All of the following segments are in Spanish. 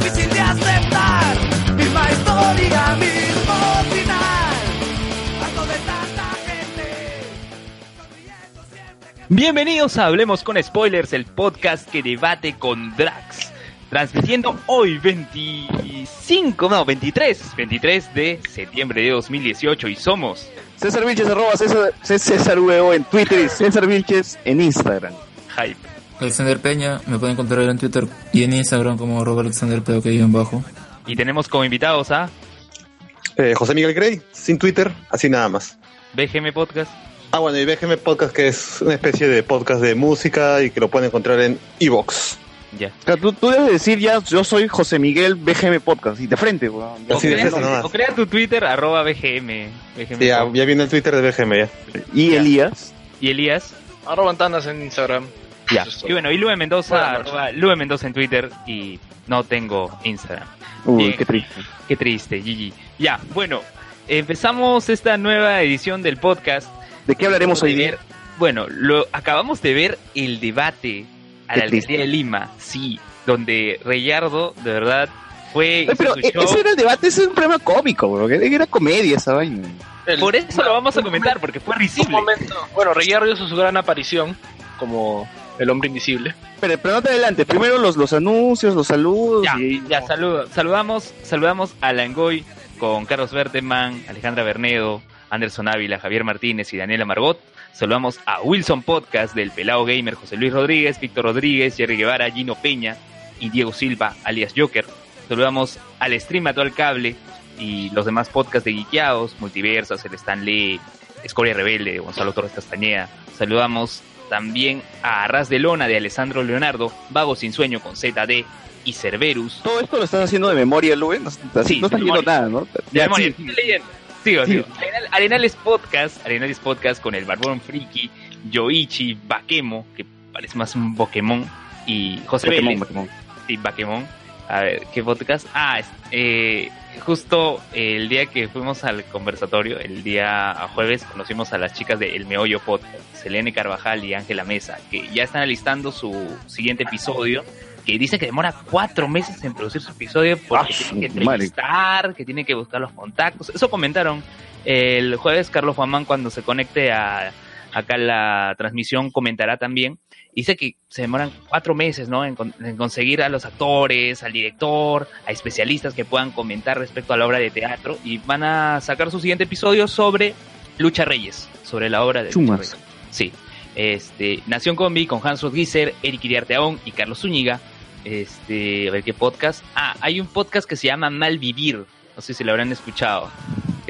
Difícil de aceptar. Misma historia, mismo final. Harto de tanta gente. sonriendo siempre que- Bienvenidos a Hablemos con Spoilers, el podcast que debate con Drax. Transmitiendo hoy 25, no, 23, 23 de septiembre de 2018 y somos César Vilches, arroba César, César VO en Twitter y César Vilches en Instagram. Hype. Alexander Peña, me pueden encontrar en Twitter y en Instagram como arroba Alexander Peña, que en bajo. Y tenemos como invitados a Eh, José Miguel Grey, sin Twitter, así nada más. BGM Podcast. Ah, bueno, y BGM Podcast, que es una especie de podcast de música y que lo pueden encontrar en Evox. Ya. O sea, tú, tú debes decir ya, yo soy José Miguel BGM Podcast, y de frente, weón. O o crea tu Twitter, arroba BGM. BGM Ya, ya viene el Twitter de BGM, ya. Y Ya. Elías. Y Elías. Arroba Antanas en Instagram. Ya. Y bueno, y Lue Mendoza, Lue Mendoza en Twitter y no tengo Instagram. Uy, Bien. qué triste. Qué triste, Gigi. Ya, bueno, empezamos esta nueva edición del podcast. ¿De qué hablaremos hoy día? ver- Bueno, lo acabamos de ver el debate a Qué la triste. alcaldía de Lima, sí, donde Reyardo, de verdad, fue pero su e- show. ese era el debate, ese es un programa cómico, weón. Era comedia esa vaina. El- Por eso lo vamos a comentar, porque fue un risible. momento. Bueno, Reyardo hizo su gran aparición como el hombre invisible. Pero, pero no te adelante, primero los, los anuncios, los saludos. Ya, y- ya, saludo. Saludamos, saludamos a Langoy con Carlos Berteman, Alejandra Bernedo, Anderson Ávila, Javier Martínez y Daniela Margot. Saludamos a Wilson Podcast del Pelado Gamer, José Luis Rodríguez, Víctor Rodríguez, Jerry Guevara, Gino Peña y Diego Silva, alias Joker. Saludamos al Stream Actual Cable y los demás podcasts de Guiqueados, Multiversas, el Stanley, Escoria Rebelde, de Gonzalo Torres Castañeda. Saludamos también a Arras de Lona de Alessandro Leonardo, Vago Sin Sueño con ZD y Cerberus. Todo esto lo estás haciendo de memoria, Luen. No, Sí, no estás memoria. nada, ¿no? De Ya, memoria, sí. leyendo. Sigo, Sí. sigo. Arenal- Arenales Podcast, Arenales Podcast con el Barbón Friki, Yoichi, Bakemo, que parece más un Pokémon, y José Pokémon, Vélez. Pokémon. Sí, Bakemon. A ver, ¿qué podcast? Ah, eh, justo el día que fuimos al conversatorio, el día jueves, conocimos a las chicas de El Meollo Podcast, Selene Carvajal y Ángela Mesa, que ya están alistando su siguiente episodio, que dice que demora cuatro meses en producir su episodio porque Ah, tienen que madre. entrevistar, que tienen que buscar los contactos. Eso comentaron el jueves Carlos Juanmán cuando se conecte a acá la transmisión comentará también. Dice que se demoran cuatro meses, ¿no? En, con- en conseguir a los actores, al director, a especialistas que puedan comentar respecto a la obra de teatro y van a sacar su siguiente episodio sobre Lucha Reyes, sobre la obra de Chumas. Lucha Reyes. Sí. Este, Nación Combi con Hans Rodgiser, Eric Iriarteaón y Carlos Zúñiga. Este, a ver qué podcast. Ah, hay un podcast que se llama Mal Vivir. No sé si lo habrán escuchado.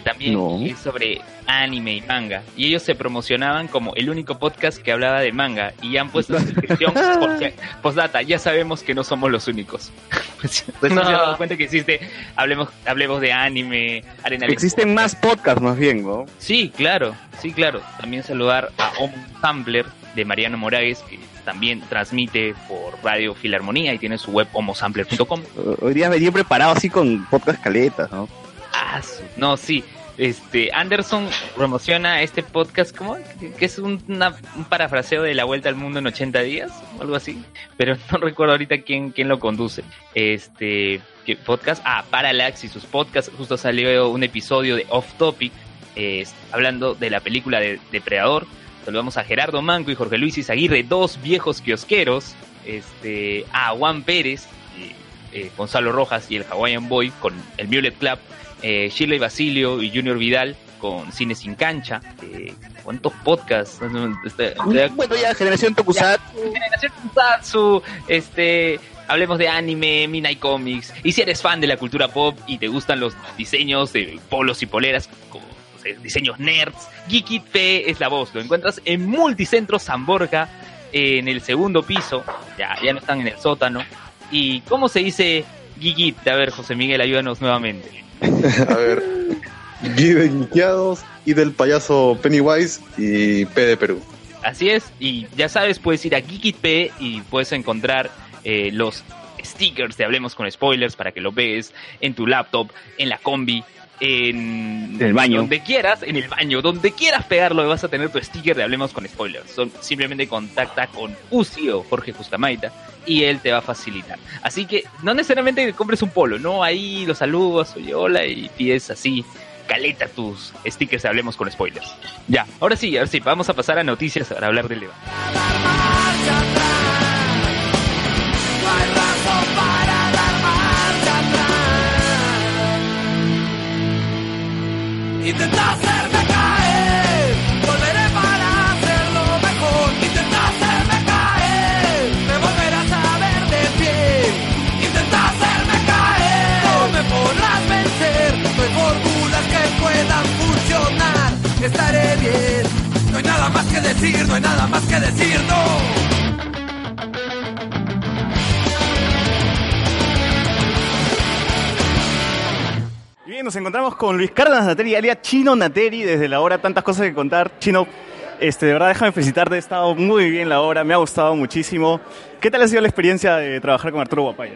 Que también No. es sobre anime y manga. Y ellos se promocionaban como el único podcast que hablaba de manga. Y ya han puesto en su descripción, postdata, ya sabemos que no somos los únicos. Pues, Recién No. se dado cuenta que existe, hablemos, hablemos de anime, arena Existen más podcasts más bien, ¿no? Sí, claro, sí, claro. También saludar a Homo Sampler de Mariano Moragues, que también transmite por Radio Filarmonía y tiene su web homosampler.com. Hoy día venía preparado así con podcast caletas, ¿no? Ah, no, sí. Este, Anderson promociona este podcast como que es un, un parafraseo de La Vuelta al Mundo en 80 días, o algo así, pero no recuerdo ahorita quién, quién lo conduce. Este, ¿qué podcast? Ah, Parallax y sus podcasts, justo salió un episodio de Off Topic, eh, hablando de la película de Depredador. Saludamos a Gerardo Manco y Jorge Luis Izaguirre, dos viejos kiosqueros, este, a Juan Pérez, eh, Gonzalo Rojas y el Hawaiian Boy con el Mulet Club, eh, Shirley Basilio y Junior Vidal con Cine Sin Cancha. Eh, ¿Cuántos podcasts? Este, Bueno, ya, Generación Tokusatsu. Generación Tokusatsu, este, hablemos de anime, Midnight Comics. Y si eres fan de la cultura pop y te gustan los diseños de polos y poleras, como no sé, diseños nerds, Geekit P es la voz. Lo encuentras en Multicentro San Borja, en el segundo piso. Ya, ya no están en el sótano. ¿Y cómo se dice Geekit? A ver, José Miguel, ayúdanos nuevamente. A ver. Guiqueados y del payaso Pennywise y P de Perú. Así es, y ya sabes, puedes ir a Geekit P y puedes encontrar eh, los stickers de Hablemos con Spoilers para que lo veas en tu laptop, en la combi, en, En el baño. donde quieras, en el baño, donde quieras pegarlo, vas a tener tu sticker de Hablemos con Spoilers. Son- simplemente contacta con Uzi o Jorge Justamaita y él te va a facilitar. Así que no necesariamente que compres un polo, no, ahí los saludos, oye, hola y pides así. Caleta tus stickers de Hablemos con Spoilers. Ya, ahora sí, ahora sí, vamos a pasar a noticias para hablar del debate. Intenta hacerme caer, volveré para hacerlo mejor. Intenta hacerme caer, me volverás a ver de pie. Intenta hacerme caer, no me podrás vencer. No hay fórmulas que puedan funcionar. Estaré bien, no hay nada más que decir, no hay nada más que decir, no. Nos encontramos con Luis Cárdenas Nateri, alias Chino Nateri, desde la hora tantas cosas que contar. Chino, este, de verdad déjame felicitarte, ha estado muy bien la hora, me ha gustado muchísimo. ¿Qué tal ha sido la experiencia de trabajar con Arturo Guapaya?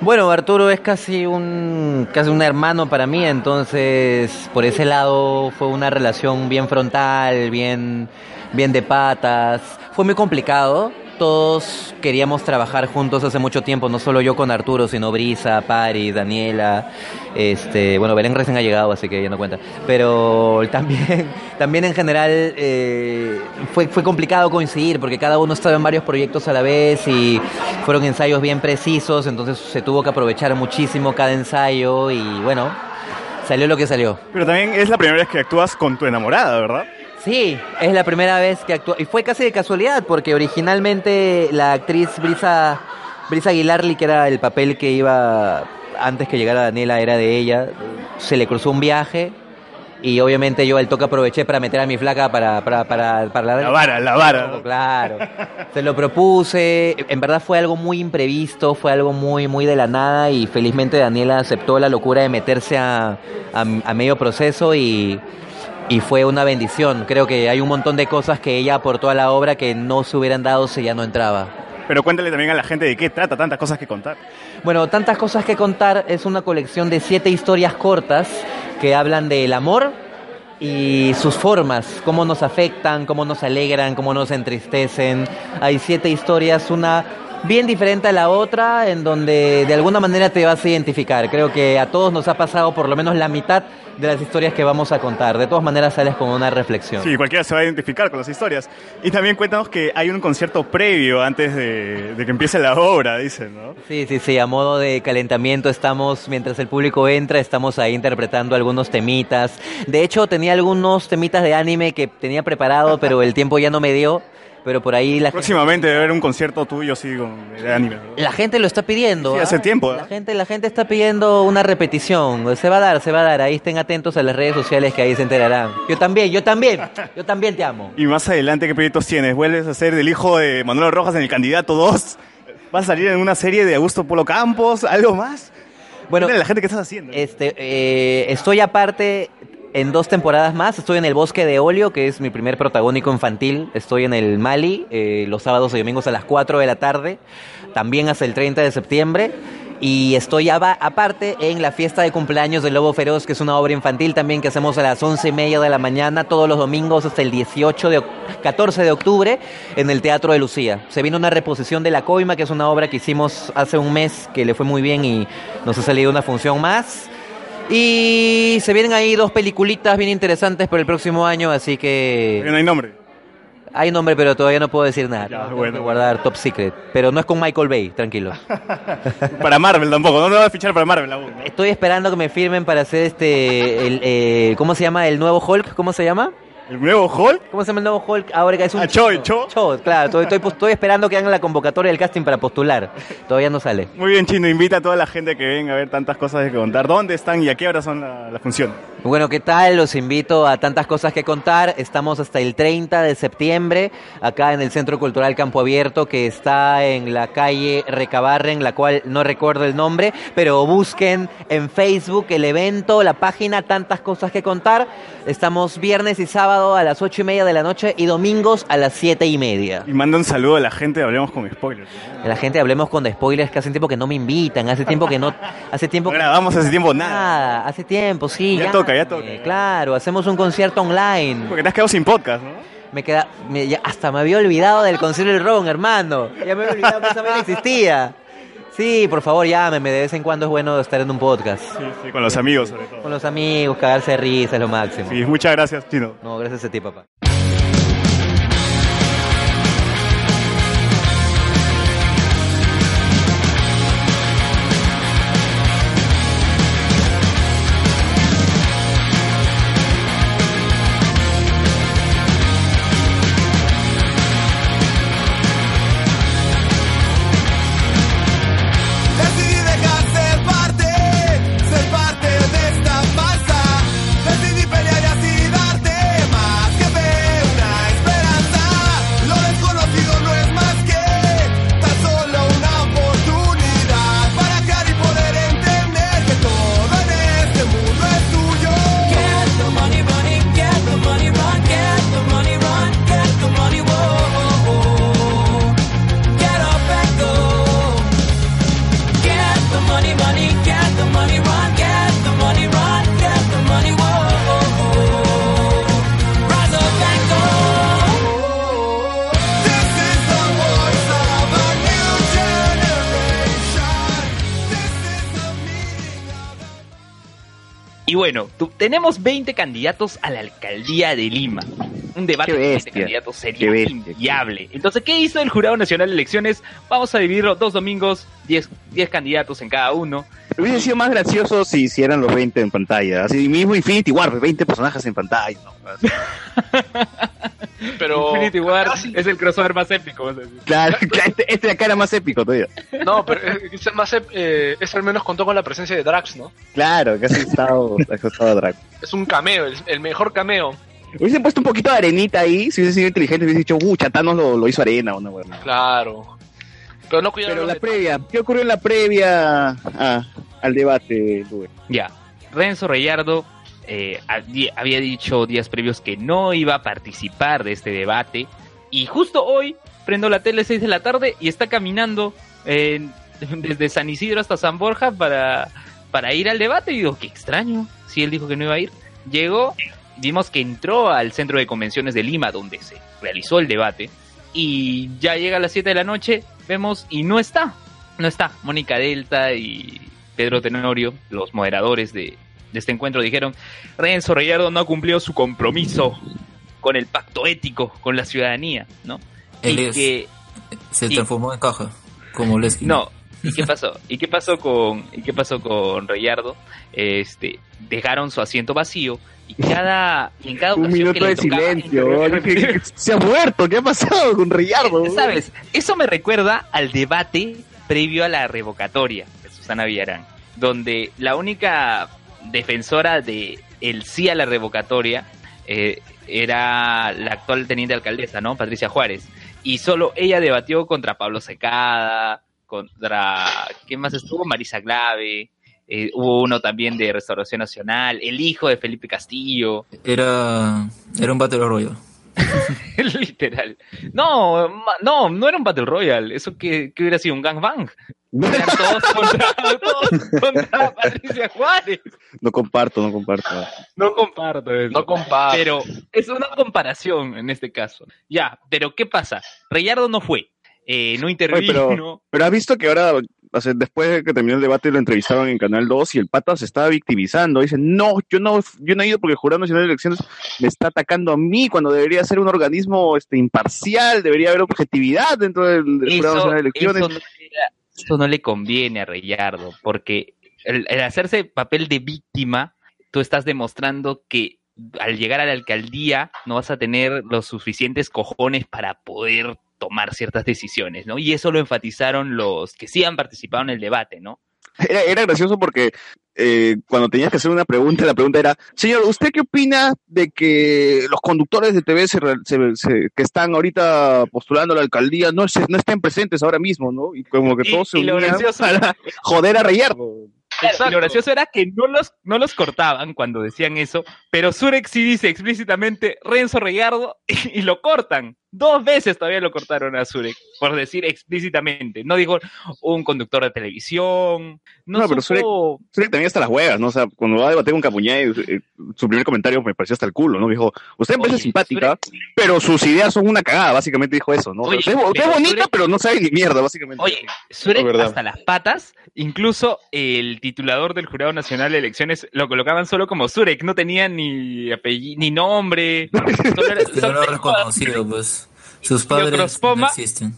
Bueno, Arturo es casi un, casi un hermano para mí, entonces por ese lado fue una relación bien frontal, bien, bien de patas. Fue muy complicado. Todos queríamos trabajar juntos hace mucho tiempo, no solo yo con Arturo, sino Brisa, Paris, Daniela, este, bueno, Belén recién ha llegado, así que ya no cuenta. Pero también, también en general eh, fue, fue complicado coincidir porque cada uno estaba en varios proyectos a la vez y fueron ensayos bien precisos, entonces se tuvo que aprovechar muchísimo cada ensayo y bueno, salió lo que salió. Pero también es la primera vez que actúas con tu enamorada, ¿verdad? Sí, es la primera vez que actúa. Y fue casi de casualidad, porque originalmente la actriz Brisa, Brisa Aguilarli, que era el papel que iba antes que llegara Daniela, era de ella. Se le cruzó un viaje. Y obviamente yo al toque aproveché para meter a mi flaca para, para, para, para La vara, la vara. Claro. Se lo propuse. En verdad fue algo muy imprevisto, fue algo muy, muy de la nada. Y felizmente Daniela aceptó la locura de meterse a, a, a medio proceso y, y fue una bendición. Creo que hay un montón de cosas que ella aportó a la obra que no se hubieran dado si ya no entraba. Pero cuéntale también a la gente de qué trata, tantas cosas que contar. Bueno, tantas cosas que contar es una colección de siete historias cortas que hablan del amor y sus formas, cómo nos afectan, cómo nos alegran, cómo nos entristecen. Hay siete historias, una bien diferente a la otra, en donde de alguna manera te vas a identificar. Creo que a todos nos ha pasado por lo menos la mitad de las historias que vamos a contar. De todas maneras sales con una reflexión. Sí, cualquiera se va a identificar con las historias. Y también cuéntanos que hay un concierto previo antes de, de que empiece la obra, dicen, ¿no? Sí, sí, sí, a modo de calentamiento estamos, mientras el público entra, estamos ahí interpretando algunos temitas. De hecho, tenía algunos temitas de anime que tenía preparado, pero el tiempo ya no me dio. Pero por ahí la, Próximamente debe haber un concierto tuyo, sí, con, de anime. ¿no? la gente lo está pidiendo. Sí, ¿ah? hace tiempo, ¿eh? La gente, la gente está pidiendo una repetición. Se va a dar, se va a dar. Ahí estén atentos a las redes sociales que ahí se enterarán. Yo también, yo también, yo también te amo. Y más adelante, ¿qué proyectos tienes? ¿Vuelves a ser del hijo de Manuel Rojas en El Candidato 2? ¿Vas a salir en una serie de Augusto Polo Campos? ¿Algo más? Bueno, la gente qué estás haciendo. Este, eh, estoy aparte en dos temporadas más. Estoy en el Bosque de Olio, que es mi primer protagónico infantil. Estoy en el Mali, eh, los sábados y domingos a las 4 de la tarde, también hasta el 30 de septiembre. Y estoy aparte en la fiesta de cumpleaños del Lobo Feroz, que es una obra infantil también que hacemos a las 11 y media de la mañana, todos los domingos hasta el 18 de, oc- 14 de octubre, en el Teatro de Lucía. Se vino una reposición de La Coima, que es una obra que hicimos hace un mes, que le fue muy bien y nos ha salido una función más. Y se vienen ahí dos peliculitas bien interesantes para el próximo año, así Porque no que hay nombre. Hay nombre, pero todavía no puedo decir nada. Ya, Tengo que bueno. guardar top secret. Pero no es con Michael Bay, tranquilo. Para Marvel tampoco, no me vas a fichar para Marvel aún. ¿no? Estoy esperando que me firmen para hacer este. El, eh, ¿Cómo se llama? ¿El nuevo Hulk? ¿Cómo se llama? ¿El nuevo Hulk? ¿Cómo se llama el nuevo Hulk? Ahora que es un. Ah, Cho. Cho. Cho, claro. Estoy, estoy, estoy esperando que hagan la convocatoria del casting para postular. Todavía no sale. Muy bien, Chino, invita a toda la gente que venga a ver tantas cosas que contar. ¿Dónde están y a qué hora son la, la función? Bueno, ¿qué tal? Los invito a tantas cosas que contar. Estamos hasta el 30 de septiembre acá en el Centro Cultural Campo Abierto que está en la calle Recabarren, la cual no recuerdo el nombre, pero busquen en Facebook el evento, la página, tantas cosas que contar. Estamos viernes y sábado a las ocho y media de la noche y domingos a las siete y media. Y manda un saludo a la gente de Hablemos con Spoilers. La gente hablemos con spoilers que hace tiempo que no me invitan, hace tiempo que no, hace tiempo No grabamos hace tiempo nada. nada, hace tiempo, sí. Ya toca, ya toca. eh, Claro, hacemos un concierto online. Porque te has quedado sin podcast, ¿no? Me queda, me- ya- hasta me había olvidado del concierto del Ron, hermano. Ya me había olvidado que esa vaina existía. Sí, por favor, llámeme. De vez en cuando es bueno estar en un podcast. Sí, sí, con los amigos sobre todo. Con los amigos, cagarse de risa es lo máximo. Sí, muchas gracias, Chino. No, gracias a ti, papá. Bueno, tenemos 20 candidatos a la alcaldía de Lima. Un debate de 20 bestia, candidatos sería bestia, inviable. Entonces, ¿qué hizo el Jurado Nacional de Elecciones? Vamos a dividirlo dos domingos, 10, 10 candidatos en cada uno. Hubiese sido más gracioso si, si eran los 20 en pantalla. Así mismo Infinity War, 20 personajes en pantalla. ¿no? Pero. Infinity War casi- es el crossover más épico. Claro, este, este de acá era más épico todavía. No, pero es, más. Eh, es al menos contó con la presencia de Drax, ¿no? Claro, casi estado, estado Draco. Es un cameo, el, el mejor cameo. Hubiesen puesto un poquito de arenita ahí, si hubiesen sido inteligentes, hubiesen dicho, uh, Chatanos lo, lo hizo arena o no, bueno. Claro. Pero no cuidaron Pero la previa, ¿qué ocurrió en la previa a- al debate? Ya, Renzo Reyardo eh, había dicho días previos que no iba a participar de este debate. Y justo hoy prendo la tele 6 de la tarde y está caminando desde San Isidro hasta San Borja para, para ir al debate. Y digo, qué extraño, si él dijo que no iba a ir. Llegó, vimos que entró al centro de convenciones de Lima donde se realizó el debate. Y ya llega a las 7 de la noche, vemos y no está. No está. Mónica Delta y Pedro Tenorio, los moderadores de, de este encuentro, dijeron, Renzo Reyardo no cumplió su compromiso con el pacto ético, con la ciudadanía, ¿no? Él y es- que Se y- transformó en caja, como Lesky. no. ¿Y qué pasó? ¿Y qué pasó con y qué pasó con Reyardo? Este, dejaron su asiento vacío y cada y en cada Un que minuto le de tocaba silencio. Se ha muerto, ¿qué ha pasado con Riyardo? ¿Sabes? Eso me recuerda al debate previo a la revocatoria de Susana Villarán, donde la única defensora de el sí a la revocatoria eh, era la actual teniente alcaldesa, ¿no? Patricia Juárez. Y solo ella debatió contra Pablo Secada, contra... ¿Quién más estuvo? Marisa Glave. eh, hubo uno también de Restauración Nacional, el hijo de Felipe Castillo. Era, era un Battle Royale. Literal. No, no, no era un Battle Royale. Eso que, que hubiera sido un gangbang. Eran todos contra, todos contra Patricia Juárez. No comparto, no comparto. No comparto eso. No comparto. Pero es una comparación en este caso. Ya, pero ¿qué pasa? Reyardo no fue. Eh, no Oye, intervino. pero, pero has visto que ahora, o sea, después de que terminó el debate, lo entrevistaron en Canal 2 y el pata se estaba victimizando. Dice, no, yo no, yo no he ido porque el Jurado Nacional de Elecciones me está atacando a mí cuando debería ser un organismo este, imparcial, debería haber objetividad dentro del, del Jurado Nacional de Elecciones. eso no eso no le conviene a Reyardo, porque el, el hacerse papel de víctima, tú estás demostrando que al llegar a la alcaldía no vas a tener los suficientes cojones para poder tomar ciertas decisiones, ¿no? Y eso lo enfatizaron los que sí han participado en el debate, ¿no? Era, era gracioso porque eh, cuando tenías que hacer una pregunta, la pregunta era, señor, ¿usted qué opina de que los conductores de TV se se- se- que están ahorita postulando a la alcaldía no, se- no estén presentes ahora mismo, ¿no? Y como que Y- todos se y lo unían gracioso- para joder a y lo gracioso era que no los, no los cortaban cuando decían eso, pero Surek sí dice explícitamente Renzo Reyardo y, lo cortan. Dos veces todavía lo cortaron a Surek, por decir explícitamente. No dijo un conductor de televisión. No, No, pero supo- Surek también hasta las huevas, ¿no? O sea, cuando va a debatir con Capuñay, eh, su primer comentario me pareció hasta el culo, ¿no? Dijo, usted me parece simpática, pero sus ideas son una cagada, básicamente dijo eso, ¿no? O sea, Oye, usted, es bonita, pero no sabe ni mierda, básicamente. Oye, verdad. hasta las patas, incluso el titulador del Jurado Nacional de Elecciones lo colocaban solo como Surek, no tenía ni apellido, ni nombre. Solo era- solo lo reconocido, pues. Sus padres no existen.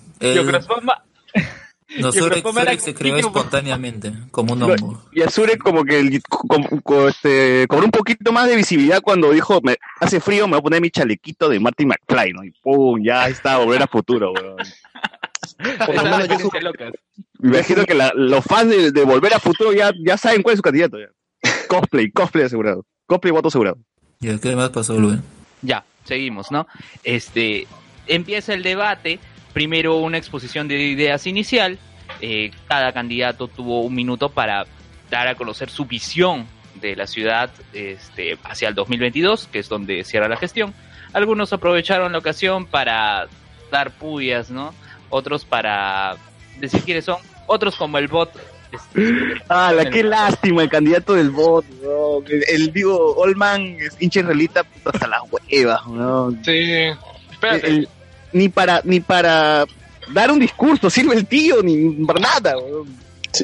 Surek, Diocrospoma era se creó espontáneamente, como un hongo. Y a Surek como que el- este, cobró un poquito más de visibilidad cuando dijo, me, hace frío, me voy a poner mi chalequito de Martin McFly, ¿no? Y pum, ya está, volver a futuro, weón. Me imagino que la- los fans de, de Volver a Futuro ya, ya saben cuál es su candidato. Ya. Cosplay, cosplay asegurado. Cosplay voto asegurado. ¿Y qué más pasó, Luis? Ya, seguimos, ¿no? Este, empieza el debate, primero una exposición de ideas inicial, eh, cada candidato tuvo un minuto para dar a conocer su visión de la ciudad este, hacia el 2022, que es donde cierra la gestión. Algunos aprovecharon la ocasión para dar puyas, ¿no? Otros para decir quiénes son, otros como el bot. este, Ah, la qué lástima, el candidato del voto, weón. El, el, digo, Olman es hincha israelita puta, hasta las huevas, weón. Sí. Espérate. El- el- ni para, ni para dar un discurso sirve el tío, ni para nada,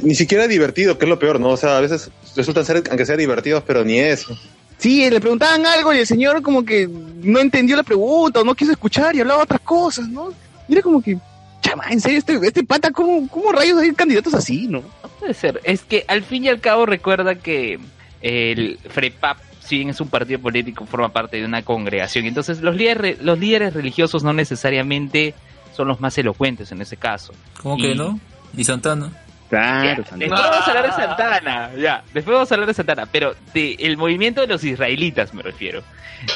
Ni siquiera divertido, que es lo peor, ¿no? O sea, a veces resultan ser, aunque sea divertidos, pero ni eso. Sí, le preguntaban algo y el señor como que no entendió la pregunta o no quiso escuchar y hablaba otras cosas, ¿no? Y era como que, chama, en serio, este, este pata, ¿cómo, ¿cómo rayos hay candidatos así, no? No puede ser. Es que al fin y al cabo recuerda que el FREPAP, si bien es un partido político, forma parte de una congregación. Entonces los líderes, los líderes religiosos no necesariamente son los más elocuentes en ese caso. ¿Cómo Y- que no? ¿Y Santana? Claro, Ya, después vamos a hablar de Santana, ya. Después vamos a hablar de Santana, pero de el movimiento de los israelitas me refiero.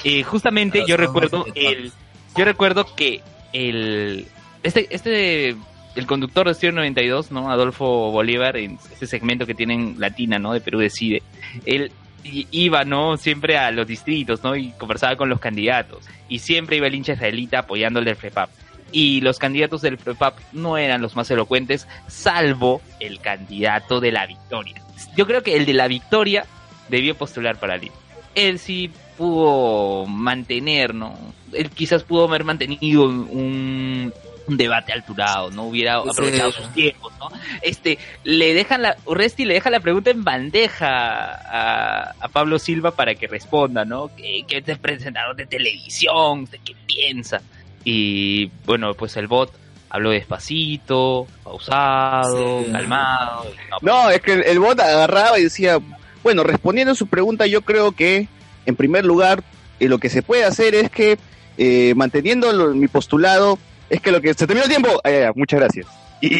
Eh, justamente yo recuerdo el, yo recuerdo que el este este el conductor de Estéreo 92, ¿no? Adolfo Bolívar en este segmento que tienen Latina, ¿no? De Perú decide. Él iba, ¿no? Siempre a los distritos, ¿no? Y conversaba con los candidatos. Y siempre iba el hincha israelita apoyándole al FREPAP. Y los candidatos del FREPAP no eran los más elocuentes, salvo el candidato de la victoria. Yo creo que el de la victoria debió postular para líder. Él sí pudo mantener, ¿no? Él quizás pudo haber mantenido un, un debate alturado, ¿no? Hubiera aprovechado sus tiempos, ¿no? Este, le dejan la, Urresti le deja la pregunta en bandeja a, a Pablo Silva para que responda, ¿no? ¿Qué, qué te presentaron de televisión? ¿Usted qué piensa? Y bueno, pues el bot habló despacito, pausado, Sí. calmado. no, No, es que el, el bot agarraba y decía, bueno, respondiendo a su pregunta, yo creo que, en primer lugar, eh, lo que se puede hacer es que, eh, manteniendo lo- mi postulado, es que lo que se terminó el tiempo, Ah, ya, ya, muchas gracias. Y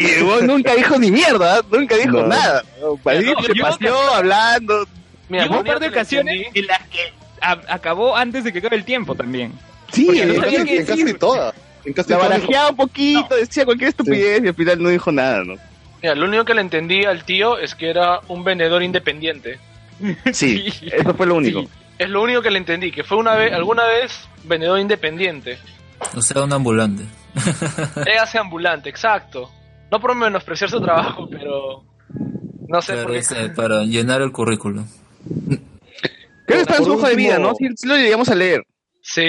nunca dijo ni mierda, nunca dijo No. nada. No, se paseó hablando. Mira, hubo un par de ocasiones entendí- en las que a- acabó antes de que acabe el tiempo también. Sí, en, casi, en casi todas. En casi la barajeaba un poquito, decía cualquier estupidez y al final no dijo nada, ¿no? Mira, lo único que le entendí al tío es que era un vendedor independiente. Sí, eso fue lo único. Sí. Es lo único que le entendí, que fue una vez, alguna vez vendedor independiente. O sea, un ambulante. Ella hace ambulante, exacto. No por menospreciar su trabajo, pero no sé por qué. ese, para llenar el currículum. Creo que está en su hoja de vida, ¿no? Sí lo llegamos a leer. Sí.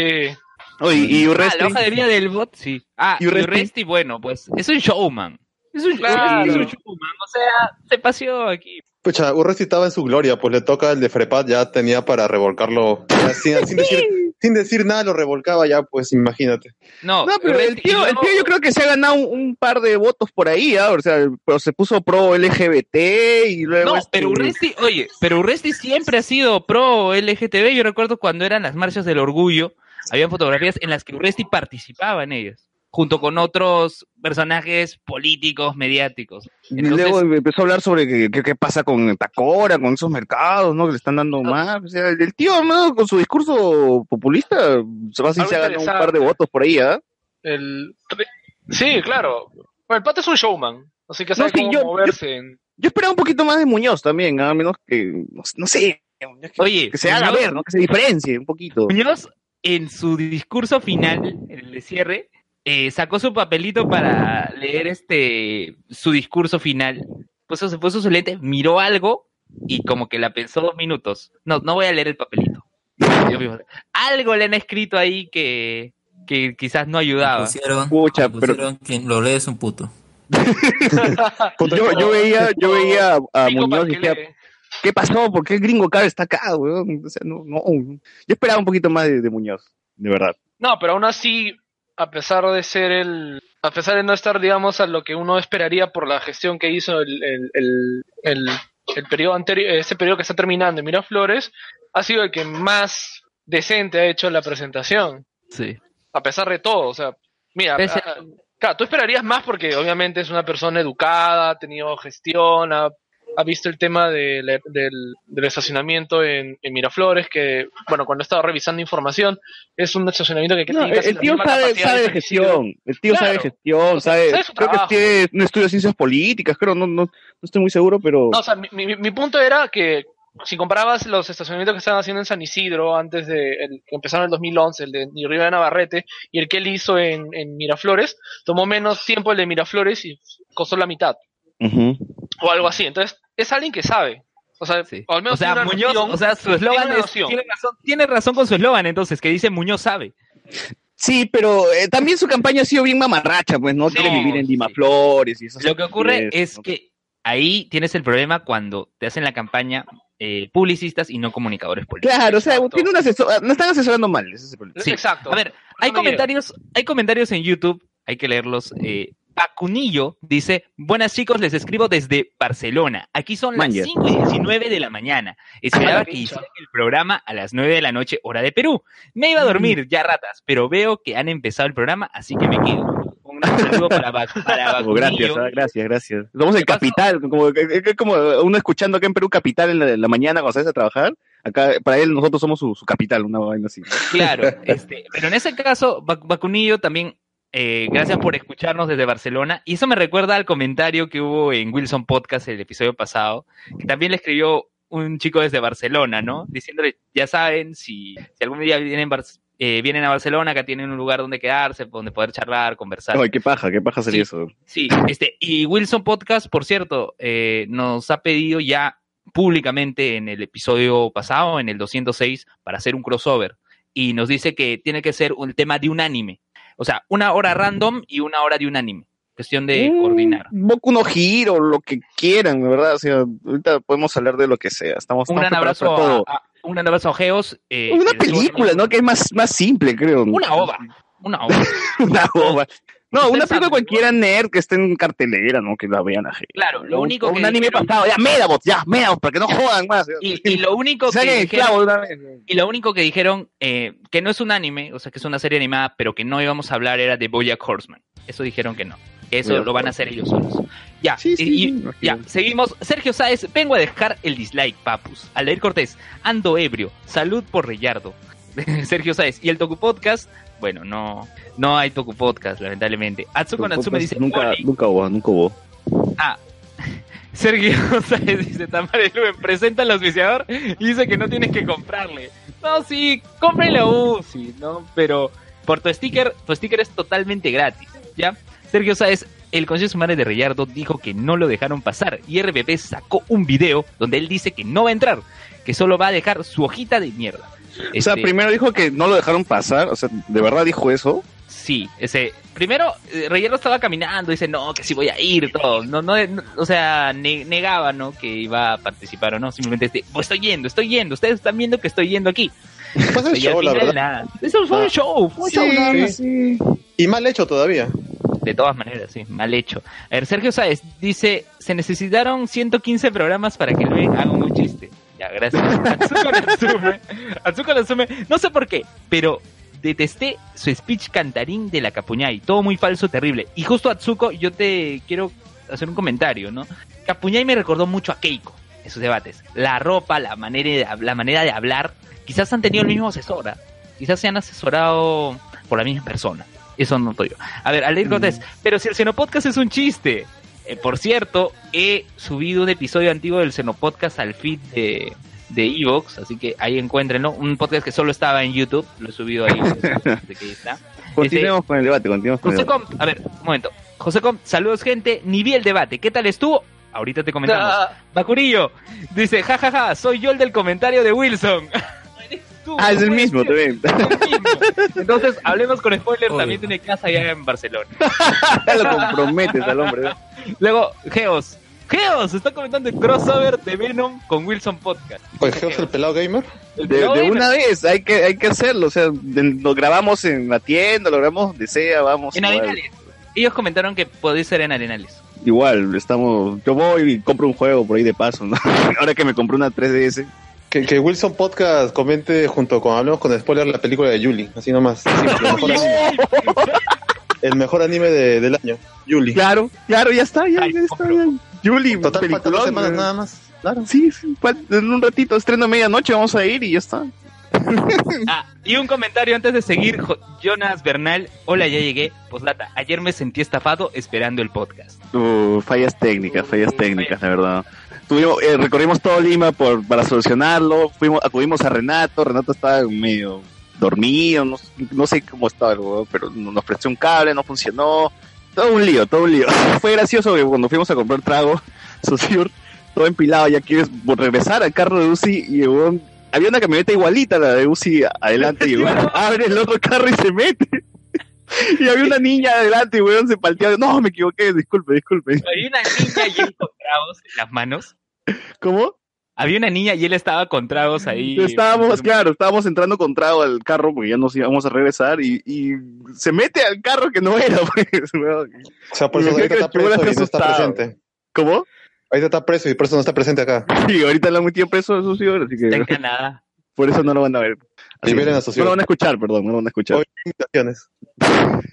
Oye, y Ah, Urresti. la hoja de vida del bot, sí. Ah, ¿Y y Urresti? Urresti, bueno, pues es un showman. Es un, Claro. es un showman, o sea, se paseó aquí. Pucha, Urresti estaba en su gloria, pues le toca el de Frepat, ya tenía para revolcarlo. Ya sin, sin decir, sin decir nada lo revolcaba ya, pues imagínate. No, No, pero el tío, el tío yo creo que se ha ganado un, un par de votos por ahí, ¿ah? o sea, pero se puso pro LGBT y luego... No, este- pero Urresti, oye, pero Urresti siempre ha sido pro LGTB. Yo recuerdo cuando eran las marchas del orgullo, había fotografías en las que Urresti participaba en ellas, junto con otros personajes políticos, mediáticos. Y Entonces- luego empezó a hablar sobre qué pasa con Tacora, con esos mercados, ¿no? Que le están dando más. O sea, el tío, ¿no? con su discurso populista, se va a Algo se ha ganado un par de votos por ahí, ¿ah? El... Sí, claro. Bueno, el pata es un showman, así que No, sabe sí, cómo yo- moverse. en- Yo esperaba un poquito más de Muñoz también, ¿ah? a menos que, no, no sé, que, Oye, que se haga Muñoz- ver, ¿no? Que se diferencie un poquito. Muñoz, en su discurso final, en el de cierre, eh, sacó su papelito para leer este su discurso final. Puso, se puso su lente, miró algo y como que la pensó dos minutos. No, no voy a leer el papelito. Algo le han escrito ahí que, que quizás no ayudaba. Pusieron, Pucha, pusieron quien lo lee es un puto. Yo, yo veía, yo veía a Muñoz y decía. ¿qué pasó? ¿Por qué el gringo car está acá, weón? O sea, no, no. Yo esperaba un poquito más de, de Muñoz, de verdad. No, pero aún así, a pesar de ser el. A pesar de no estar, digamos, a lo que uno esperaría por la gestión que hizo el, el, el, el, el periodo anterior, ese periodo que está terminando en Miraflores, ha sido el que más decente ha hecho la presentación. Sí. A pesar de todo, o sea, mira, Pese- a- a- claro, tú esperarías más porque obviamente es una persona educada, ha tenido gestión, ha, ha visto el tema de del, del estacionamiento en, en Miraflores, que, bueno, cuando he estado revisando información, es un estacionamiento que, No, el tío sabe, de gestión. El tío Claro. sabe de gestión, O sea, sabe. sabe su creo que tiene un estudio de ciencias políticas, creo, no, no, no estoy muy seguro, pero. No, o sea, mi, mi, mi punto era que si comparabas los estacionamientos que estaban haciendo en San Isidro antes de el, que empezaron en el 2011, el de Río de Navarrete, y el que él hizo en, en Miraflores, tomó menos tiempo el de Miraflores y costó la mitad, Ujú. O algo así. Entonces, es alguien que sabe. O sea, Sí. o al menos O sea, tiene una Muñoz, noción- o sea, su tiene eslogan una es, tiene razón, tiene razón con su eslogan entonces, que dice Muñoz sabe. Sí, pero eh, también su campaña ha sido bien mamarracha, pues, ¿no? Sí, Quiere vivir en sí. Dimaflores y eso. Lo que ocurre es que ahí tienes el problema cuando te hacen la campaña eh, publicistas y no comunicadores políticos. Claro, o sea, tiene un asesor, no están asesorando mal, ese es el problema. Sí. Exacto. A ver, hay me comentarios, hay comentarios en YouTube, hay que leerlos. Eh, Pacunillo dice, buenas chicos, les escribo desde Barcelona. Aquí son las Manja. 5 y 19 de la mañana. Esperaba que hicieran el programa a las 9 de la noche, hora de Perú. Me iba a dormir, ya ratas, pero veo que han empezado el programa, así que me quedo. Un saludo para, para Oh, gracias, ah, gracias, gracias. Somos el ¿Qué pasó? capital, como, es es como uno escuchando acá en Perú capital en la, en la mañana cuando sales a trabajar. Acá, para él, nosotros somos su, su capital, una vaina así. Claro, este, pero en ese caso, Bac- Bacunillo también, eh, gracias por escucharnos desde Barcelona. Y eso me recuerda al comentario que hubo en Wilson Podcast el episodio pasado, que también le escribió un chico desde Barcelona, ¿no? Diciéndole, ya saben, si, si algún día vienen, Bar- eh, vienen a Barcelona, acá tienen un lugar donde quedarse, donde poder charlar, conversar. Ay, qué paja, qué paja sería Sí. eso. Sí, este, y Wilson Podcast, por cierto, eh, nos ha pedido ya públicamente en el episodio pasado, en el 206, para hacer un crossover. Y nos dice que tiene que ser un tema de un anime. O sea, una hora random y una hora de un anime. Cuestión de Mm, coordinar. Boku no Hiro, lo que quieran, verdad. O sea, ahorita podemos hablar de lo que sea. Estamos, Un gran abrazo para todo. a, a- un gran abrazo a Geos. eh, Una película, ¿no? Que es más, más simple, creo. Una ova. Una ova. una ova. No, una película cualquiera nerd que esté en cartelera, ¿no? Que la vean a gente. Claro, lo único que Un anime dijeron- pasado, ya, Medabot, ya, Medabot, para que no jodan más. Y, y lo único que dijeron-. Y lo único que dijeron, eh, que no es un anime, o sea, que es una serie animada, pero que no íbamos a hablar era de Bojack Horseman. Eso dijeron que no. Que eso lo van a hacer ellos solos. Ya, Sí, sí, y- imagino. ya, seguimos. Sergio Sáez, vengo a dejar el dislike, papus. Aldair Cortés, ando ebrio. Salud por Reyardo. Sergio Sáez. Y el Toku Podcast, bueno, no, no hay Toku Podcast, lamentablemente. Atsuko Natsume dice, Nunca, "Oli". nunca hubo, nunca hubo. Ah, Sergio Sáez dice, Tamara Luen, presenta al auspiciador y dice que no tienes que comprarle. No, sí, cómprenle a Uzi, ¿no? Pero por tu sticker, tu sticker es totalmente gratis, ¿ya? Sergio Sáez, el Consejo Sumare de Reyardo dijo que no lo dejaron pasar y RPP sacó un video donde él dice que no va a entrar, que solo va a dejar su hojita de mierda. O sea, Este, primero dijo que no lo dejaron pasar, o sea, ¿de verdad dijo eso? Sí, ese. Primero, eh, Reyero estaba caminando, dice, no, que sí voy a ir, todo. No, no, no, o sea, ne- negaba, ¿no? Que iba a participar o no. Simplemente, este, pues estoy yendo, estoy yendo. Ustedes están viendo que estoy yendo aquí. Pues es Y al show, la verdad. nada. Eso fue Ah. un show, fue un Sí, show nada más. sí. Y mal hecho todavía. De todas maneras, sí, mal hecho. A ver, Sergio Sáez dice, se necesitaron 115 programas para que Luen haga un chiste. Ya, gracias. Atsuko Natsume. Atsuko Natsume, no sé por qué, pero detesté su speech cantarín de la Capuñay. Todo muy falso, terrible. Y justo Atsuko, yo te quiero hacer un comentario, ¿no? Capuñay me recordó mucho a Keiko en sus debates. La ropa, la manera de, la manera de hablar, quizás han tenido el mismo asesor. ¿ah? Quizás se han asesorado por la misma persona. Eso noto yo. A ver, Aleir Cortés, pero si el Xenopodcast es un chiste. Eh, por cierto, he subido un episodio antiguo del Xenopodcast al feed de de Evox, así que ahí encuéntrenlo. Un podcast que solo estaba en YouTube, lo he subido ahí. que está. Continuemos con el debate, continuemos con el José debate. Com, a ver, un momento. José Com, saludos gente, ni vi el debate. ¿Qué tal estuvo? Ahorita te comentamos. Ah, Bacurillo dice, jajaja, soy yo el del comentario de Wilson. Tú, Ah, es el mismo también. Entonces, hablemos con spoiler, Obvio. también tiene casa allá en Barcelona. lo comprometes al hombre. ¿no? Luego, Geos. Geos está comentando el crossover de Venom con Wilson Podcast. Oye, Geos el pelado gamer. El De, pelado de gamer. una vez, hay que, hay que hacerlo. O sea, de- lo grabamos en la tienda, lo grabamos donde sea, vamos. En. Arenales. Ellos comentaron que podéis ser en Arenales. Igual, estamos. Yo voy y compro un juego por ahí de paso, ¿no? Ahora que me compré una 3DS. Que, que Wilson Podcast comente junto con Hablemos con Spoiler la película de Yuli. Así nomás. El, mejor anime, el mejor anime de- del año. Yuli. Claro, claro, ya está, ya, está. Ya. Juli, Total, faltan dos semanas nada más. Claro. Sí, sí, fal- en un ratito, estreno a medianoche, vamos a ir y ya está. Ah, y un comentario antes de seguir, Jo- Jonas Bernal. Hola, ya llegué. Postdata, ayer me sentí estafado esperando el podcast. Uh, fallas técnicas, fallas técnicas, la verdad. Tuvimos, eh, recorrimos todo Lima por, para solucionarlo, fuimos, acudimos a Renato, Renato estaba medio dormido, no, no sé cómo estaba el pero nos prestó un cable, no funcionó, todo un lío, todo un lío. Fue gracioso que cuando fuimos a comprar trago, Susur, todo empilado, ya quieres regresar al carro de Uzi y huevón- había una camioneta igualita la de Uzi adelante y huevón abre el otro carro y se mete. Y había una niña adelante y weón se palteaba. No, me equivoqué, disculpe, disculpe. Había una niña y él con tragos en las manos. ¿Cómo? Había una niña y él estaba con tragos ahí. Estábamos, claro, estábamos entrando con trago al carro porque ya nos íbamos a regresar y, y se mete al carro que no era, pues. O sea, por eso ahorita que está preso y no está presente. ¿Cómo? Ahorita está preso y por eso no está presente acá. Sí, ahorita lo han metido preso a Sucio, así Está en que Canadá. por eso no lo van a ver. Así Liberen que- a Sucio. No lo van a escuchar, perdón, no lo van a escuchar. Hoy invitaciones.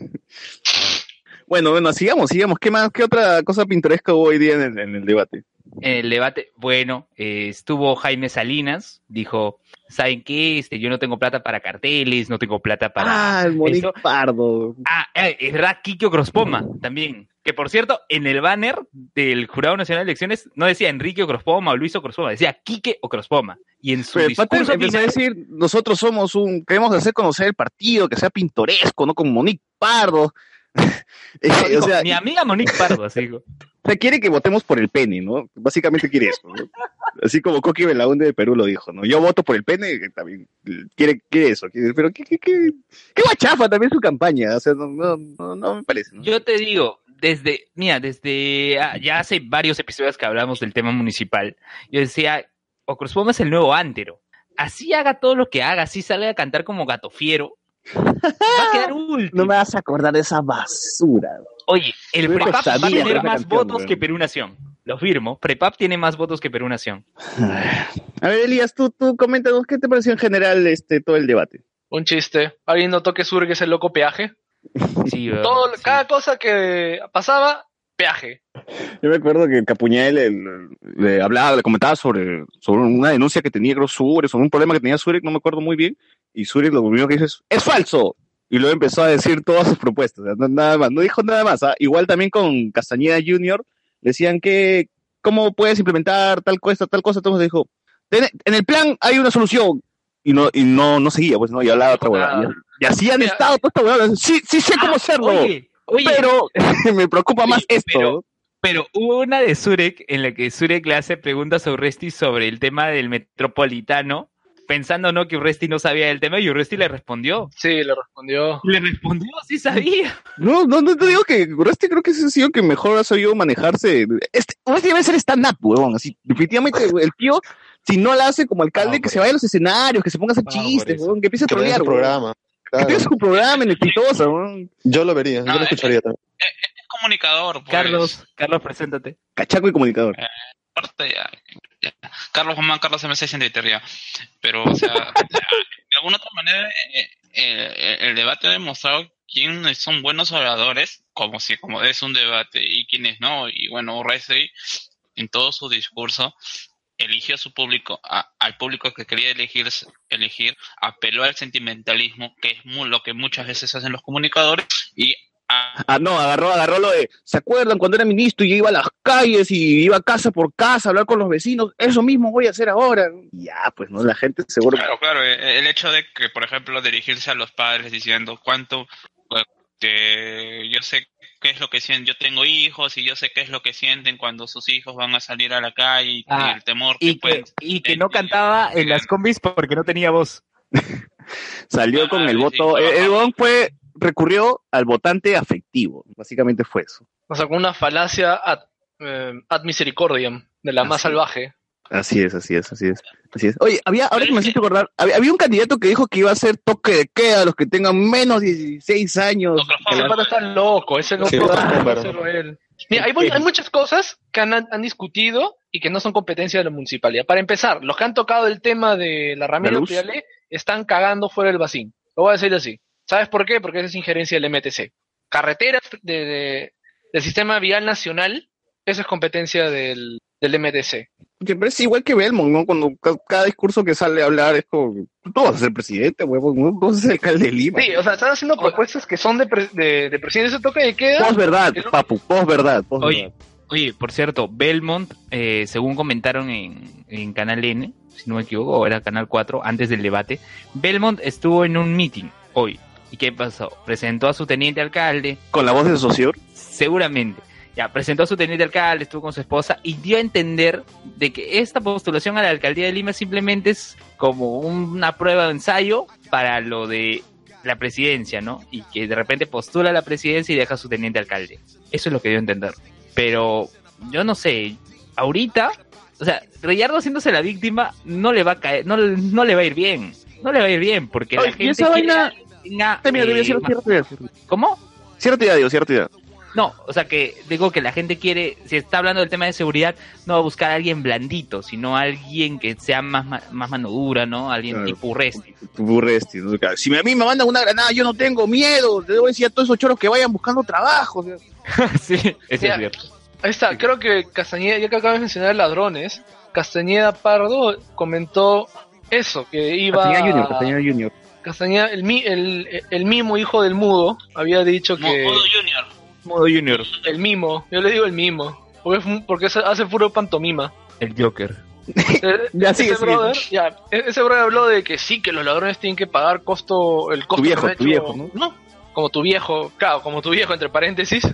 Bueno, bueno, sigamos, sigamos. ¿Qué más, qué otra cosa pintoresca hubo hoy día en el, en el debate? En el debate, bueno, eh, estuvo Jaime Salinas, dijo, ¿saben qué? Este, yo no tengo plata para carteles, no tengo plata para... ah, el Monique. Pardo. Ah, eh, es verdad, Kikio Crospoma también. Que por cierto, en el banner del Jurado Nacional de Elecciones no decía Enrique Crospoma o Luis Crospoma, decía Quique o Crospoma. Y en su Pero discurso empezó a decir, nosotros somos un, queremos hacer conocer el partido, que sea pintoresco, no como Monique Pardo. Eh, dijo, o sea, mi amiga Monique Pardo, así o sea, quiere que votemos por el pene, ¿no? Básicamente quiere eso, ¿no? Así como Coqui Belaunde de Perú lo dijo, ¿no? Yo voto por el pene, que también quiere, quiere eso. quiere- pero qué, qué, qué, qué guachafa también su campaña, o sea, no, no, no, no me parece, ¿no? Yo te digo, desde, mira, desde ah, ya hace varios episodios que hablamos del tema municipal, yo decía, Ocrospoma es el nuevo ántero. Así haga todo lo que haga, así salga a cantar como gato fiero, va a quedar último. No me vas a acordar de esa basura. Oye, el Prepap va a tener más canción, votos que Perú Nación. Lo firmo. Prepap tiene más votos que Perú Nación. A ver, Elías, tú, tú coméntanos, ¿qué te pareció en general este todo el debate? un chiste. ¿Alguien notó que Sur que es el loco peaje? Sí, weón, Todo, sí. Cada cosa que pasaba, peaje. Yo me acuerdo que Capuñal le, hablaba, le comentaba sobre, sobre una denuncia que tenía creo, Zurek, sobre un problema que tenía Zurek, no me acuerdo muy bien, y Zurek lo primero que dice es, ¡es falso! Y luego empezó a decir todas sus propuestas, no- nada más, no dijo nada más. ¿ah? Igual también con Castañeda Jr. decían que, ¿cómo puedes implementar tal cosa, tal cosa? Entonces dijo, "Ten- en el plan hay una solución. Y no, y no, no seguía, pues no, y hablaba otra huevada. Y, y así han estado estas huevadas. Sí, sí sé cómo hacerlo, Oye, oye, pero me preocupa Oye, más esto. pero- Pero hubo una de Zurek en la que Zurek le hace preguntas a Urresti sobre el tema del metropolitano pensando no que Urresti no sabía del tema y Urresti le respondió. Sí, le respondió. Le respondió, sí sabía. No, no, no te digo que Urresti creo que ese ha sido que mejor ha sabido manejarse. Este, Urresti debe ser stand-up, huevón. Así, definitivamente, el tío, si no la hace como alcalde, Ah, que se vaya a los escenarios, que se ponga a hacer Ah, chistes, huevón, que empiece a trolear, su Que Claro. tenga su programa en exitosa. Yo lo vería, yo No, lo es- escucharía también. Es comunicador, pues. Carlos, Carlos, preséntate. Cachaco y comunicador. Aparte, ya, ya. Carlos Juan Carlos M6 en Twitter ya. Pero, o sea, de alguna otra manera, eh, eh, el debate ha demostrado quiénes son buenos oradores, como si como es un debate, y quiénes no. Y bueno, Urresti, en todo su discurso, eligió a su público, a- al público que quería elegir, elegir, apeló al sentimentalismo, que es mu- lo que muchas veces hacen los comunicadores, y a- Ah, no, agarró, agarró lo de, ¿se acuerdan cuando era ministro y yo iba a las calles y iba casa por casa a hablar con los vecinos? Eso mismo voy a hacer ahora. Ya, pues no, la gente seguro. Claro, claro. eh, El hecho de que, por ejemplo, dirigirse a los padres diciendo cuánto, eh, yo sé qué es lo que sienten, yo tengo hijos y yo sé qué es lo que sienten cuando sus hijos van a salir a la calle y, Ah, y el temor que Y que, pueden y que no cantaba en las combis porque no tenía voz. Salió con Ah, el sí, voto. sí, el, el fue, recurrió al votante afectivo. Básicamente fue eso. O sea, con una falacia ad, eh, ad misericordiam, de la más salvaje. Así es, así es, así es. Así es. Oye, había, ahora que me hiciste acordar, había, había un candidato que dijo que iba a hacer toque de queda a los que tengan menos de 16 años. Fausto, pata está loco, ese no Sí, puede hacerlo él. Mira, hay, mu- hay muchas cosas que han, han discutido y que no son competencia de la municipalidad. Para empezar, los que han tocado el tema de la Ramiro? Priale están cagando fuera del vacín. Lo voy a decir así. ¿Sabes por qué? Porque esa es injerencia del MTC. Carreteras de, de- del sistema vial nacional, eso es competencia del, del MTC. Que parece igual que Belmont, ¿no? Cuando ca- cada discurso que sale a hablar es como, tú vas a ser presidente, huevón, ¿no? tú vas a ser alcalde de Lima. Sí, o sea, están haciendo propuestas que son de, pre- de, de presidente ese toque de queda. Pos verdad, papu, pos verdad, pos Oye, verdad. oye, por cierto, Belmont, eh, según comentaron en, en Canal N, si no me equivoco, o era Canal 4, antes del debate, Belmont estuvo en un meeting hoy. ¿Y qué pasó? Presentó a su teniente alcalde, Con la voz de Socior. seguramente. Ya, presentó a su teniente alcalde, estuvo con su esposa y dio a entender de que esta postulación a la alcaldía de Lima simplemente es como una prueba de ensayo para lo de la presidencia, ¿no? Y que de repente postula a la presidencia y deja a su teniente alcalde. Eso es lo que dio a entender. Pero yo no sé, ahorita, o sea, Reyardo haciéndose la víctima no le va a caer, no, no le va a ir bien. No le va a ir bien porque Oye, la y gente esa vaina- tenga, eh, más-. ¿Cómo? Cierta idea, digo, cierta idea. No, o sea que digo que la gente quiere, si está hablando del tema de seguridad, no va a buscar a alguien blandito, sino a alguien que sea más, más mano dura, ¿no? Alguien Claro. tipo Urresti. Si a mí me mandan una granada, yo no tengo miedo. Le debo decir a todos esos choros que vayan buscando trabajo. o sea. sí, eso Ya. es cierto. Ahí está, creo que Castañeda, ya que acabas de mencionar ladrones, Castañeda Pardo comentó eso, que iba... Castañeda Junior, Castañeda Junior. Castañeda, el, mi- el, el mimo hijo del mudo, había dicho que... Modo Junior. Modo Junior, El mimo, yo le digo el mimo, porque, porque hace- puro pantomima. el Joker. Ya, sigue, ese sigue. brother, ya, e- ese brother habló de que sí, que los ladrones tienen que pagar costo, el costo viejo, que han tu viejo, ¿no? como tu viejo, claro, como tu viejo entre paréntesis.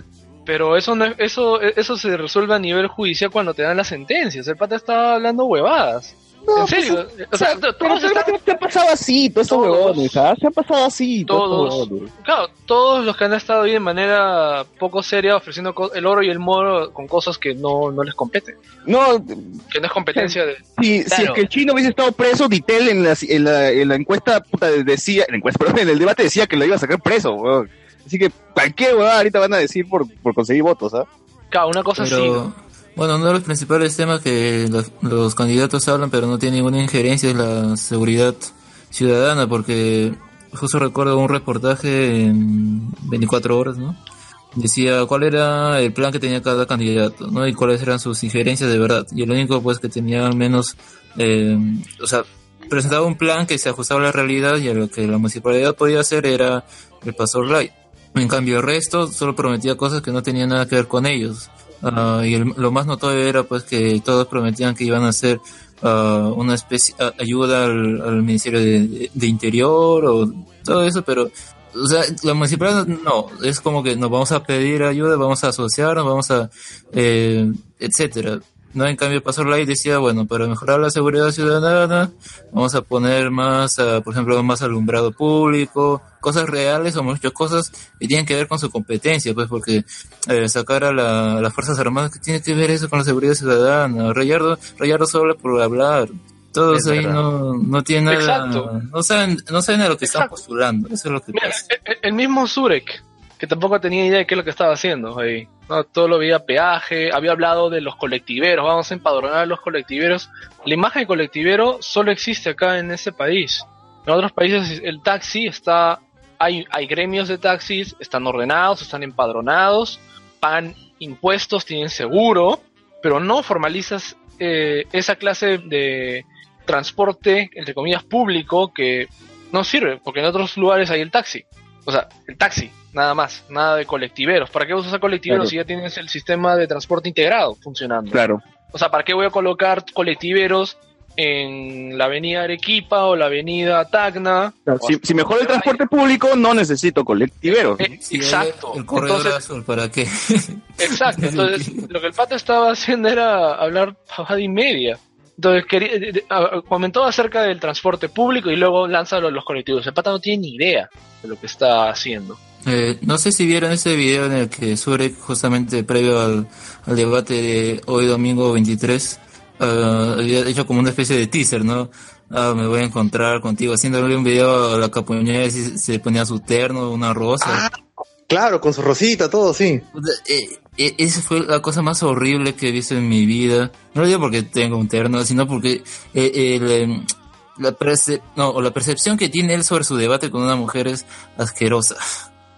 Pero eso no es- eso eso se resuelve a nivel judicial cuando te dan las sentencias. El pata está hablando huevadas. No, en serio, pues, o sea, Pero to- todos pero están- se ha pasado así, todos estos Todos. huevones, ¿ah? Se ha pasado así, todos Todos. Claro, todos los que han estado ahí de manera poco seria ofreciendo el oro y el moro con cosas que no, no les competen, No, que no es competencia de... si, si es Claro. que el chino hubiese estado preso, Ditel en la, en la, en la encuesta puta, decía, en la encuesta, perdón, en el debate decía que lo iba a sacar preso, huevón. Así que cualquier huevada ahorita van a decir por, por conseguir votos, ¿ah? Claro, una cosa así. Pero, ¿no? Bueno, uno de los principales temas que los, candidatos hablan, pero no tiene ninguna injerencia, es la seguridad ciudadana, porque justo recuerdo un reportaje en 24 horas, ¿no? Decía cuál era el plan que tenía cada candidato, ¿no? Y cuáles eran sus injerencias de verdad. Y el único, pues, que tenía al menos, eh, o sea, presentaba un plan que se ajustaba a la realidad y a lo que la municipalidad podía hacer era el Pastor Light. En cambio, el resto solo prometía cosas que no tenían nada que ver con ellos. Ah, y el- lo más notorio era pues que todos prometían que iban a hacer ah, una especie a- ayuda al, al Ministerio de Interior o todo eso, pero o sea, la municipalidad no, es como que nos vamos a pedir ayuda, vamos a asociarnos, vamos a eh, etcétera. ¿No? En cambio, Pastor Light decía, bueno, para mejorar la seguridad ciudadana, vamos a poner más, ah, por ejemplo, más alumbrado público, cosas reales o muchas cosas que tienen que ver con su competencia, pues, porque eh, sacar a, la- a las Fuerzas Armadas, que tiene que ver eso con la seguridad ciudadana? Rayardo, Rayardo solo por hablar. Todos Es ahí verdad. no, no tienen nada, Exacto. no saben, no saben a lo que están postulando, eso es lo que Mira, pasa. el, el mismo Zurek, que tampoco tenía idea de qué es lo que estaba haciendo ahí. No, todo lo veía peaje, había hablado de los colectiveros, vamos a empadronar a los colectiveros. La imagen de colectivero solo existe acá en ese país. En otros países el taxi está, hay, hay gremios de taxis, están ordenados, están empadronados, pagan impuestos, tienen seguro, pero no formalizas eh, esa clase de transporte, entre comillas, público que no sirve, porque en otros lugares hay el taxi. O sea, el taxi, nada más, nada de colectiveros. ¿Para qué usas a colectiveros Claro. si ya tienes el sistema de transporte integrado funcionando? Claro. O sea, ¿para qué voy a colocar colectiveros en la avenida Arequipa o la avenida Tacna? Claro, Si, si mejora el transporte público, no necito colectiveros. Eh, exacto. El corredor Entonces, azul, ¿para qué? Exacto, entonces lo que el pato estaba haciendo era hablar pavada y media. Entonces quería, comentó acerca del transporte público y luego lanza los colectivos. El pata no tiene ni idea de lo que está haciendo. Eh, no sé si vieron ese video en el que Surek, justamente previo al, al debate de hoy domingo 23, ah, había hecho como una especie de teaser, ¿no? Ah, me voy a encontrar contigo, haciéndole un video a la capuñera y se, ponía su terno, una rosa. Claro, con su rosita, todo, sí. Eh, eh, esa fue la cosa más horrible que he visto en mi vida. No lo digo porque tengo un terno, sino porque eh, el, em, la, no, percepción que tiene él sobre su debate con una mujer es asquerosa.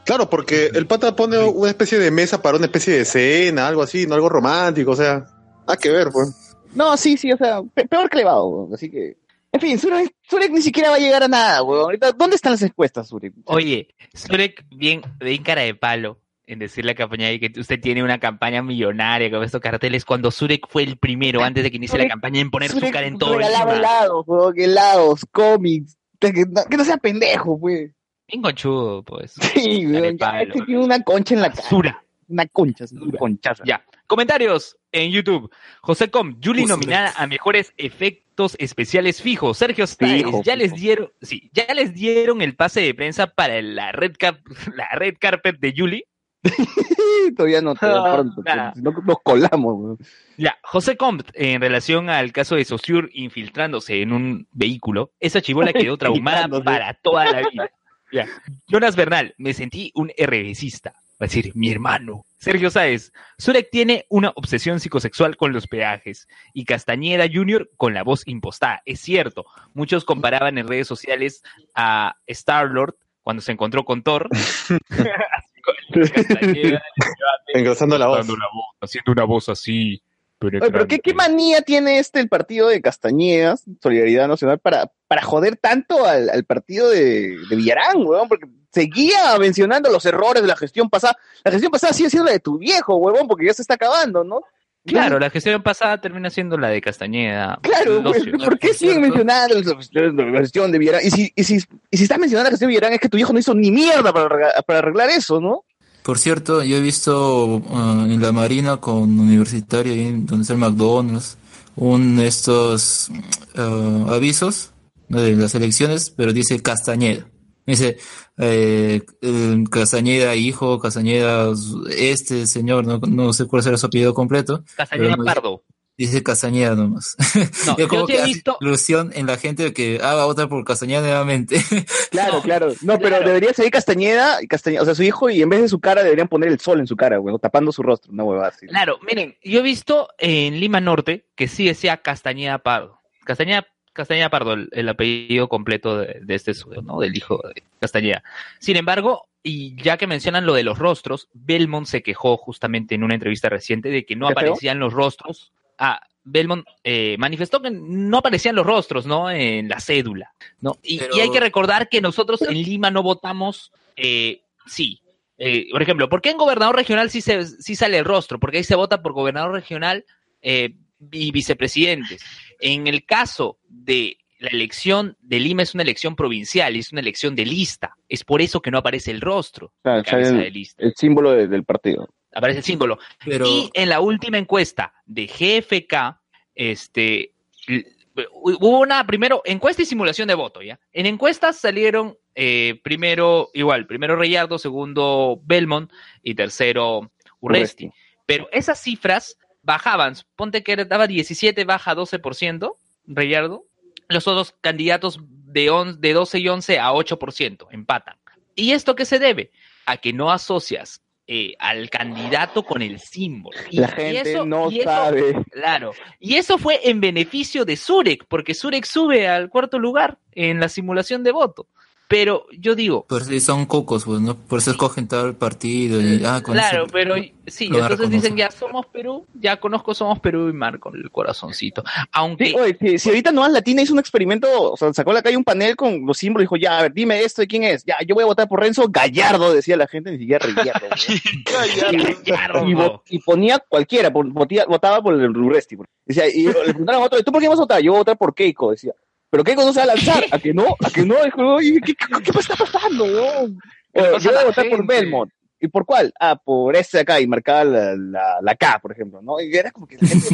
Claro, porque el pata pone una especie de mesa para una especie de cena, algo así, no algo romántico, o sea, hay que ver, pues. No, sí, sí, o sea, pe- peor que elevado, weón, así que... En fin, Zurek, Zurek ni siquiera va a llegar a nada, weón. Ahorita, ¿dónde están las encuestas, Zurek? Oye, Surek bien, bien cara de palo en decirle a Campaña que usted tiene una campaña millonaria con estos carteles cuando Surek fue el primero antes de que inicie la Zurek- campaña en poner su Zurek cara en todo regalaba helados, weón, helados, cómics. Que, no, que no sea pendejo, pues. Bien conchudo, pues. Sí, weón, ya, este tiene una concha en la cara. Una concha, sí, una conchaza. Ya. Comentarios en YouTube. José Com, Julie nominada a mejores efectos especiales fijos. Sergio Stiles, Fijo, ya les dieron, sí, ya les dieron el pase de prensa para la red cap- la red carpet de Julie. todavía no, Ah, pronto. No, nos colamos. Ya, José Compt, en relación al caso de Saussure infiltrándose en un vehículo, esa chibola quedó traumada para toda la vida. Ya. Jonas Bernal, me sentí un RBcista. Va a decir, mi hermano. Sergio Sáez, Surek tiene una obsesión psicosexual con los peajes y Castañeda Jr. con la voz impostada. Es cierto, muchos comparaban en redes sociales a Star-Lord cuando se encontró con Thor. Con Castañeda Engrosando la voz. Dando la voz, haciendo una voz así. Oye, pero ¿qué, qué manía tiene este el partido de Castañedas, Solidaridad Nacional, para, para joder tanto al, al partido de, de Villarán, weón? Porque seguía mencionando los errores de la gestión pasada. La gestión pasada sigue siendo la de tu viejo, huevón, porque ya se está acabando, ¿no? Claro, la gestión pasada termina siendo la de Castañeda. Claro, ¿por qué siguen mencionando la gestión de Villarán? Y si, y, si, y si estás mencionando la gestión de Villarán es que tu viejo no hizo ni mierda para, arreglar- para arreglar eso, ¿no? Por cierto, yo he visto ah, en la Marina con Universitario, ahí donde está el McDonald's, un de estos ah, avisos de las elecciones, pero dice Castañeda. Dice eh, Castañeda hijo, Castañeda este señor, no, no sé cuál será su apellido completo. Castañeda Pardo. Dice Castañeda nomás. No, Yo yo como que he hace visto- ilusión en la gente de que ah, va a votar por Castañeda nuevamente. Claro, No, claro. No, pero claro. debería seguir Castañeda, y Castañeda, o sea, su hijo, y en vez de su cara deberían poner el sol en su cara, güey, tapando su rostro, una huevada así. Claro, miren, yo he visto en Lima Norte que sí decía Castañeda Pardo. Castañeda, Castañeda Pardo, el, el apellido completo de, de este estudio, ¿no? Del hijo de Castañeda. Sin embargo, y ya que mencionan lo de los rostros, Belmont se quejó justamente en una entrevista reciente de que no aparecían los rostros. Ah, Belmont eh, manifestó que no aparecían los rostros, ¿no? En la cédula, ¿no? Y, Pero- y hay que recordar que nosotros en Lima no votamos, eh, sí. Eh, por ejemplo, ¿por qué en gobernador regional sí, se, sí sale el rostro? Porque ahí se vota por gobernador regional eh, y vicepresidentes. En el caso de la elección de Lima es una elección provincial, es una elección de lista. Es por eso que no aparece el rostro, Claro, cabeza sale de el, lista. el símbolo de- del partido. Aparece el símbolo. Pero Y en la última encuesta, de GFK, este, hubo una, primero, encuesta y simulación de voto, ¿ya? En encuestas salieron, eh, primero, igual, primero Reyardo, segundo Belmont y tercero Urresti. Pero esas cifras bajaban, ponte que daba 17, baja 12%, Reyardo. Los otros candidatos de, on- de 12 y 11 a 8%, empatan. ¿Y esto qué se debe? A que no asocias eh, al candidato con el símbolo. Y- La y gente eso- no y eso- sabe. Claro. Y eso fue en beneficio de Zurek, porque Zurek sube al cuarto lugar en la simulación de voto. Pero yo digo, Por si son cocos, pues, ¿no? Por eso escogen tal partido y, ah, con claro, ese- pero sí, entonces dicen ya somos Perú, ya conozco somos Perú y marco el corazoncito. Aunque Sí, oye, si, si ahorita Nuevas Latina hizo un experimento, o sea, sacó a la calle un panel con los símbolos y dijo, ya, a ver, dime esto de quién es. Ya, yo voy a votar por Renzo Gallardo, decía la gente, ni siquiera y, vo- y ponía cualquiera, por- votía- votaba por el Ruresti. Decía, y le preguntaron a otro, ¿tú por qué vas a votar? Yo voy a votar por Keiko, decía. Pero Keiko no se va a lanzar, ¿a que no? ¿A que no? Oye, ¿qué, qué, qué está pasando? ¿Qué pasa yo voy a votar por? Belmont. ¿Y por cuál? Ah, por este de acá, y marcaba la, la, la K, por ejemplo, ¿no? Y era como que la gente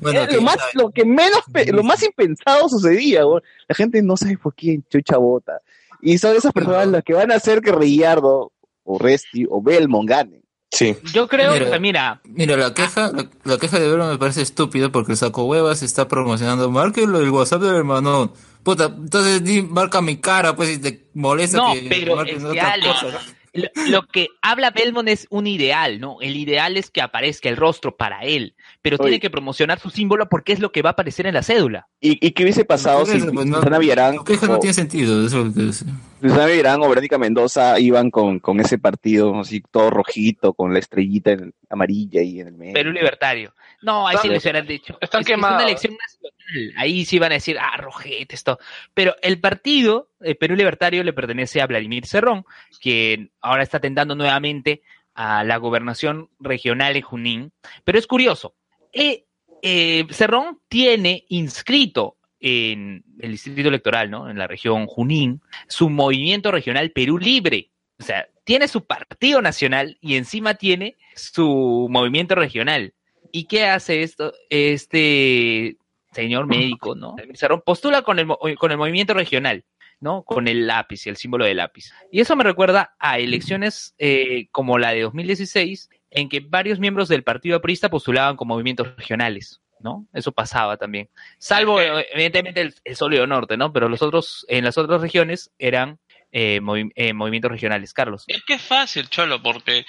Bueno, era que lo más, sabe. lo que menos, lo más impensado sucedía, weón. La gente no sabe por quién chucha vota. Y son esas personas las que van a hacer que Riyardo, o Resti, o Belmont ganen. Sí. yo creo Mira. que, mira, Mira, la queja, la, la queja de Vero me parece estúpido porque el saco huevas está promocionando, márquelo el WhatsApp del hermano. Puta, entonces di, marca mi cara, pues, si te molesta No, que pero es otra cosa. lo, lo que habla Belmont es un ideal, ¿no? El ideal es que aparezca el rostro para él, pero Oye. tiene que promocionar su símbolo porque es lo que va a aparecer en la cédula. ¿Y, y qué hubiese pasado si eso, pues, no- Susana Villarán Tu queja no o- tiene sentido, eso es lo que dice. Susana Villarán o Verónica Mendoza iban con, con ese partido así todo rojito, con la estrellita en- amarilla ahí en el medio? Perú libertario. No, ahí sí les hubieran dicho. están es, que es quemados. una elección nacional. Ahí sí van a decir, ah, rojete, esto. Pero el partido eh, Perú Libertario le pertenece a Vladimir Cerrón, que ahora está tentando nuevamente a la gobernación regional en Junín. Pero es curioso. Eh, eh, Cerrón tiene inscrito en el distrito electoral, ¿no? En la región Junín, su movimiento regional Perú Libre. O sea, tiene su partido nacional y encima tiene su movimiento regional. ¿Y qué hace esto? Este señor médico, ¿no? Cerrón postula con el, con el movimiento regional, ¿no? Con el lápiz, el símbolo del lápiz. Y eso me recuerda a elecciones eh, como la de 2016, en que varios miembros del partido aprista postulaban con movimientos regionales. ¿no? Eso pasaba también. Salvo, eh, evidentemente, el, el sólido norte, ¿no? Pero los otros, en las otras regiones eran eh, movi- eh, movimientos regionales. Carlos. Es que es fácil, Cholo, porque eh,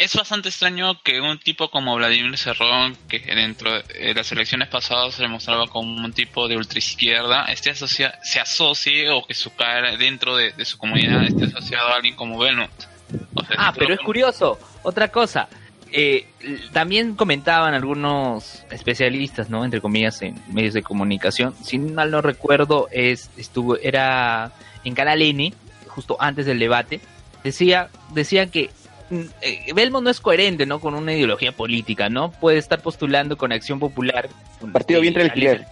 es bastante extraño que un tipo como Vladimir Cerrón, que dentro de las elecciones pasadas se le mostraba como un tipo de ultraizquierda, esté asocia se asocie o que su cara dentro de, de su comunidad esté asociado a alguien como Belmont. O sea, Ah, pero es curioso. Otra cosa. eh, también comentaban algunos especialistas, ¿no? Entre comillas, en medios de comunicación. Si mal no recuerdo, es, estuvo, era en Canal N, justo antes del debate. Decía, decía que mm, eh, Belmont no es coherente, ¿no? Con una ideología política, ¿no? Puede estar postulando con Acción Popular. con- Partido vientre alquiler.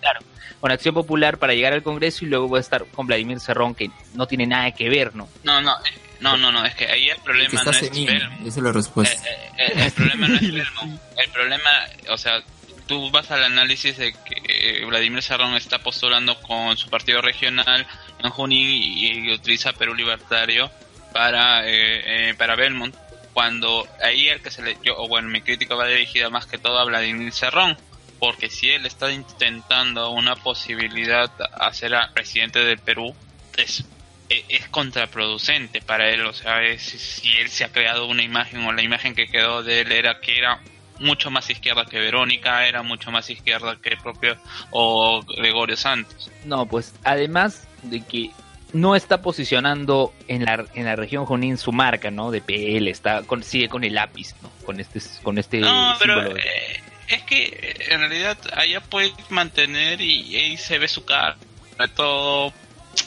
Claro, con Acción Popular para llegar al Congreso y luego va a estar con Vladimir Cerrón, que no tiene nada que ver, ¿no? No, no, eh, no, no, no, es que ahí el problema no es Belmont. esa es la respuesta. Eh, eh, el problema no es Belmont. El problema, o sea, tú vas al análisis de que Vladimir Serrón está postulando con su partido regional en Junín y, y utiliza Perú Libertario para, eh, eh, para Belmont, cuando ahí el que se le, yo, o bueno, mi crítica va dirigida más que todo a Vladimir Serrón, porque si él está intentando una posibilidad a ser presidente del Perú, es e- es contraproducente para él, o sea, es, si él se ha creado una imagen o la imagen que quedó de él era que era mucho más izquierda que Verónica, era mucho más izquierda que el propio o Gregorio Santos. No, pues además de que no está posicionando en la, en la región Junín su marca, ¿no? De PL, está con, sigue con el lápiz, ¿no? Con este, con este No, pero eh, es que eh, en realidad allá puede mantener y ahí se ve su cara, todo,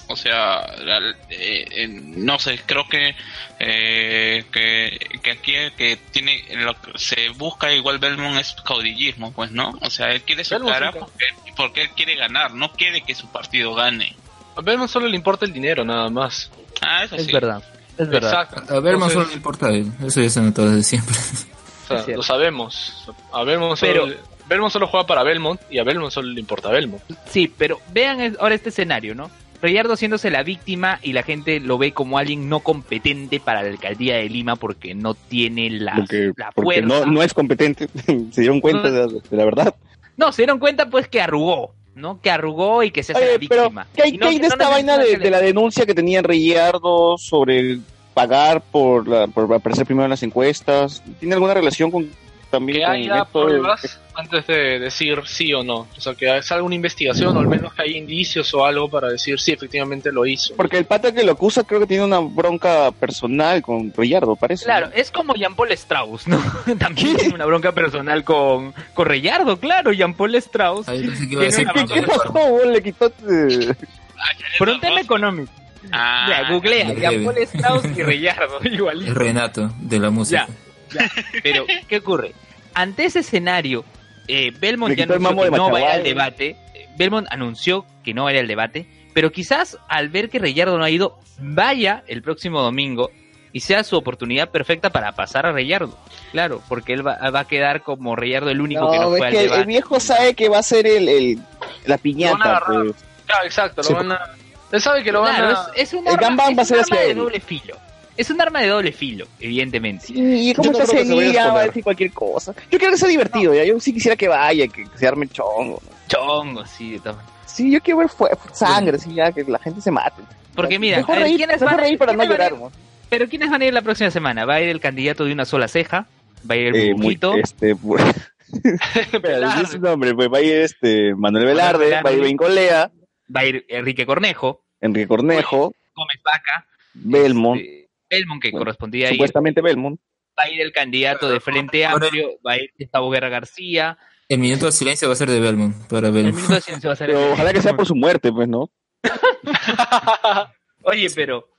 o sea, la- eh, eh, no sé, creo que, eh, que que aquí el que tiene lo que se busca igual Belmont es caudillismo, pues, ¿no? O sea, él quiere su Belmont cara porque, porque él quiere ganar, no quiere que su partido gane. A Belmont solo le importa el dinero, nada más. Ah, eso es sí. verdad, es verdad. Exacto. A Entonces, solo le importa a él. Eso ya se notó desde siempre. O sea, lo sabemos. A Belmont Pero- solo, Belmont solo juega para Belmont y a Belmont solo le importa Belmont. Sí, pero vean ahora este escenario, ¿no? Rayardo haciéndose la víctima y la gente lo ve como alguien no competente para la alcaldía de Lima porque no tiene la, Porque, la porque fuerza. no, no es competente. Se dieron cuenta de, de la verdad. No, se dieron cuenta pues que arrugó, ¿no? Que arrugó y que se hace la Oye, pero víctima. ¿qué hay, Y no- qué hay de no esta vaina de la denuncia que tenía Reyardo sobre pagar por, la, por aparecer primero en las encuestas? ¿Tiene alguna relación con también Que con haya esto? pruebas antes de decir sí o no. O sea, que salga una investigación o al menos que haya indicios o algo para decir sí, efectivamente lo hizo. Porque el pata que lo acusa creo que tiene una bronca personal con Reyardo, parece. Claro, es como Jean-Paul Strauss, ¿no? También tiene una bronca personal con, con Rayardo, claro. Jean-Paul Strauss Ahí pensé que iba. Le quitó... eh, por un tema económico. Ah, Ya, googlea. Jean-Paul Strauss y Rayardo, igualito. Renato de la música. Ya, Pero, ¿qué ocurre? Ante ese escenario, eh, Belmont ya anunció que no va a ir al debate. Belmont anunció que no va a ir al debate, pero quizás al ver que Reyardo no ha ido, vaya el próximo domingo y sea su oportunidad perfecta para pasar a Reyardo. Claro, porque él va, va a quedar como Reyardo el único que no fue es al que debate. el viejo sabe que va a ser el, el- la Lo van a piñata. agarrar. Pues. Claro, exacto. Lo Sí, van a... Él sabe que lo van Claro, a... es, es un el arma, va a ser un arma de doble filo. Es un arma de doble filo, evidentemente. Sí, y como Yo no está creo que se va a decir cualquier cosa. Yo quiero que sea divertido, ya. Yo sí quisiera que vaya, que, que se arme chongo. ¿no? Chongo, sí, de todas maneras. Sí, yo quiero ver fue- sangre, sí, ya, que la gente se mate. Porque mira, mejor reír, ¿quiénes mejor van a- reír para no llorar. Pero ¿quiénes van a ir la próxima semana? Va a ir el candidato de una sola ceja, va a ir el Eh, muy, burbujito, este, pues, espera, nombre, pues va a ir este Manuel Velarde, Velarde. va a ir Bencolea, va a ir Enrique Cornejo, Enrique Cornejo, Gómez Vaca, Belmont, este, Belmont, que Bueno, correspondía a ir, supuestamente Belmont. va a ir el candidato de Frente Amplio, va a ir Gustavo Guerra García, El minuto de silencio va a ser de Belmont para el Belmont. minuto de silencio va a ser... Pero ojalá que sea por su muerte, pues, ¿no? Oye, pero,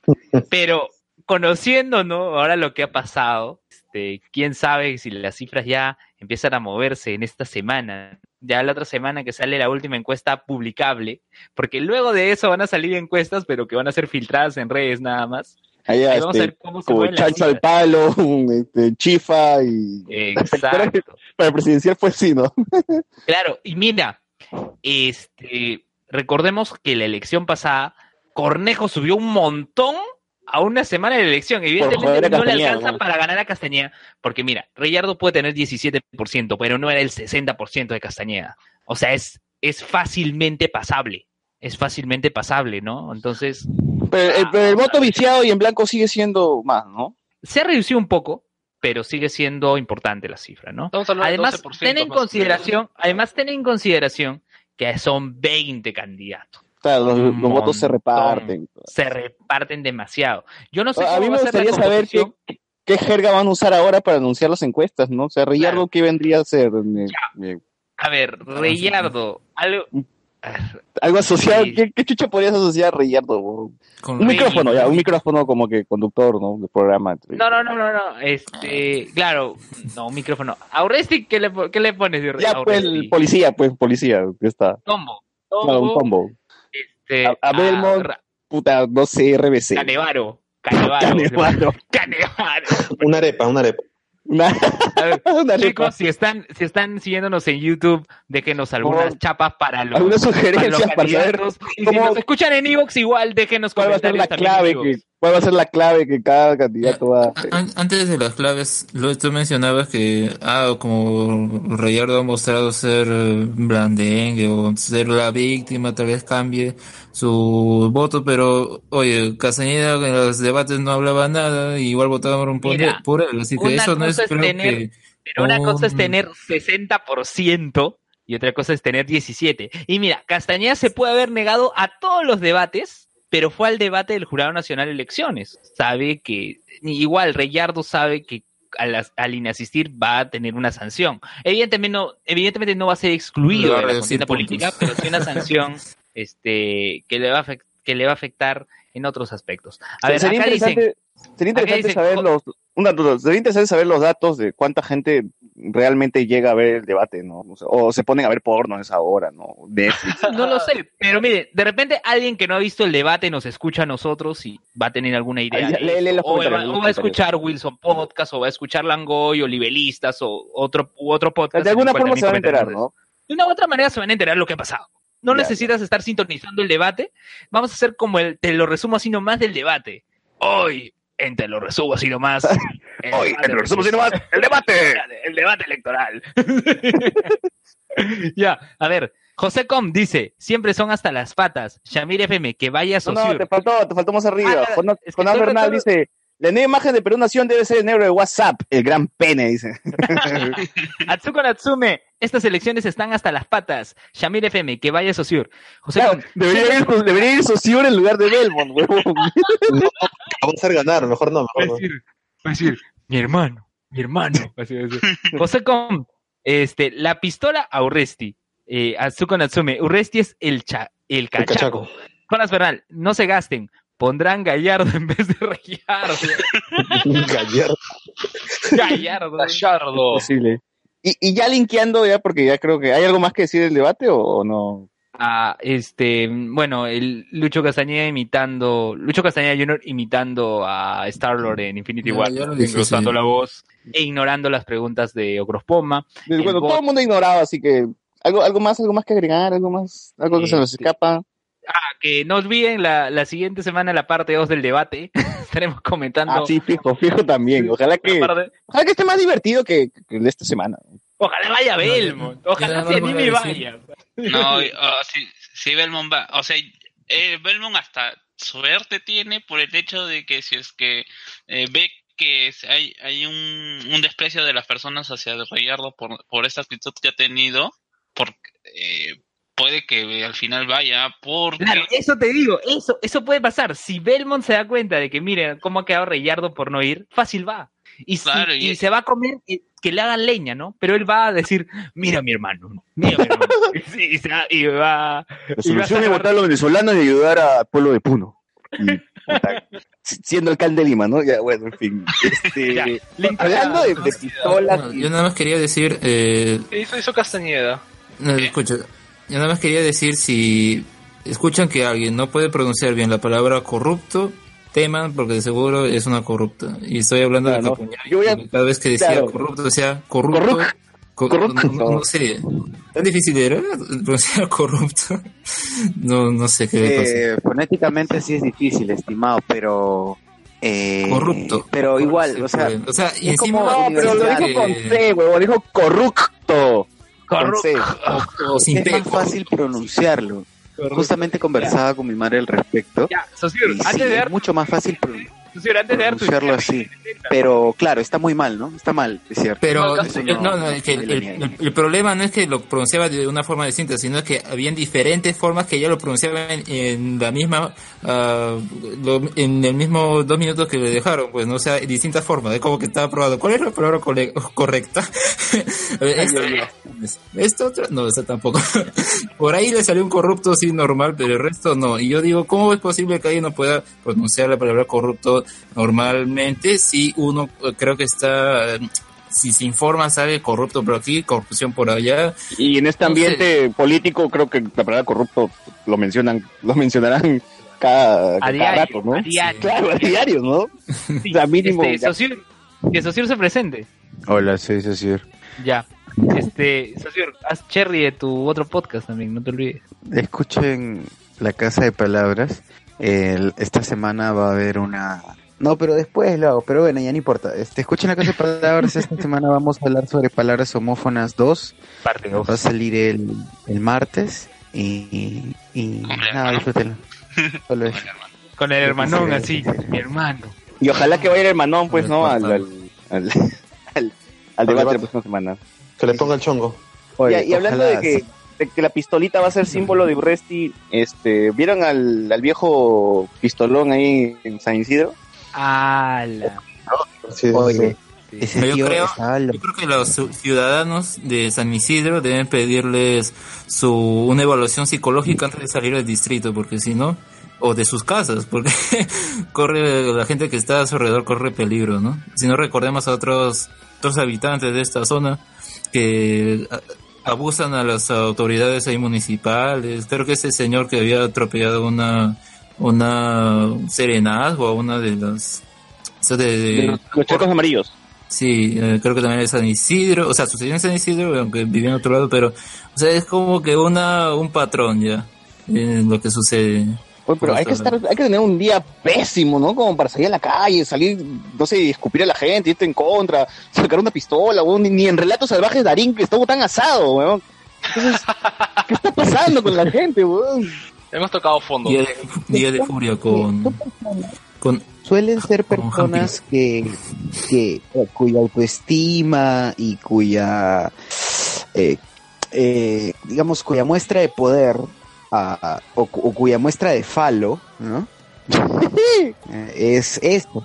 pero conociendo, ¿no? Ahora lo que ha pasado, este, quién sabe si las cifras ya empiezan a moverse en esta semana. Ya la otra semana que sale la última encuesta publicable, porque luego de eso van a salir encuestas, pero que van a ser filtradas en redes nada más. Ahí vamos a este, ver cómo se como Chancho al palo, este, Chifa y... Exacto. Para el presidencial fue sí, ¿no? Claro, y mira, este, recordemos que la elección pasada, Cornejo subió un montón a una semana de la elección. Evidentemente no le alcanza ¿no? para ganar a Castañeda, porque mira, Reyardo puede tener 17%, pero no era el 60% de Castañeda. O sea, es, es fácilmente pasable. Es fácilmente pasable, ¿no? Entonces, Pero, el, pero el voto viciado y en blanco sigue siendo más, ¿no? se ha reducido un poco, pero sigue siendo importante la cifra, ¿no? Estamos hablando Además, de 12% ten en consideración, además ten en consideración que son 20 candidatos. Los, votos se reparten. Se reparten demasiado. Yo no sé A cómo mí me gustaría saber qué, qué jerga van a usar ahora para anunciar las encuestas, ¿no? O sea, Reyardo, Claro. ¿qué vendría a ser? A ver, Reyardo, algo... Algo asociado, Sí. ¿qué, qué chucha podrías asociar a Reyardo? bro? Con Un Rey. micrófono, ya, un micrófono como que conductor, ¿no? De programa. No, no, no, no, no. Este, claro, no, un micrófono. Auresti, ¿qué le, qué le pones? Ya, pues, el policía, pues, policía, que está. Tombo. Claro, un Tombo, combo. Este, A- a Belmont, Ra- Puta, no sé, RBC. Canevaro. Canevaro. Canevaro. Canevaro. Una arepa, una arepa. Una, A ver, una Chicos, si están, si están siguiéndonos en YouTube, déjenos algunas chapas para los, Algunas para los sugerencias para saber candidatos. Y si nos escuchan en Evox, igual déjenos cuál va a ser la comentarios también clave en que, iVoox. Cuál va a ser la clave que cada candidato va a An- Antes de las claves, lo tú mencionabas que, ah, como Rayardo ha mostrado ser blandengue o ser la víctima, tal vez cambie su voto, pero, oye, Castañeda en los debates no hablaba nada, y igual votaron por, Mira, por él, así que una eso no es, cosa es creo tener- que, Pero una cosa es tener 60% y otra cosa es tener 17%. Y mira, Castañeda se puede haber negado a todos los debates, pero fue al debate del Jurado Nacional de Elecciones. Sabe que, igual, Reyardo sabe que al, as- al inasistir va a tener una sanción. Evidentemente no, evidentemente no va a ser excluido de la contienda política, pero sí una sanción este, que, le va a que le va a afectar en otros aspectos. A ver, sería acá dicen, interesante, sería acá interesante dicen- saber los una duda, sería interesante saber los datos de cuánta gente realmente llega a ver el debate, ¿no? O, sea, o se ponen a ver porno a esa hora, ¿no? Netflix. No lo sé, pero mire, de repente alguien que no ha visto el debate nos escucha a nosotros y va a tener alguna idea. De lee- lee o, va, o va a escuchar Wilson Podcast, o va a escuchar Langoy, o Libelistas, o otro, u otro podcast. De alguna forma se van a enterar, ¿no? De una u otra manera se van a enterar lo que ha pasado. No Ya, necesitas estar sintonizando el debate. Vamos a hacer como el, te lo resumo así nomás del debate. Hoy, en te lo resumo así nomás. el Hoy, debate en lo resumo así nomás, el debate. El debate electoral. ya, a ver. José Com dice, siempre son hasta las patas. Shamir FM, que vaya a No, no, te faltó, te faltó más arriba. Ah, Jonás es que Jonás estoy Bernal dice, la nueva imagen de Perú Nación debe ser el negro de WhatsApp, el gran pene, dice. Atsuko Natsume, estas elecciones están hasta las patas. Shamir FM, que vaya a Sociur. José Claro, Com, debería ir, debería ir Sociur en lugar de Belmont, huevón. Vamos a hacer ganar, mejor no, va a mejor no. decir, va a decir, mi hermano, mi hermano. Así va a decir. José Com, este, la pistola a Urresti. Eh, Atsuko Natsume, Urresti es el, cha, el El cachaco. cachaco. Jonas Bernal, no se gasten. Pondrán Gallardo en vez de Gallardo. Gallardo. Gallardo. Gallardo. Posible. Y, y ya linkeando ya, porque ya creo que hay algo más que decir del debate o, o no. Ah, este, bueno, el Lucho Castañeda imitando, Lucho Castañeda Jr. imitando a Star-Lord en Infinity War, engrosando sí. la voz e ignorando las preguntas de Ogrospoma. El Bueno, todo el mundo ignoraba, así que algo, algo más, algo más que agregar, algo más, algo que se nos Este, escapa. Ah, que no olviden la, la siguiente semana la parte 2 del debate. Estaremos comentando. Ah, sí, fijo, fijo también. Ojalá que, parte- ojalá que esté más divertido que, que el de esta semana. Ojalá vaya Belmont. Ojalá ya se no anime y vaya. No, si, si Belmont va, o sea, eh, Belmont hasta suerte tiene por el hecho de que si es que eh, ve que hay, hay un, un desprecio de las personas hacia Gallardo por, por esta actitud que ha tenido, porque eh, puede que al final vaya, porque Claro, eso te digo, eso, eso puede pasar. Si Belmont se da cuenta de que, miren, cómo ha quedado Reyardo por no ir, fácil va. Y, si- Claro, y- y se va a comer, eh, que le hagan leña, ¿no? Pero él va a decir, mira mi hermano, mira mi hermano. y, sí, y se va, y va, La solución es votar a los venezolanos y ayudar al pueblo de Puno. Siendo alcalde de Lima, ¿no? Ya, bueno, en fin. Este, Ya, hablando de, de pistolas. Bueno, yo nada más quería decir, eh, ¿Qué hizo, hizo Castañeda? no, escucha, yo nada más quería decir si escuchan que alguien no puede pronunciar bien la palabra corrupto, teman porque de seguro es una corrupta. Y estoy hablando Claro, de ¿no? Yo a- porque cada vez que decía claro. corrupto decía corrupto. Corruc- co- corrupto. No, no- no sé, tan difícil era pronunciar corrupto. No, no sé qué pasa. Eh, fonéticamente sí es difícil, estimado, pero... eh, Corrupto. Pero igual, o sea... o sea, y encima como No, pero lo dijo con C, huevón, dijo corrupto. O, o sin es más fácil pronunciarlo. Justamente conversaba con mi madre al respecto. Ya, y sí, antes de es mucho más fácil pron- Sociur, antes de dar tu pronunciarlo así. Pero claro, está muy mal, ¿no? Está mal, es cierto. Pero No, no, no, es que el, problema no es que lo pronunciaba de una forma distinta, sino que habían diferentes formas que ella lo pronunciaba en, en la misma, ah, lo- en el mismo dos minutos que le dejaron, pues, no o sea, distintas formas, es como que estaba probado. ¿Cuál es la palabra correcta? Ver, esto, esto otro, no, esa tampoco. Por ahí le salió un corrupto, sí, normal, pero el resto no. Y yo digo, ¿cómo es posible que alguien no pueda pronunciar la palabra corrupto normalmente si uno eh, creo que está eh, si se informa sabe corrupto por aquí, corrupción por allá. Y en este ambiente político creo que la palabra corrupto lo mencionan, lo mencionarán cada, A cada diario, rato, ¿no? a diario. Claro, a diario, ¿no? Sí, O sea, mínimo. este, Sociur, que Sociur se presente. Hola, soy Sociur. Ya. Este, Sociur, haz cherry de tu otro podcast también, no te olvides. Escuchen La Casa de Palabras. El- esta semana va a haber una... No, pero después lo hago, pero bueno, ya no importa. Este, escuchen La Casa de Palabras. Esta semana vamos a hablar sobre palabras homófonas 2. Parte Va a salir el, el martes. Y, y nada, disfrútenlo. Solo. Con el hermanón Sí, así, sí, sí. mi hermano. Y ojalá que vaya el hermanón, pues, ¿no? Al, al, al, al, al debate de la próxima semana. Que le ponga el chongo. Oye, y, y hablando de que, de que la pistolita va a ser símbolo de Urresti, este, ¿vieron al, al viejo pistolón ahí en San Isidro? ¡Hala! Sí, sí, Oye, sí. ese Yo tío creo-. Yo creo que los ci- ciudadanos de San Isidro deben pedirles su una evaluación psicológica antes de salir del distrito, porque si no, o de sus casas, porque corre la gente que está a su alrededor corre peligro, ¿no? Si no recordemos a otros, otros habitantes de esta zona que abusan a las autoridades ahí municipales. Creo que ese señor que había atropellado una una serenazgo a una de las o de, De los, los chacos amarillos. Sí, eh, creo que también es San Isidro, o sea, sucedió en San Isidro, aunque vivía en otro lado, pero, o sea, es como que una un patrón ya, en lo que sucede. Oye, pero hay que estar, hay que tener un día pésimo, ¿no? Como para salir a la calle, salir, no sé, escupir a la gente, irte en contra, sacar una pistola, weón. Ni, ni en Relatos Salvajes Darín que estuvo tan asado, weón. Entonces, ¿qué está pasando con la gente, weón? Hemos tocado fondo. Día de, día de furia con, con Suelen ser personas que, que cuya autoestima y cuya, eh, eh, digamos, cuya muestra de poder ah, o cuya muestra de falo, ¿no? Eh, es esto.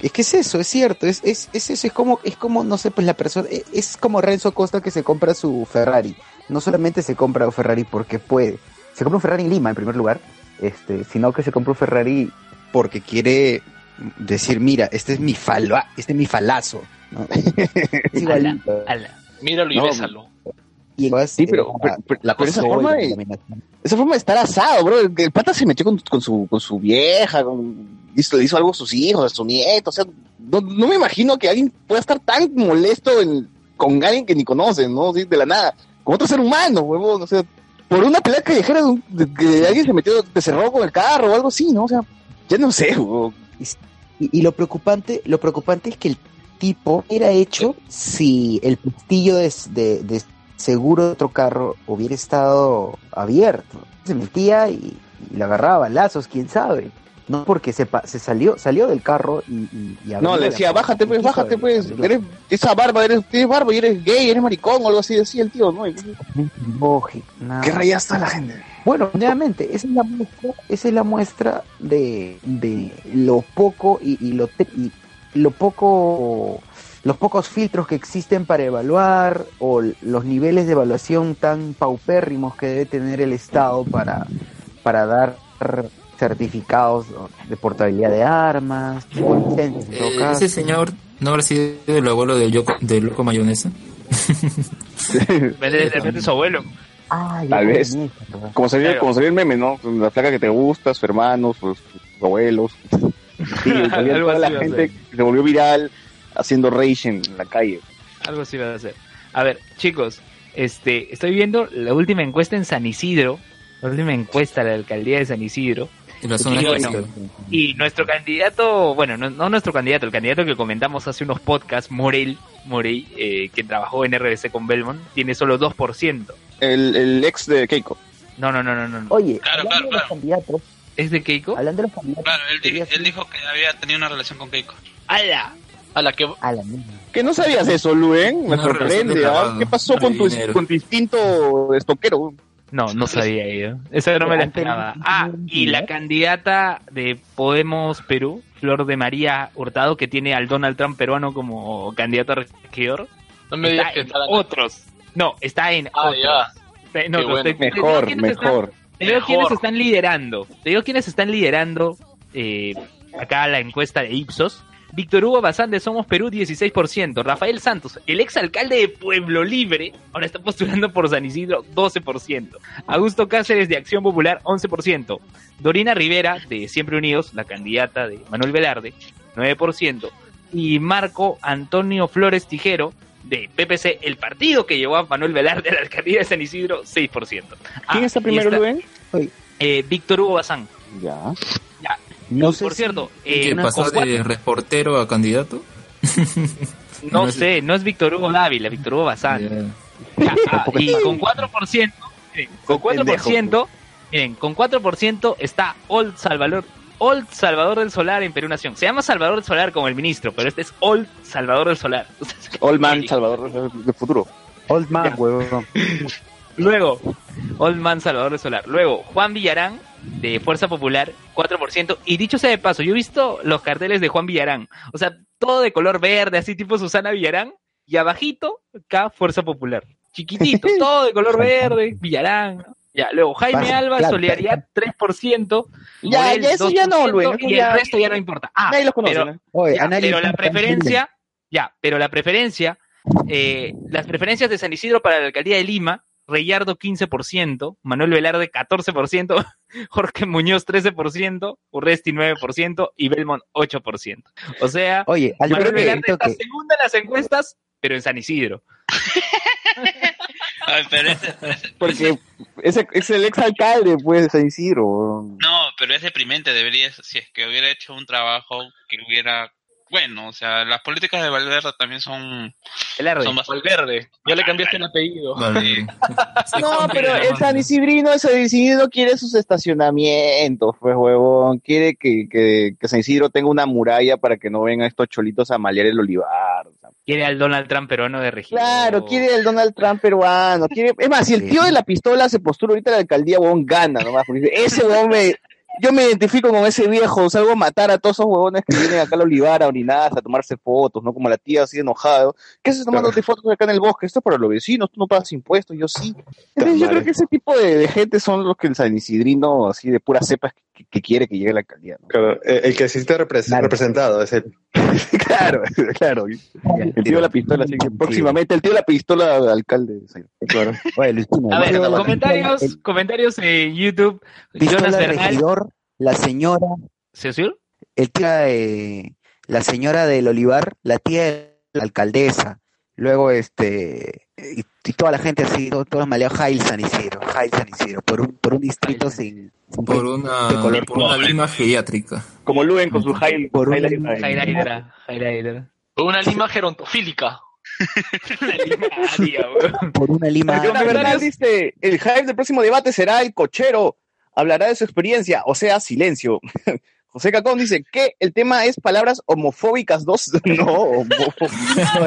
Es que es eso, es cierto, es, es, es eso, es como, es como, no sé, pues la persona, es, es como Renzo Costa que se compra su Ferrari. No solamente se compra un Ferrari porque puede, se compra un Ferrari en Lima en primer lugar, este, sino que se compra un Ferrari porque quiere decir, mira, este es mi falo, este es mi falazo. ¿no? Es igualito. Míralo y No, bésalo. Y Sí, pero, eh, pero- pero- la pero esa forma de-. Esa forma de estar asado, bro. El, el pata se metió con, con su, con su vieja, con, hizo, le hizo algo a sus hijos, a su nieto. O sea, no, no me imagino que alguien pueda estar tan molesto en- con alguien que ni conoce, ¿no? Sí, de la nada. Con otro ser humano, huevón. O sea, por una pelea callejera de, un- de- que alguien se metió, te cerró con el carro o algo así, ¿no? O sea, ya no sé. Y, lo preocupante, lo preocupante es que el tipo era hecho si el pestillo de, de- seguro de otro carro hubiera estado abierto. Se metía y, y le agarraba balazos, quién sabe. No porque se, pa- se salió, salió del carro y, y, y No, le decía, bájate pues, bájate pues. Eres, esa barba, eres, tienes barba y eres gay, eres maricón o algo así, decía el tío, ¿no? Lógico, nada. ¿Qué rayas está la gente? Bueno, nuevamente, esa es la muestra, esa es la muestra de, de lo poco y, y lo y lo poco los pocos filtros que existen para evaluar o los niveles de evaluación tan paupérrimos que debe tener el Estado para, para dar certificados de portabilidad de armas, o licencias en todo Eh, caso. ese señor no habrá sido el abuelo del, Yoko- del loco mayonesa. De repente su abuelo. Tal vez. Como salió, Claro. como salió el meme, ¿no? La flaca que te gusta, su hermano, sus, sus abuelos. Sí, toda la gente que se volvió viral haciendo rage en la calle. Algo así va a hacer. A ver, chicos, este, estoy viendo la última encuesta en San Isidro, la última encuesta de la alcaldía de San Isidro. Y, bueno, y nuestro candidato, bueno, no, no nuestro candidato, el candidato que comentamos hace unos podcasts, Morel, Morey, eh, que trabajó en RBC con Belmont, tiene solo 2%. El, el ex de Keiko. No, no, no, no, no. Oye, Claro, hablando claro, de los claro. candidatos, ¿Es de Keiko? hablando de los candidatos, Claro, él, di- él dijo que había tenido una relación con Keiko. ¡Hala! A la que a la misma. ¿Que no sabías eso, Luen? Me sorprende. de ¿ah? ¿Qué pasó con tu, con tu instinto estoquero? No, no sabía yo. Eso no me la esperaba. Ah, y la candidata de Podemos Perú, Flor de María Hurtado, que tiene al Donald Trump peruano como candidato a regidor. no me digas está que en está la- otros. No, está en Ah, otros. ya. Está en Qué otros. bueno. Te- te digo Mejor, quiénes están- mejor. te digo Mejor. quiénes están liderando. Te digo quiénes están liderando eh, acá la encuesta de Ipsos. Víctor Hugo Bazán de Somos Perú, 16%. Rafael Santos, el exalcalde de Pueblo Libre, ahora está postulando por San Isidro, 12%. Augusto Cáceres de Acción Popular, 11%. Dorina Rivera, de Siempre Unidos, la candidata de Manuel Velarde, 9%. Y Marco Antonio Flores Tijero, de PPC, el partido que llevó a Manuel Velarde a la alcaldía de San Isidro, 6%. Ah, ¿Quién está y primero, eh, Víctor Hugo Bazán. Ya. Ya. No sé por cierto, ¿Que eh, pasó de reportero a candidato? No No es- sé, no es Víctor Hugo Dávila, Víctor Hugo Bazán. Ah, y con 4%, miren, con 4%, miren, con 4% está Old Salvador, Old Salvador del Solar en Perú Nación. Se llama Salvador del Solar como el ministro, pero este es Old Salvador del Solar. Old Man Salvador del futuro. Old man, huevón. Luego, Old Man Salvador del Solar. Luego, Juan Villarán, de Fuerza Popular, 4%. Y dicho sea de paso, yo he visto los carteles de Juan Villarán. O sea, todo de color verde, así tipo Susana Villarán. Y abajito, acá, Fuerza Popular. Chiquitito, todo de color verde, Villarán. Ya, luego Jaime Alba, claro, solidaridad 3%. Ya, Morel, ya, eso ya no, 2%, Luen, eso Y ya- el resto ya no importa. Ah, Nadie los conoce, pero, ¿no? Oye, ya, análisis pero la preferencia, ya, pero la preferencia, eh, las preferencias de San Isidro para la alcaldía de Lima, Reyardo 15%, Manuel Velarde 14%, Jorge Muñoz 13%, Urresti 9% y Belmont 8%. O sea, Oye, Manuel Alberto, Velarde está que segunda en las encuestas, pero en San Isidro. Ay, pero ese, Porque ese es el exalcalde, pues, de San Isidro. no, pero es deprimente, debería, si es que hubiera hecho un trabajo que hubiera, bueno, o sea, las políticas de Valverde también son, son bastante... Valverde. Ya le cambiaste el apellido. Vale. No, pero el. San Isidrino, el San Isidrino quiere sus estacionamientos, pues, huevón. Quiere que, que, que San Isidro tenga una muralla para que no vengan estos cholitos a malear el olivar. o sea. Quiere al Donald Trump peruano de región. Claro, quiere el Donald Trump peruano. Quiere... Es más, si el tío de la pistola se postula ahorita a la alcaldía, huevón, gana nomás. ese huevón me... Yo me identifico con ese viejo, salgo a matar a todos esos huevones que vienen acá al olivar a orinarse, a tomarse fotos, ¿no? Como la tía así enojado. ¿Qué haces tomándote fotos acá en el bosque? Esto es para los vecinos, tú no pagas impuestos, yo sí. Entonces yo creo que ese tipo de, de gente son los que el San Isidrino, así de pura cepa, que, que quiere que llegue a la alcaldía, ¿no? Claro, el que repres- Claro. representado es el. claro, claro. El tío de la pistola, así que próximamente el tío de la pistola alcalde. de Isidro. Claro. Oye, Luistina, A ver, comentarios, el- comentarios en YouTube. pistola Jonas Bernal. regidor, la señora, ¿Se oyó? el tía, eh, la señora del Olivar, la tía de la alcaldesa, luego este y, y toda la gente así, todo- todos los maleados Jail San Isidro, Jail San Isidro, por un, por un distrito sin, sin- Por una, de color por una lima geriátrica. Como Luen con su Jail. Por un- Jail- Hydra, Jaira Hydra. Una lima gerontofílica. La lima aria, weón. por una lima Jonas Bernal dice, el hype del próximo debate será el cochero, hablará de su experiencia, o sea, silencio. José Cacón dice que el tema es palabras homofóbicas dos. No, homofo-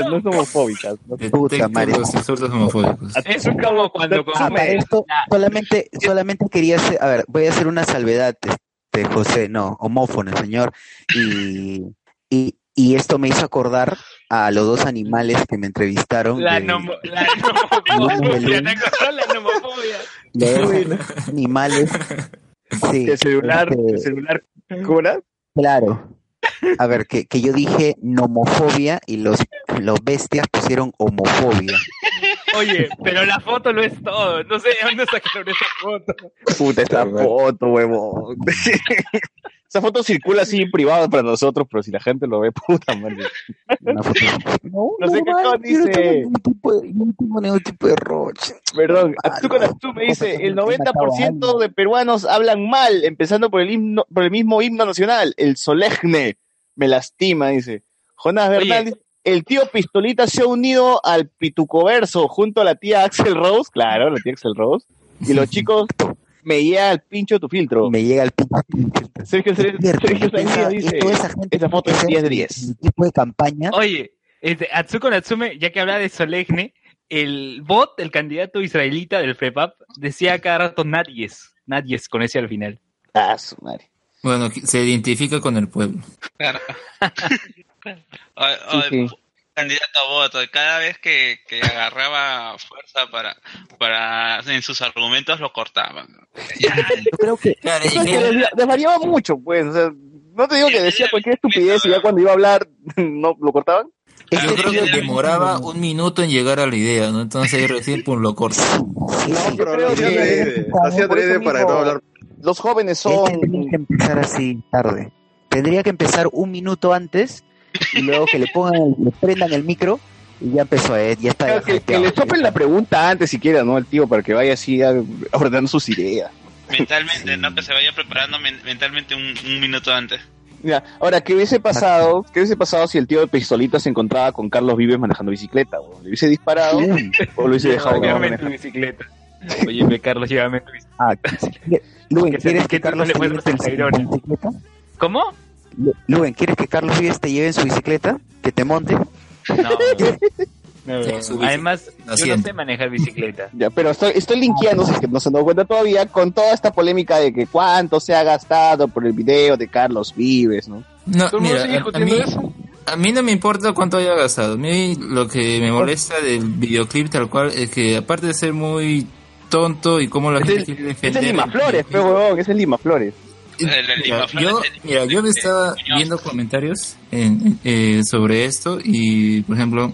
no, no es homofóbicas. no. Puta los insultos homofóbicos. Es como cuando Ah, esto la- solamente, solamente quería hacer, a ver, voy a hacer una salvedad, este, José, no, homófono, señor, y, y, y esto me hizo acordar a los dos animales que me entrevistaron, la de- la nomofobia, animales, sí, El celular, este, el celular, ¿cómo era? claro, a ver, que, que yo dije nomofobia y los, los bestias pusieron homofobia, Oye, pero la foto lo es todo. No sé de dónde sacaron esa foto. Puta, esta foto, huevón. Esa foto circula así en privado para nosotros, pero si la gente lo ve, puta madre. una foto, no, No sé qué man, dice. tipo de- yo no tengo ningún tipo de roche. Perdón, Ah. Natsu me dice, el Mataba a 90% alguien. de peruanos hablan mal, empezando por el himno, por el mismo himno nacional, el solegne. Me lastima, dice. Jonás Bernal Oye. dice, el tío Pistolita se ha unido al Pitucoverso junto a la tía Axel Rose, claro, la tía Axel Rose, y los chicos me llega al pincho tu filtro. Me llega el pinche. Sergio, Sergio, Sergio dice, toda esa gente esa foto es tiene que 10 de ser 10. El tipo de campaña. Oye, este, Atsuko Natsume, ya que habla de Solegne, el bot, el candidato israelita del FREPAP, decía cada rato Nadies. Nadies con ese al final. Ah, su madre. Bueno, se identifica con el pueblo. Claro. Sí, sí. Candidato a voto, cada vez que, que agarraba fuerza para, para en sus argumentos lo cortaban. Yo creo que Claro, y Eso es que que- desvia- desvariaba mucho, pues. O sea, no te digo que decía cualquier estupidez y ya cuando iba a hablar no lo cortaban. yo creo que demoraba un minuto en llegar a la idea, ¿no? Entonces recién pum, lo corta. Sí. Pero creo que- adrede, hacía para no hablar. Los jóvenes Él son. tendría que empezar así tarde. Tendría que empezar un minuto antes y luego que le pongan, le prendan el micro y ya empezó, eh, ya está. Claro, que, le topen la pregunta antes siquiera, ¿no? El tío, para que vaya así a- ordenando sus ideas. Mentalmente, ¿no? Que se vaya preparando men- mentalmente un, un minuto antes. Mira, ahora, ¿qué hubiese pasado? ¿Qué hubiese pasado si el tío de Pistolita se encontraba con Carlos Vives manejando bicicleta? ¿o? ¿Le hubiese disparado o lo hubiese dejado Llévame tu bicicleta. Oye, Carlos, llévame tu bicicleta. Ah, se- ¿quieres que Carlos le en el bicicleta? ¿Cómo? Lu- Luen, ¿quieres que Carlos Vives te lleve en su bicicleta? ¿Que te monte? No. no, Sí. Además, yo no Asiento. sé manejar bicicleta. Ya, pero estoy, estoy linkeando, si es que no se dado cuenta todavía, con toda esta polémica de que cuánto se ha gastado por el video de Carlos Vives, ¿no? No, ¿Todo el mira, a, a mí, eso? a mí no me importa cuánto haya gastado. A mí lo que me molesta del videoclip tal cual es que aparte de ser muy tonto y cómo la Ese gente es- quiere Ese es. Lima Flores, pe, huevón, ese es Lima Flores. Mira, yo, mira, yo me estaba viendo comentarios en- eh, sobre esto y, por ejemplo,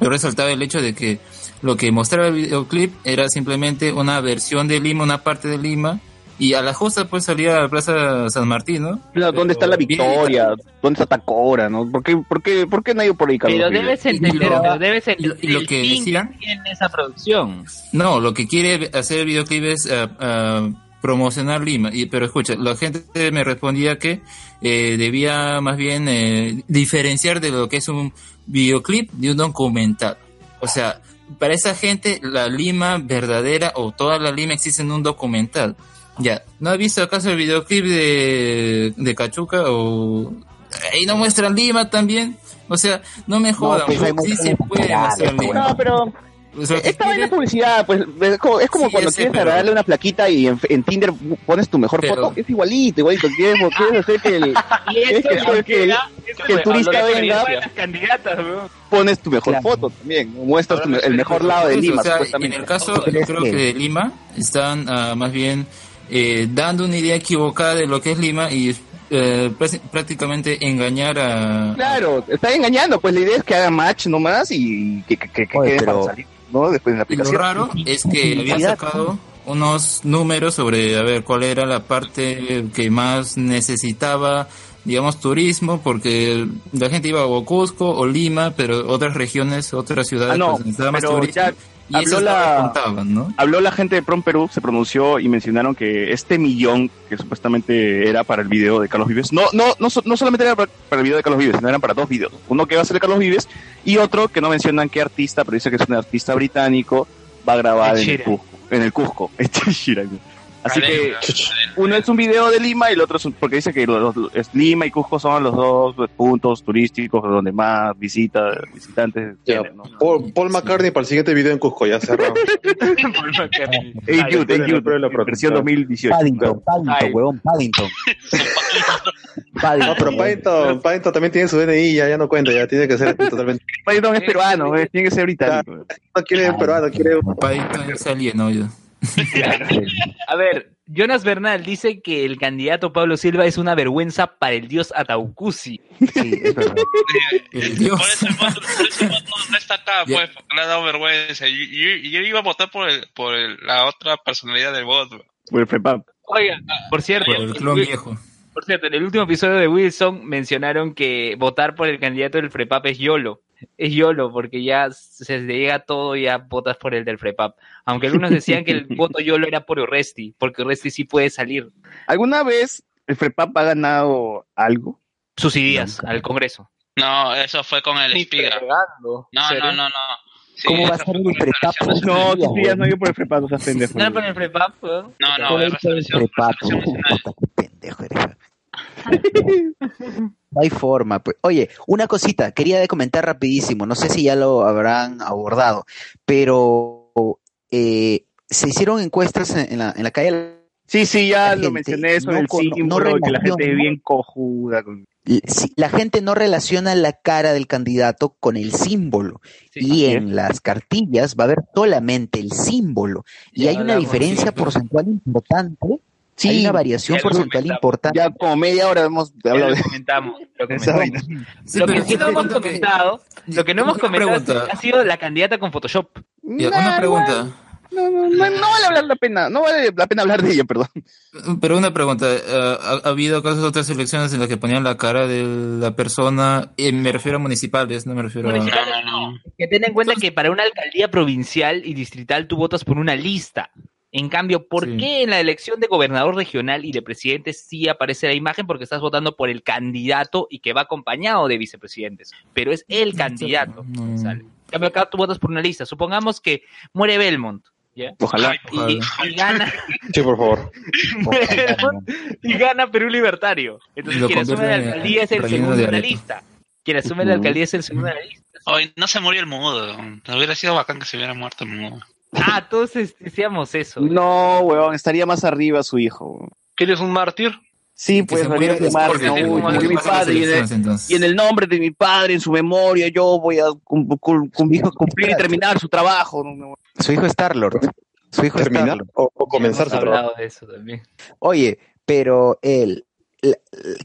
yo resaltaba el hecho de que lo que mostraba el videoclip era simplemente una versión de Lima, una parte de Lima, y a la justa pues salía a la Plaza San Martín, ¿no? Claro, ¿Dónde está la victoria? ¿Dónde está Tacora? ¿no? ¿Por qué, por qué, por qué no ha ido por ahí, Carlos Pero debes entender, lo- pero debes y entender lo el que decían- que tiene esa producción. No, lo que quiere hacer el videoclip es ah, ah, promocionar Lima. Y, pero escucha, la gente me respondía que eh, debía más bien eh, diferenciar de lo que es un videoclip de un documental. O sea, para esa gente la Lima verdadera o toda la Lima existe en un documental. Ya, ¿no ha visto acaso el videoclip de, de Cachuca o... Ahí no muestran Lima también? O sea, no me jodan, pues, hay sí se muchas puede mostrar Lima. No, pero O sea, esta vaina es publicidad, pues es como, es como Sí, cuando quieres pero- agregarle una plaquita y en, en Tinder pones tu mejor Pero- foto, es igualito, igualito. Quieres, quieres hacer que el, quieres que, hacer que el, que el turista venga, candidatas, pones tu mejor foto también, muestras tu el mejor lado de Lima, o sea, en el caso, yo creo que de Lima están ah, más bien eh, dando una idea equivocada de lo que es Lima y eh, prá- prácticamente engañar a... Claro, está engañando, pues la idea es que haga match nomás y que, que, que, que Oye, quede pero- para salir, ¿no? Después de la Y lo aplicación. raro es que habían sacado unos números sobre a ver cuál era la parte que más necesitaba digamos turismo porque la gente iba a Cusco o Lima pero otras regiones otras ciudades Ah, no, pues, necesitaban más turismo ya y habló la- no. Habló la gente de Prom Perú, se pronunció y mencionaron que este millón que supuestamente era para el video de Carlos Vives, no, no, no, no solamente era para, el video de Carlos Vives, sino eran para dos videos. Uno que va a ser de Carlos Vives y otro que no mencionan qué artista, pero dice que es un artista británico, va a grabar en el. Cusco. En el Cusco. Ed Sheeran. Así que uno es un video de Lima y el otro es un- porque dice que los, los- es Lima y Cusco son los dos puntos turísticos donde más visitas, visitantes Ya, tienen, ¿no? Paul, Paul McCartney para el siguiente video en Cusco, ya cerrado. Hey Jude, hey Jude, pero la versión protesta. 2018. Paddington, Paddington, huevón, Paddington. No, Paddington. pero Paddington, Paddington también tiene su DNI, ya, ya no cuenta, ya tiene que ser totalmente. Paddington es peruano, eh, tiene que ser británico. No quiere peruano, quiere. Paddington ya se alienó A ver, Jonas Bernal dice que el candidato Pablo Silva es una vergüenza para el dios Ataucusi. Sí, es verdad. El Dios. Por eso el voto, por eso el voto no está acá, pues, porque le ha dado vergüenza. Y, y- y yo iba a votar por, el, por el- la otra personalidad del voto. Por el FREPAP. Oiga, por cierto, Por el clon viejo. por cierto, en el último episodio de Wilson mencionaron que votar por el candidato del FREPAP es YOLO. Es YOLO porque ya se llega todo y ya votas por el del FREPAP. Aunque algunos decían que el voto YOLO era por Urresti, porque Urresti sí puede salir ¿Alguna vez el FREPAP ha ganado algo? sus ideas al Congreso. No, eso fue con el Espiga. No, no, no, no. Sí, ¿Cómo va a ser el resolución No, tus días no ido por el FREPAP, sea, pendejo. ¿No por el FREPAP? No, no, resolución nacional. Puta, qué pendejo eres. No hay forma, pues. Oye, una cosita, quería comentar rapidísimo, no sé si ya lo habrán abordado, pero eh, se hicieron encuestas en, en la, en la calle. Sí, sí, ya lo gente mencioné eso no en el no símbolo, que la gente es bien cojuda. con- La gente no relaciona la cara del candidato con el símbolo Sí, y en las cartillas va a haber solamente el símbolo y Ya hay una diferencia porcentual importante, Sí, hay una variación porcentual importante. Ya como media hora hemos hablado lo de comentamos. lo. Sí, lo que sí no hemos que- comentado, lo que no hemos comentado que pregunta. ha sido la candidata con Photoshop. Ya, una pregunta. No, no, no, no vale hablar la pena, no vale la pena hablar de ella, perdón. Pero una pregunta, eh, ¿ha, ha habido casos de otras elecciones en las que ponían la cara de la persona? Eh, me refiero a municipales, no me refiero a... No, no, no. Que ten en cuenta que para una alcaldía provincial y distrital tú votas por una lista. En cambio, ¿por Sí. qué en la elección de gobernador regional y de presidente sí aparece la imagen? Porque estás votando por el candidato y que va acompañado de vicepresidentes. Pero es el candidato. Sale. En cambio, acá tú votas por una lista. Supongamos que muere Belmont. ¿ya? Ojalá. Y, y gana, Sí, por favor. muere Belmont y gana Perú Libertario. Entonces, quien asume la alcaldía es el segundo de la lista. Quien asume la alcaldía es el segundo de la lista. Hoy no se murió el mudo. Hubiera sido bacán que se hubiera muerto el mudo. Ah, todos decíamos eso. No, weón, estaría más arriba su hijo. ¿Quieres un mártir? Sí, Que pues que amar, de ¿no? que- murió mi las padre y en, el, elecciones, entonces. y en el nombre de mi padre, en su memoria, yo voy a cum- cum- cum- cumplir y terminar su trabajo. ¿no? Su hijo Star Lord. Su hijo es Terminar o, o comenzar su trabajo. hablado de eso también. Oye, pero la-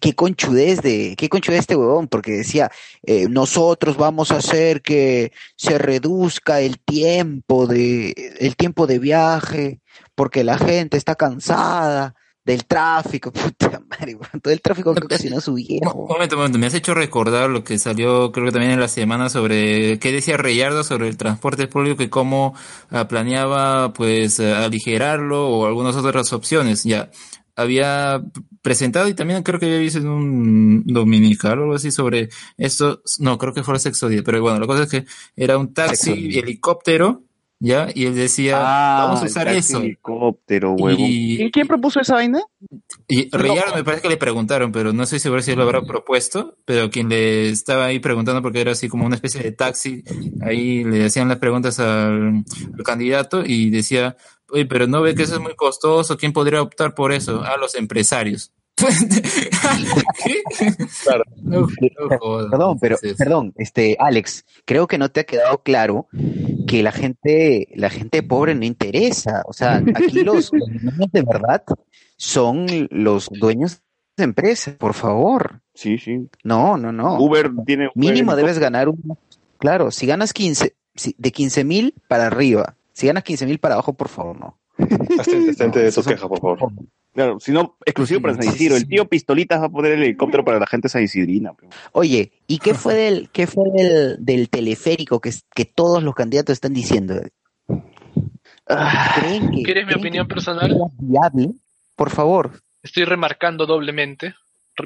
qué conchudez de, qué conchudez este huevón, porque decía, eh, nosotros vamos a hacer que se reduzca el tiempo de, el tiempo de viaje, porque la gente está cansada del tráfico, puta madre, todo el tráfico que ocasionó su Un viejo. momento, un momento, me has hecho recordar lo que salió, creo que también en la semana sobre qué decía Reyardo sobre el transporte público y cómo ah, planeaba pues eh, aligerarlo o algunas otras opciones. Ya había presentado y también creo que había visto en un dominical o algo así sobre esto. No, creo que fue el sexto día, pero bueno, la cosa es que era un taxi día. helicóptero, ya, y él decía, vamos a usar taxi eso. helicóptero, huevón. Y- ¿Quién, quién propuso esa vaina? Y Reyardo me parece que le preguntaron, pero no estoy seguro si él lo habrá propuesto, pero quien le estaba ahí preguntando, porque era así como una especie de taxi, ahí le hacían las preguntas al, al candidato y decía, oye, pero no ve que eso es muy costoso, ¿quién podría optar por eso? A los empresarios. ¿Qué? Claro. No, no jodas. Perdón, pero, perdón, este, Alex, creo que no te ha quedado claro que la gente, la gente pobre no interesa. O sea, aquí los, los niños de verdad son los dueños de empresas, por favor. Sí, sí. No, no, no. Uber tiene. Uber Mínimo debes ganar un, claro, si ganas 15, si- de 15 mil para arriba, si ganas 15 mil para abajo, por favor, no. Abstente, de sus quejas, por favor. Claro, si no, exclusivo para San Isidro. El tío Pistolitas va a poner el helicóptero para la gente sanisidrina. Oye, ¿y qué fue del, qué fue del, del teleférico que, que todos los candidatos están diciendo? Ah, ¿Creen que, ¿Quieres mi opinión que personal? viable? Por favor. Estoy remarcando doblemente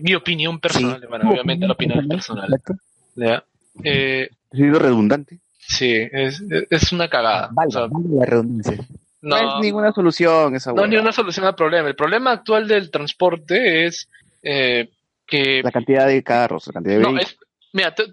mi opinión personal. Sí. Bueno, obviamente la opinión es personal. Exacto. ¿ya? Eh, ha sido redundante. Sí, es, es una cagada. O Valga, sea, valga la redundancia. No, no, es ninguna solución esa no es ni una solución al problema. El problema actual del transporte es eh, que La cantidad de carros, la cantidad de No, vehículos. es, mira, te-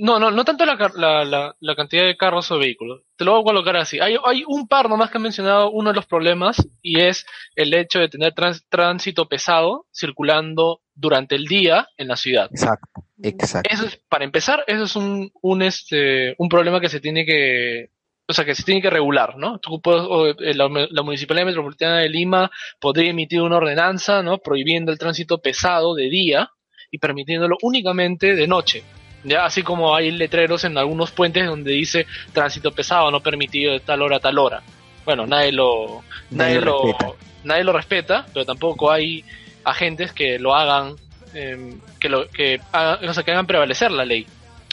no, no, no tanto la, car- la, la, la cantidad de carros o vehículos. Te lo voy a colocar así. Hay, hay un par nomás que han mencionado uno de los problemas y es el hecho de tener trans- tránsito pesado circulando durante el día en la ciudad. Exacto, exacto. Eso es, para empezar, eso es un, un, este, un problema que se tiene que, o sea, que se tiene que regular, ¿no? Tú puedes- o, eh, la, la Municipalidad Metropolitana de Lima podría emitir una ordenanza, ¿no? Prohibiendo el tránsito pesado de día y permitiéndolo únicamente de noche. Ya, así como hay letreros en algunos puentes donde dice tránsito pesado no permitido de tal hora a tal hora. Bueno, nadie lo, nadie, Nadie lo lo, respeta. nadie lo respeta, pero tampoco hay agentes que lo hagan, em, que lo, que hagan, o sea, que hagan prevalecer la ley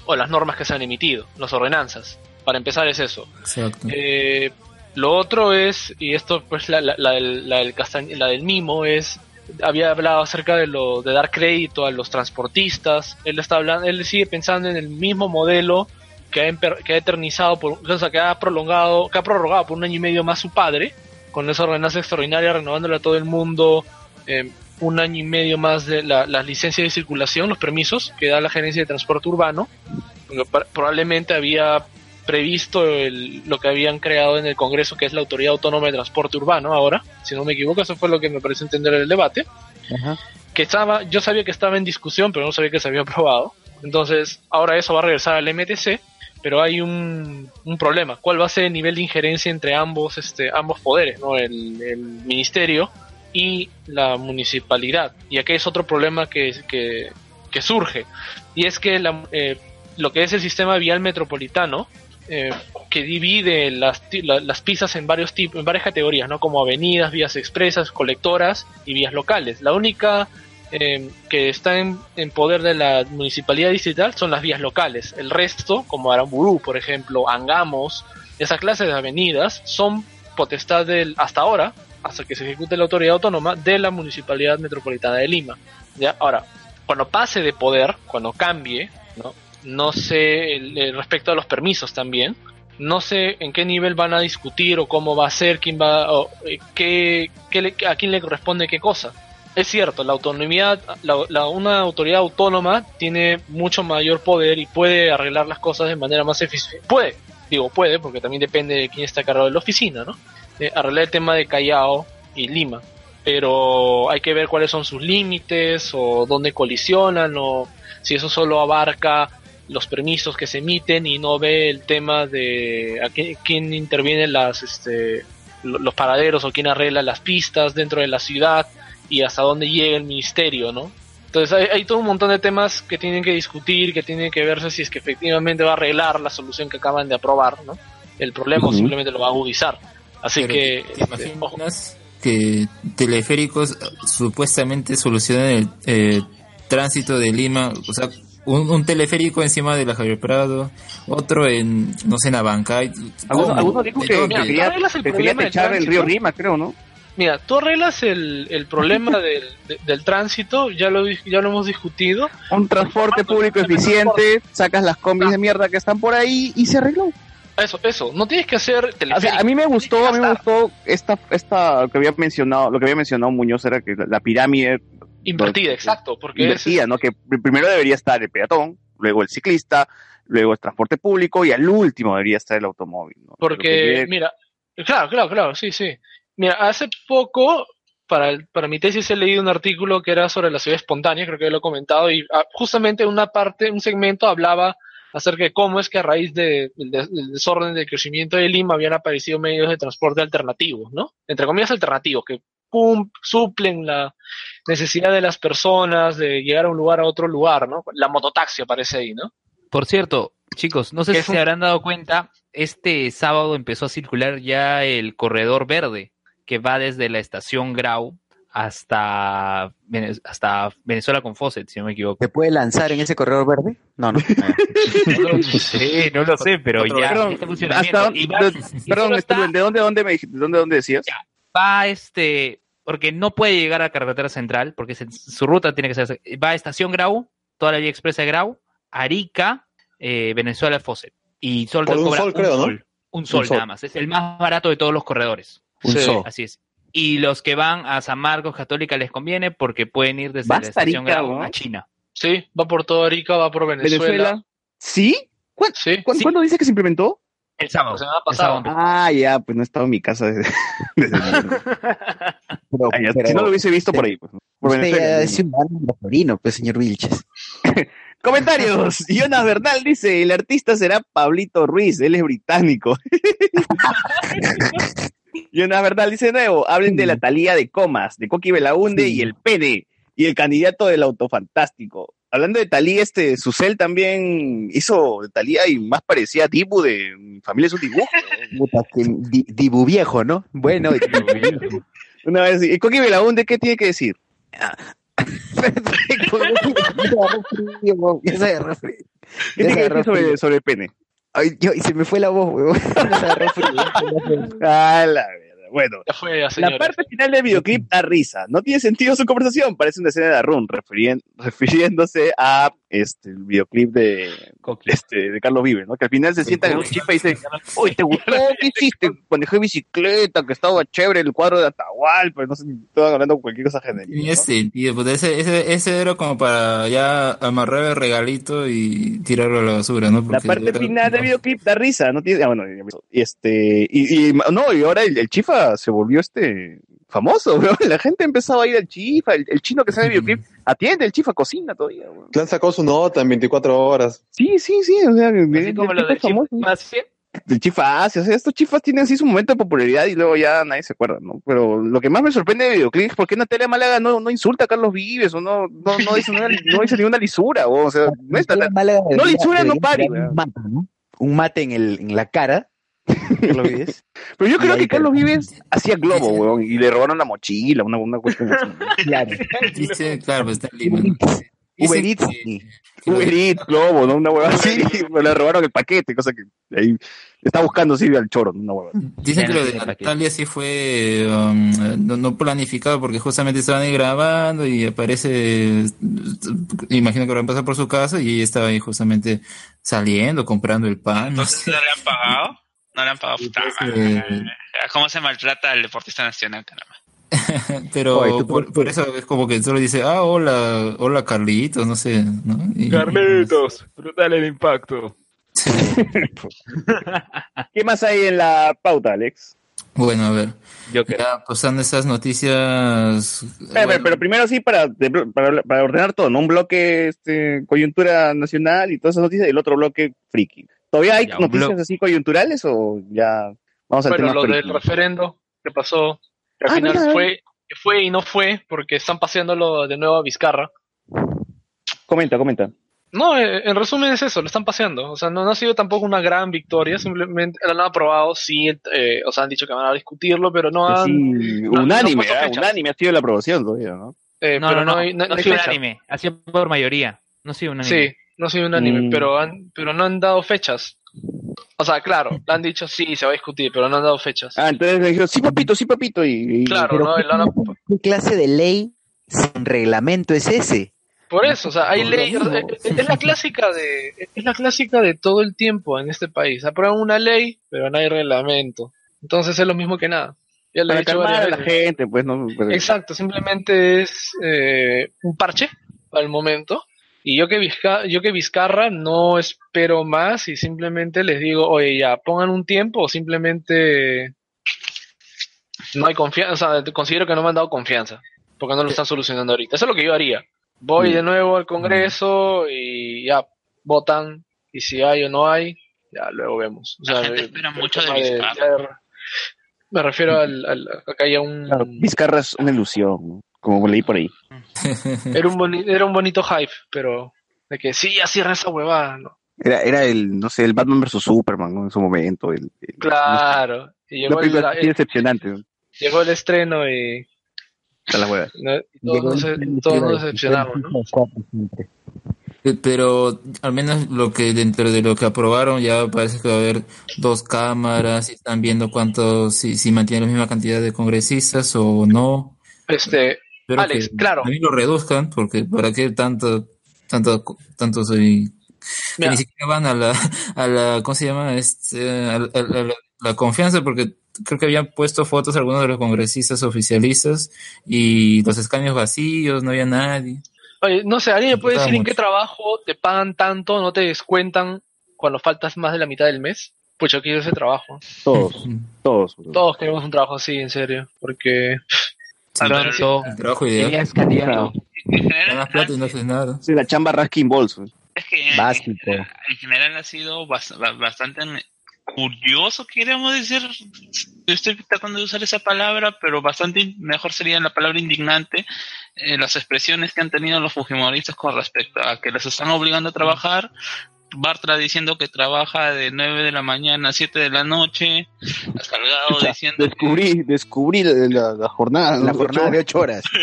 o las normas que se han emitido, las ordenanzas. Para empezar es eso. Exacto. Eh, lo otro es, y esto pues la, la, la del, la, del castañ- la del mimo es, había hablado acerca de lo de dar crédito a los transportistas. Él está hablando, él sigue pensando en el mismo modelo que ha, emper- que ha eternizado por, o sea, que ha prolongado, que ha prorrogado por un año y medio más su padre, con esa ordenanza extraordinaria renovándole a todo el mundo eh, un año y medio más de la- las licencias de circulación, los permisos que da la gerencia de transporte urbano. Probablemente había previsto el- lo que habían creado en el Congreso, que es la Autoridad Autónoma de Transporte Urbano ahora, si no me equivoco, eso fue lo que me parece entender el debate, Ajá. que estaba, yo sabía que estaba en discusión, pero no sabía que se había aprobado. Entonces, ahora eso va a regresar al MTC, pero hay un, un problema. ¿Cuál va a ser el nivel de injerencia entre ambos, este, ambos poderes, ¿no? el, el ministerio y la municipalidad? Y aquí es otro problema que, que, surge, y es que la, eh, lo que es el sistema vial metropolitano, eh, que divide las, la- las pistas en varios tipos, en varias categorías, ¿no? Como avenidas, vías expresas, colectoras y vías locales. La única eh, que está en, en poder de la municipalidad distrital son las vías locales. El resto, como Aramburú, por ejemplo, Angamos, esa clase de avenidas son potestad del, hasta ahora, hasta que se ejecute la autoridad autónoma, de la municipalidad metropolitana de Lima. ¿ya? Ahora, cuando pase de poder, cuando cambie, ¿no? no sé respecto a los permisos también, no sé en qué nivel van a discutir o cómo va a ser, quién va, o, eh, qué, a quién le corresponde qué cosa. Es cierto, la autonomía, la, una autoridad autónoma tiene mucho mayor poder y puede arreglar las cosas de manera más eficiente. Puede, digo puede, porque también depende de quién está a cargo de la oficina, ¿no? Eh, arreglar el tema de Callao y Lima. Pero hay que ver cuáles son sus límites o dónde colisionan o si eso solo abarca los permisos que se emiten y no ve el tema de a quién interviene las este lo- los paraderos o quién arregla las pistas dentro de la ciudad y hasta dónde llega el ministerio, ¿no? Entonces hay, hay todo un montón de temas que tienen que discutir, que tienen que verse si es que efectivamente va a arreglar la solución que acaban de aprobar, ¿no? El problema o Ujú. simplemente lo va a agudizar. Así Pero, que, ¿te ojo. imaginas que teleféricos supuestamente solucionan el eh, tránsito de Lima, o sea, un, un teleférico encima de la Javier Prado, otro en, no sé, en Abancay. Algunos, ¿Cómo? algunos dijo ¿De que, que quería, arreglas el río Rima, creo, ¿no? Mira, tú arreglas el, el problema del, de- del tránsito, ya lo, di- ya lo hemos discutido. Un transporte público eficiente, sacas las combis de mierda que están por ahí y se arregló. Eso, eso, no tienes que hacer O sea, teleférico. a mí me gustó, a mí me gustó esta, esta, lo que había mencionado, lo que había mencionado Muñoz era que la, la pirámide Invertida, exacto, porque es, invertida, ¿no? Que pr- primero debería estar el peatón, luego el ciclista, luego el transporte público y al último debería estar el automóvil, ¿no? Porque, que- mira, claro, claro, claro, sí, sí. Mira, hace poco, para, el- para mi tesis he leído un artículo que era sobre la ciudad espontánea, creo que lo he comentado, y ah, justamente una parte, un segmento hablaba acerca de cómo es que a raíz de- del des- del desorden del crecimiento de Lima habían aparecido medios de transporte alternativos, ¿no? Entre comillas alternativos, que pum, suplen la necesidad de las personas de llegar a un lugar a otro lugar, ¿no? La mototaxi aparece ahí, ¿no? Por cierto, chicos, no sé ¿Qué si se habrán dado cuenta, este sábado empezó a circular ya el corredor verde que va desde la estación Grau hasta, hasta Venezuela con Fawcett, si no me equivoco. ¿Se puede lanzar en ese corredor verde? No, no. No lo sé, no lo sé, pero Otro- ya perdón, está en funcionamiento. hasta- Y va- de- y perdón, está- Steven, ¿de dónde, dónde me dijiste? ¿De dónde, dónde decías? va este, porque no puede llegar a carretera central, porque se- su ruta tiene que ser, va a Estación Grau, toda la vía expresa de Grau, Arica, eh, Venezuela Fawcett. Y solo Por te un cobra sol, creo, ¿no? sol, un sol Un sol. nada más. Es el más barato de todos los corredores. Un Sí. sol. Así es. Y los que van a San Marcos Católica les conviene porque pueden ir desde la estación Arica, Grau ¿no? a China. Sí, va por toda Arica, va por Venezuela. Venezuela. ¿Sí? ¿Cuán- Sí. cuán- Sí. ¿Cuándo dice que se implementó? El sábado. Semana el pasada. sábado. Ah, ya, pues no he estado en mi casa desde, desde Pero, Ah, pero si no lo hubiese visto por ahí, pues. Por usted Venezuela. ya es ciudadano florino, pues, señor Vilches. Comentarios. Jonas Bernal dice, el artista será Pablito Ruiz, él es británico. Jonas Bernal dice de nuevo, hablen de la talía de comas, de Coqui Belaunde y el pene, y el candidato del autofantástico. Hablando de Talía, este, Susel también hizo de Talía y más parecía a Dibu de Mi Familia es un dibujo. Puta, que di- Dibu viejo, ¿no? Bueno, Dibu viejo. Una vez, ¿y Coqui Belaunde qué tiene que decir? Ya se agarró frío. ¿Qué tiene que decir sobre, sobre el pene? Ay, yo, y se me fue la voz, weón. Ah, la. Bueno, Ya fue, La parte final del videoclip da risa. No tiene sentido su conversación. Parece una escena de Arun, refiriéndose a este el videoclip de, este, de Carlos Vives, ¿no? Que al final se sienta en un chifa y dice, uy, ¿te gustó? ¿Qué hiciste? Manejé bicicleta, que estaba chévere el cuadro de Atahualpa, no sé, estaban hablando cualquier cosa genérica. ¿no? sentido, pues ese, ese, ese era como para ya amarrar el regalito y tirarlo a la basura, ¿no? La parte era- final del videoclip da risa, no tiene, ah, bueno, y este, y, y no, y ahora el, el chifa se volvió este famoso, weón. la gente empezaba a ir al chifa, el, el chino que sale en el videoclip, atiende, el chifa cocina todavía, weón. Clan sacó su nota en 24 horas. Sí, sí, sí, o sea, Así el como lo chifa del más bien. El chifa hace, o sea, estos chifas tienen así su momento de popularidad y luego ya nadie se acuerda, ¿no? Pero lo que más me sorprende de videoclip es por qué Natalia Málaga no, no insulta a Carlos Vives o no, no, no dice, una, no dice ninguna lisura, o, o sea, no es Natalia- Málaga no lisura, no pari, tirar weón. Un mate, ¿no? Un mate en, el, en la cara. Carlos Vives. Pero yo creo que Carlos. Vives hacía globo, weón, y le robaron la mochila, una, una cuestión así. Claro. Dice, claro, pues está lo Uber Eats, globo, ¿no? Una hueva así, pero le robaron el paquete, cosa que ahí está buscando Silvia al choro, ¿no? una hueva. Dicen que lo de. Natalia sí fue um, no, no planificado porque justamente estaban ahí grabando y aparece, imagino que habrán pasado por su casa y ella estaba ahí justamente saliendo, comprando el pan. no Entonces sé. le han pagado. No le han pagado. Puta Entonces, madre. ¿Cómo se maltrata al deportista nacional, caramba? Pero Oye, por, por- por eso es como que solo dice, ah, hola, hola Carlitos, no sé, ¿no? Y- Carlitos, brutal el impacto. ¿Qué más hay en la pauta, Alex? Bueno, a ver, Joker. ya pasando esas noticias. Pero, bueno, pero primero sí, para, para, para ordenar todo, ¿no? Un bloque este, coyuntura nacional y todas esas noticias, y el otro bloque friki. ¿Todavía hay Ya, noticias así coyunturales o ya vamos al Bueno, tema lo friki? del referendo. que pasó. Que al Ah, final fue, que fue y no fue porque están paseándolo de nuevo a Vizcarra. Comenta, comenta. No, eh, en resumen es eso, lo están paseando. O sea, no, no ha sido tampoco una gran victoria, simplemente lo han aprobado, sí, eh, o sea, han dicho que van a discutirlo, pero no han... Sí, no- no han unánime, fechas. unánime ha sido la aprobación todavía, ¿no? Eh, No, pero no, no, no, no ha sido unánime, ha sido por mayoría, no ha sido unánime. Sí, no ha sido unánime, Mm. pero, han, pero no han dado fechas. O sea, claro, le han dicho sí, se va a discutir, pero no han dado fechas. Ah, entonces le dijeron, sí, papito, sí, papito. Y, y- Claro, Pero no, ¿qué, lo han- ¿qué clase de ley sin reglamento es ese? por eso, o sea, hay ley, es la clásica de, es la clásica de todo el tiempo en este país. Aprueban una ley, pero no hay reglamento. Entonces es lo mismo que nada. Ya para calmar a la gente, pues, ¿no? Pero- Exacto, simplemente es eh, un parche al momento. Y yo que, Vizca- yo que Vizcarra no espero más y simplemente les digo, oye, ya, pongan un tiempo o simplemente no hay confianza, o sea, considero que no me han dado confianza, porque no lo están solucionando ahorita. Eso es lo que yo haría. Voy de nuevo al Congreso y ya votan, y si hay o no hay, ya luego vemos. O La gente espera mucho de Vizcarra. me refiero al, al a que haya un Claro, Vizcarra es una ilusión, como leí por ahí. Era un boni- era un bonito hype, pero de que sí, ya cierra esa huevada, ¿no? Era, era el, no sé, el Batman vs Superman, ¿no? En su momento. El, el- Claro. Y llegó el, así el- decepcionante, ¿no? llegó el estreno y, Está la hueva. ¿no? todos, nos, todos nos decepcionamos, ¿no? Eh, Pero al menos lo que dentro de lo que aprobaron ya parece que va a haber dos cámaras y están viendo cuánto, si, si mantienen la misma cantidad de congresistas o no. Este, Espero Alex, que claro. también lo reduzcan porque para qué tanto, tanto, tanto soy, que ni siquiera van a la, a la, ¿cómo se llama? Este, a, la- a la, la confianza porque creo que habían puesto fotos algunos de los congresistas oficialistas y los escaños vacíos, no había nadie. Oye, no sé, ¿alguien me puede decir en qué mucho. trabajo te pagan tanto, no te descuentan cuando faltas más de la mitad del mes? Pues yo quiero ese trabajo. Todos, todos. Todos queremos un trabajo así, en serio, porque... Pronto, El trabajo ideal. serías candidato. En general, Ganas plata y no haces nada. Sí, la chamba Raskin Balls. es que en- Básico. en general ha sido bas- ba- bastante curioso, queremos decir. Estoy tratando de usar esa palabra, pero bastante in- mejor sería la palabra indignante. eh, las expresiones que han tenido los fujimoristas con respecto a que les están obligando a trabajar. Bartra diciendo que trabaja de 9 de la mañana a 7 de la noche. Salgado diciendo que, descubrí, descubrí la, jornada. La ¿no? jornada de ocho horas.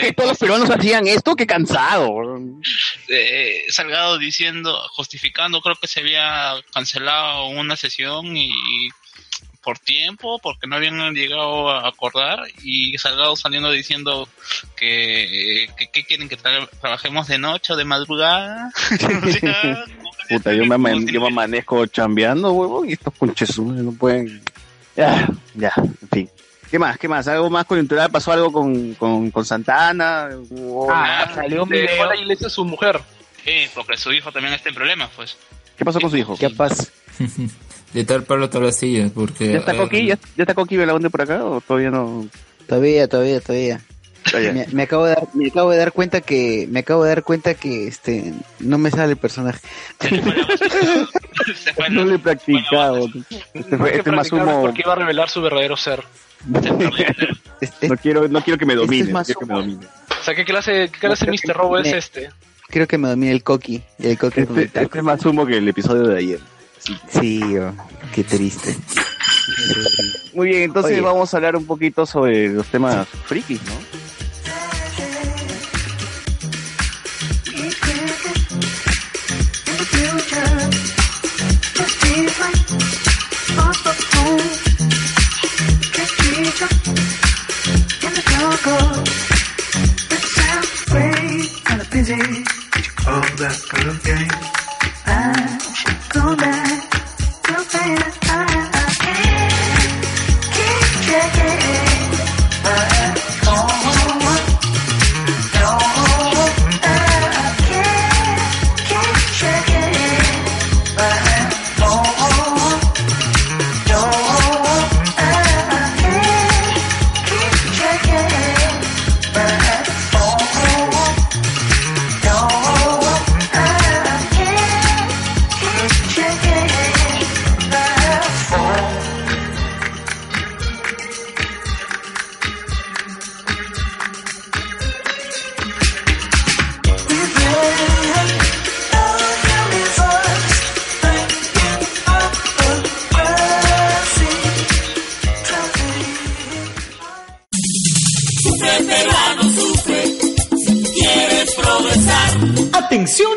Que todos los peruanos hacían esto, qué cansado. eh, Salgado diciendo, justificando, creo que se había cancelado una sesión y por tiempo, porque no habían llegado a acordar, y Salgado saliendo diciendo que, que, que quieren que tra- trabajemos de noche o de madrugada. O sea, Puta, yo me, yo me amanezco chambeando, huevón, y estos conches no pueden. Ya, ya, en fin. ¿Qué más? ¿Qué más? ¿Algo más coyuntural? ¿Pasó algo con, con, con Santana? ¿Hubo- Ah, salió un video. la iglesia a su mujer. Sí, porque su hijo también está en problemas, pues. ¿Qué pasó con su hijo? ¿Qué pasa? De tal palo tal astilla, porque... ¿Ya está eh, Coqui? ¿Ya, ya está Coqui Belaunde por acá o todavía no? Todavía, todavía, todavía. Me, me acabo de dar, me acabo de dar cuenta que, me acabo de dar cuenta que este no me sale el personaje. No le he practicado. Este, fue- este es más humo. Porque iba a revelar su verdadero ser. Es- es- No quiero, no quiero que me Este es domine. más quiero que me humo. domine. O sea, ¿qué clase, qué clase de Mr. Robo es este? creo que me domina el coqui. El coqui es Este, este es más humo que el episodio de ayer. Sí, oh, qué triste. Muy bien, entonces vamos a hablar un poquito sobre los temas frikis, ¿no? come back, feel fast.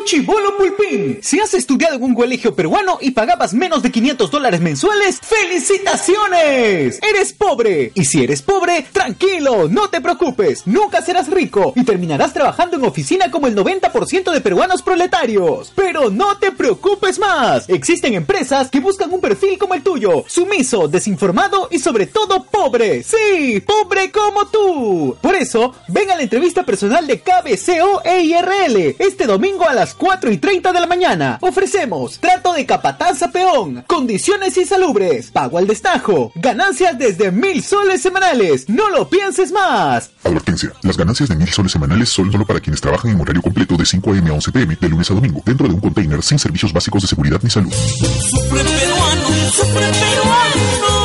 Chivolo pulpín. Si has estudiado en un colegio peruano y pagabas menos de 500 dólares mensuales, ¡felicitaciones! Eres pobre. Y si eres pobre, tranquilo, no te preocupes. Nunca serás rico y terminarás trabajando en oficina como el 90% de peruanos proletarios. Pero no te preocupes más. Existen empresas que buscan un perfil como el tuyo. Sumiso, desinformado y sobre todo pobre. Sí, pobre como tú. Por eso, ven a la entrevista personal de KBCO e IRL este domingo a las 4 y 30 de la mañana. Ofrecemos trato de capataz a peón, condiciones insalubres, pago al destajo, ganancias desde mil soles semanales. No lo pienses más. Advertencia. Las ganancias de mil soles semanales son solo para quienes trabajan en horario completo de 5 a.m. a 11 p.m. de lunes a domingo dentro de un container sin servicios básicos de seguridad ni salud. Sufre peruano, sufre peruano.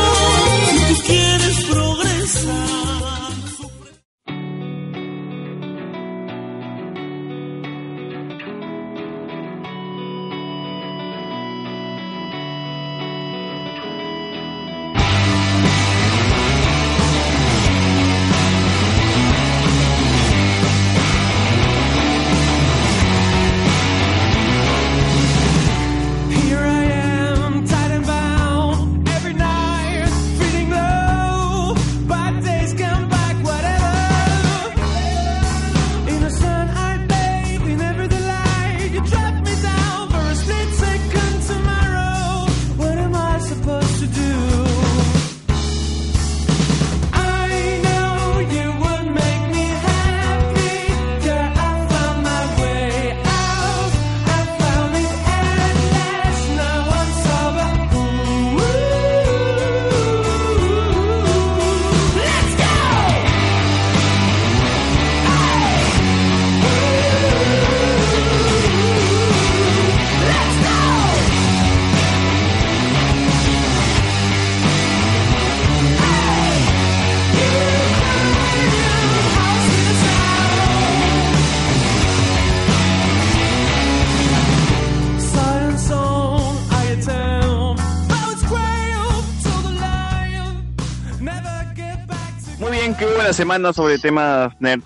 Muy bien, qué buena semana sobre temas nerd.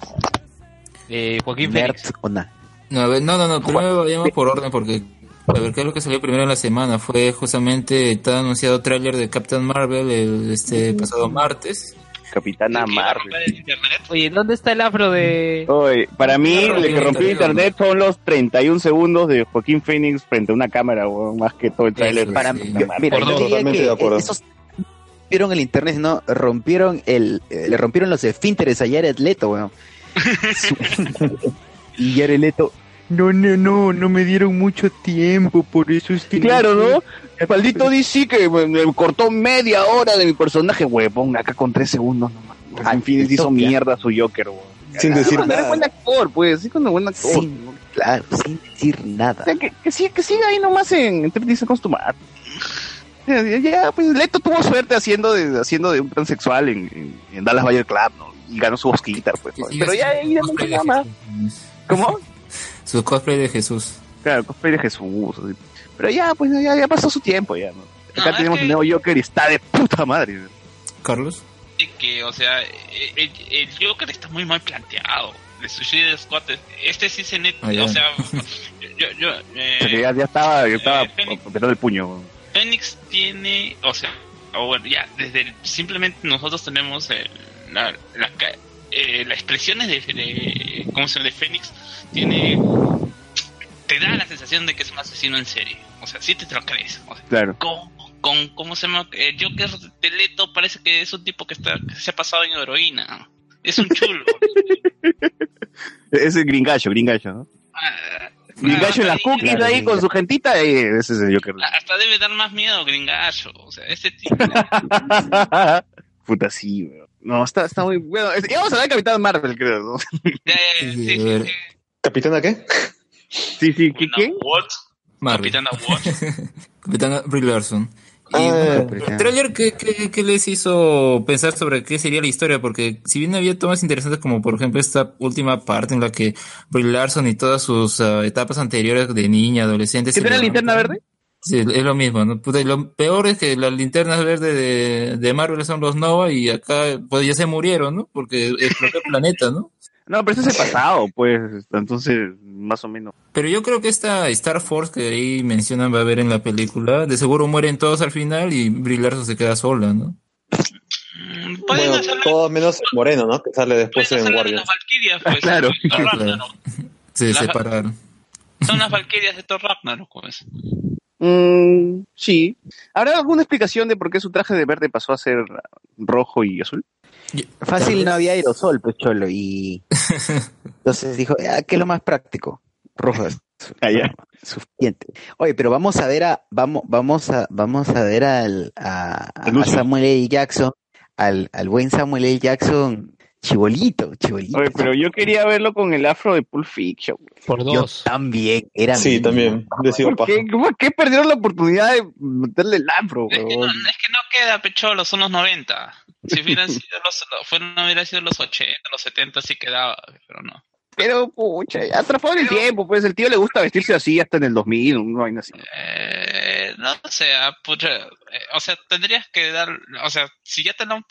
Eh, Joaquín Nerd Félix. o na. No, a ver, no, no, no, primero vayamos por orden porque a ver qué es lo que salió primero en la semana. Fue justamente está anunciado tráiler de Captain Marvel el este pasado martes. Capitana Marvel. Oye, ¿dónde está el afro de...? Oye, para mí, lo que rompió internet son los 31 segundos de Joaquín Phoenix frente a una cámara, weón, más que todo el tráiler. Eso, Para sí. mí, yo- mira, yo diría Totalmente que de acuerdo. esos rompieron el internet, no, rompieron el, eh, le rompieron los esfínteres a Jared Leto, weón. Y Jared Leto, no, no, no, no me dieron mucho tiempo, por eso es que... Claro, ¿no? El maldito DC que me, me cortó media hora de mi personaje, huevón, acá con tres segundos nomás. Ah, En fin, hizo mierda a su Joker, weón. Sin decir Cuando era nada. buen actor, pues, sí, cuando buen actor. Sin, claro, sin decir nada. O sea, que, que, siga, que siga ahí nomás en, en 30 Seconds to Mars. Ya, ya, pues Leto tuvo suerte haciendo de, haciendo de un transexual en, en, en Dallas Bayer Club, ¿no? Y ganó su Oscar, pues. Pero ya ahí ya no cosplay nada de más. ¿Cómo? Su cosplay de Jesús. Claro, cosplay de Jesús. así. Pero ya, pues ya, ya pasó su tiempo, ya, ¿no? Acá No, tenemos que- nuevo Joker y está de puta madre. Carlos. de que, o sea, el, el Joker está muy mal planteado. De Suicide Squad, este sí se net, Ah, o sea, yo, yo, eh, O sea, que ya, ya estaba, ya estaba eh, el puño. Phoenix tiene, o sea, o bueno, ya, desde el- simplemente nosotros tenemos el- la, la, ca- eh, las expresiones de, de, ¿cómo se llama? de Phoenix, tiene, te da la sensación de que es un asesino en serie, o sea, sí te, te lo crees, o sea, Claro. con, con, ¿cómo se llama? El Joker de Leto parece que es un tipo que está, que se ha pasado en heroína, es un chulo. Ese gringallo, gringallo, ¿no? Ah, Gringallo en las cookies Claro, ahí con su gentita, eh, ese es el Joker. Hasta debe dar más miedo Gringallo, o sea, este tipo... Puta, sí, weón. No, está, está muy bueno. Íbamos a hablar de Capitán Marvel, creo, ¿no? Eh, sí, sí, sí. ¿Capitana qué? Sí, sí, ¿qué, ¿quién? Walt, Marvel. Capitana Walt. Capitana Brie Larson. Y Ah, el trailer ¿qué, qué, qué les hizo pensar sobre qué sería la historia, porque si bien había tomas interesantes como por ejemplo esta última parte en la que Brie Larson y todas sus ah, etapas anteriores de niña, adolescente, ¿Qué se tiene la linterna verde? Sí, es lo mismo, ¿no? Puta, y lo peor es que las linternas verdes de, de Marvel son los Nova y acá pues ya se murieron, ¿no? Porque explotó el planeta, ¿no? No, pero eso es el pasado, pues. Entonces, más o menos. Pero yo creo que esta Star Force que ahí mencionan va a haber en la película, de seguro mueren todos al final y Brie Larson se queda sola, ¿no? Bueno, todo menos Moreno, ¿no? Que sale después en Guardians. Pues. Claro. Ragnarok. Se La- separaron. Son las Valkyrias de Thor Ragnarok, pues. Mm, sí. ¿Habrá alguna explicación de por qué su traje de verde pasó a ser rojo y azul? Fácil no había aerosol, pues cholo, y entonces dijo, ah, ¿qué es lo más práctico? Rojo es suficiente. Oye, pero vamos a ver a, vamos, vamos a, vamos a ver al, a, a. Samuel L. Jackson, al, al buen Samuel L. Jackson, chibolito, chibolito. Oye, pero yo quería verlo con el afro de Pulp Fiction. Por Yo también, era Sí, también. Decido ¿Por qué, ¿Por qué perdieron la oportunidad de meterle el afro, Es que, no, es que no queda pecholo, son los 90. Si hubieran sido los, fueron, hubiera sido los 80, los 70 sí quedaba, pero no. Pero, pucha, atrapado en el tiempo, pues el tío le gusta vestirse así hasta en el 2000, una vaina así. Eh, no sé, ah, pucha, eh, o sea, tendrías que dar, o sea, si ya te lo han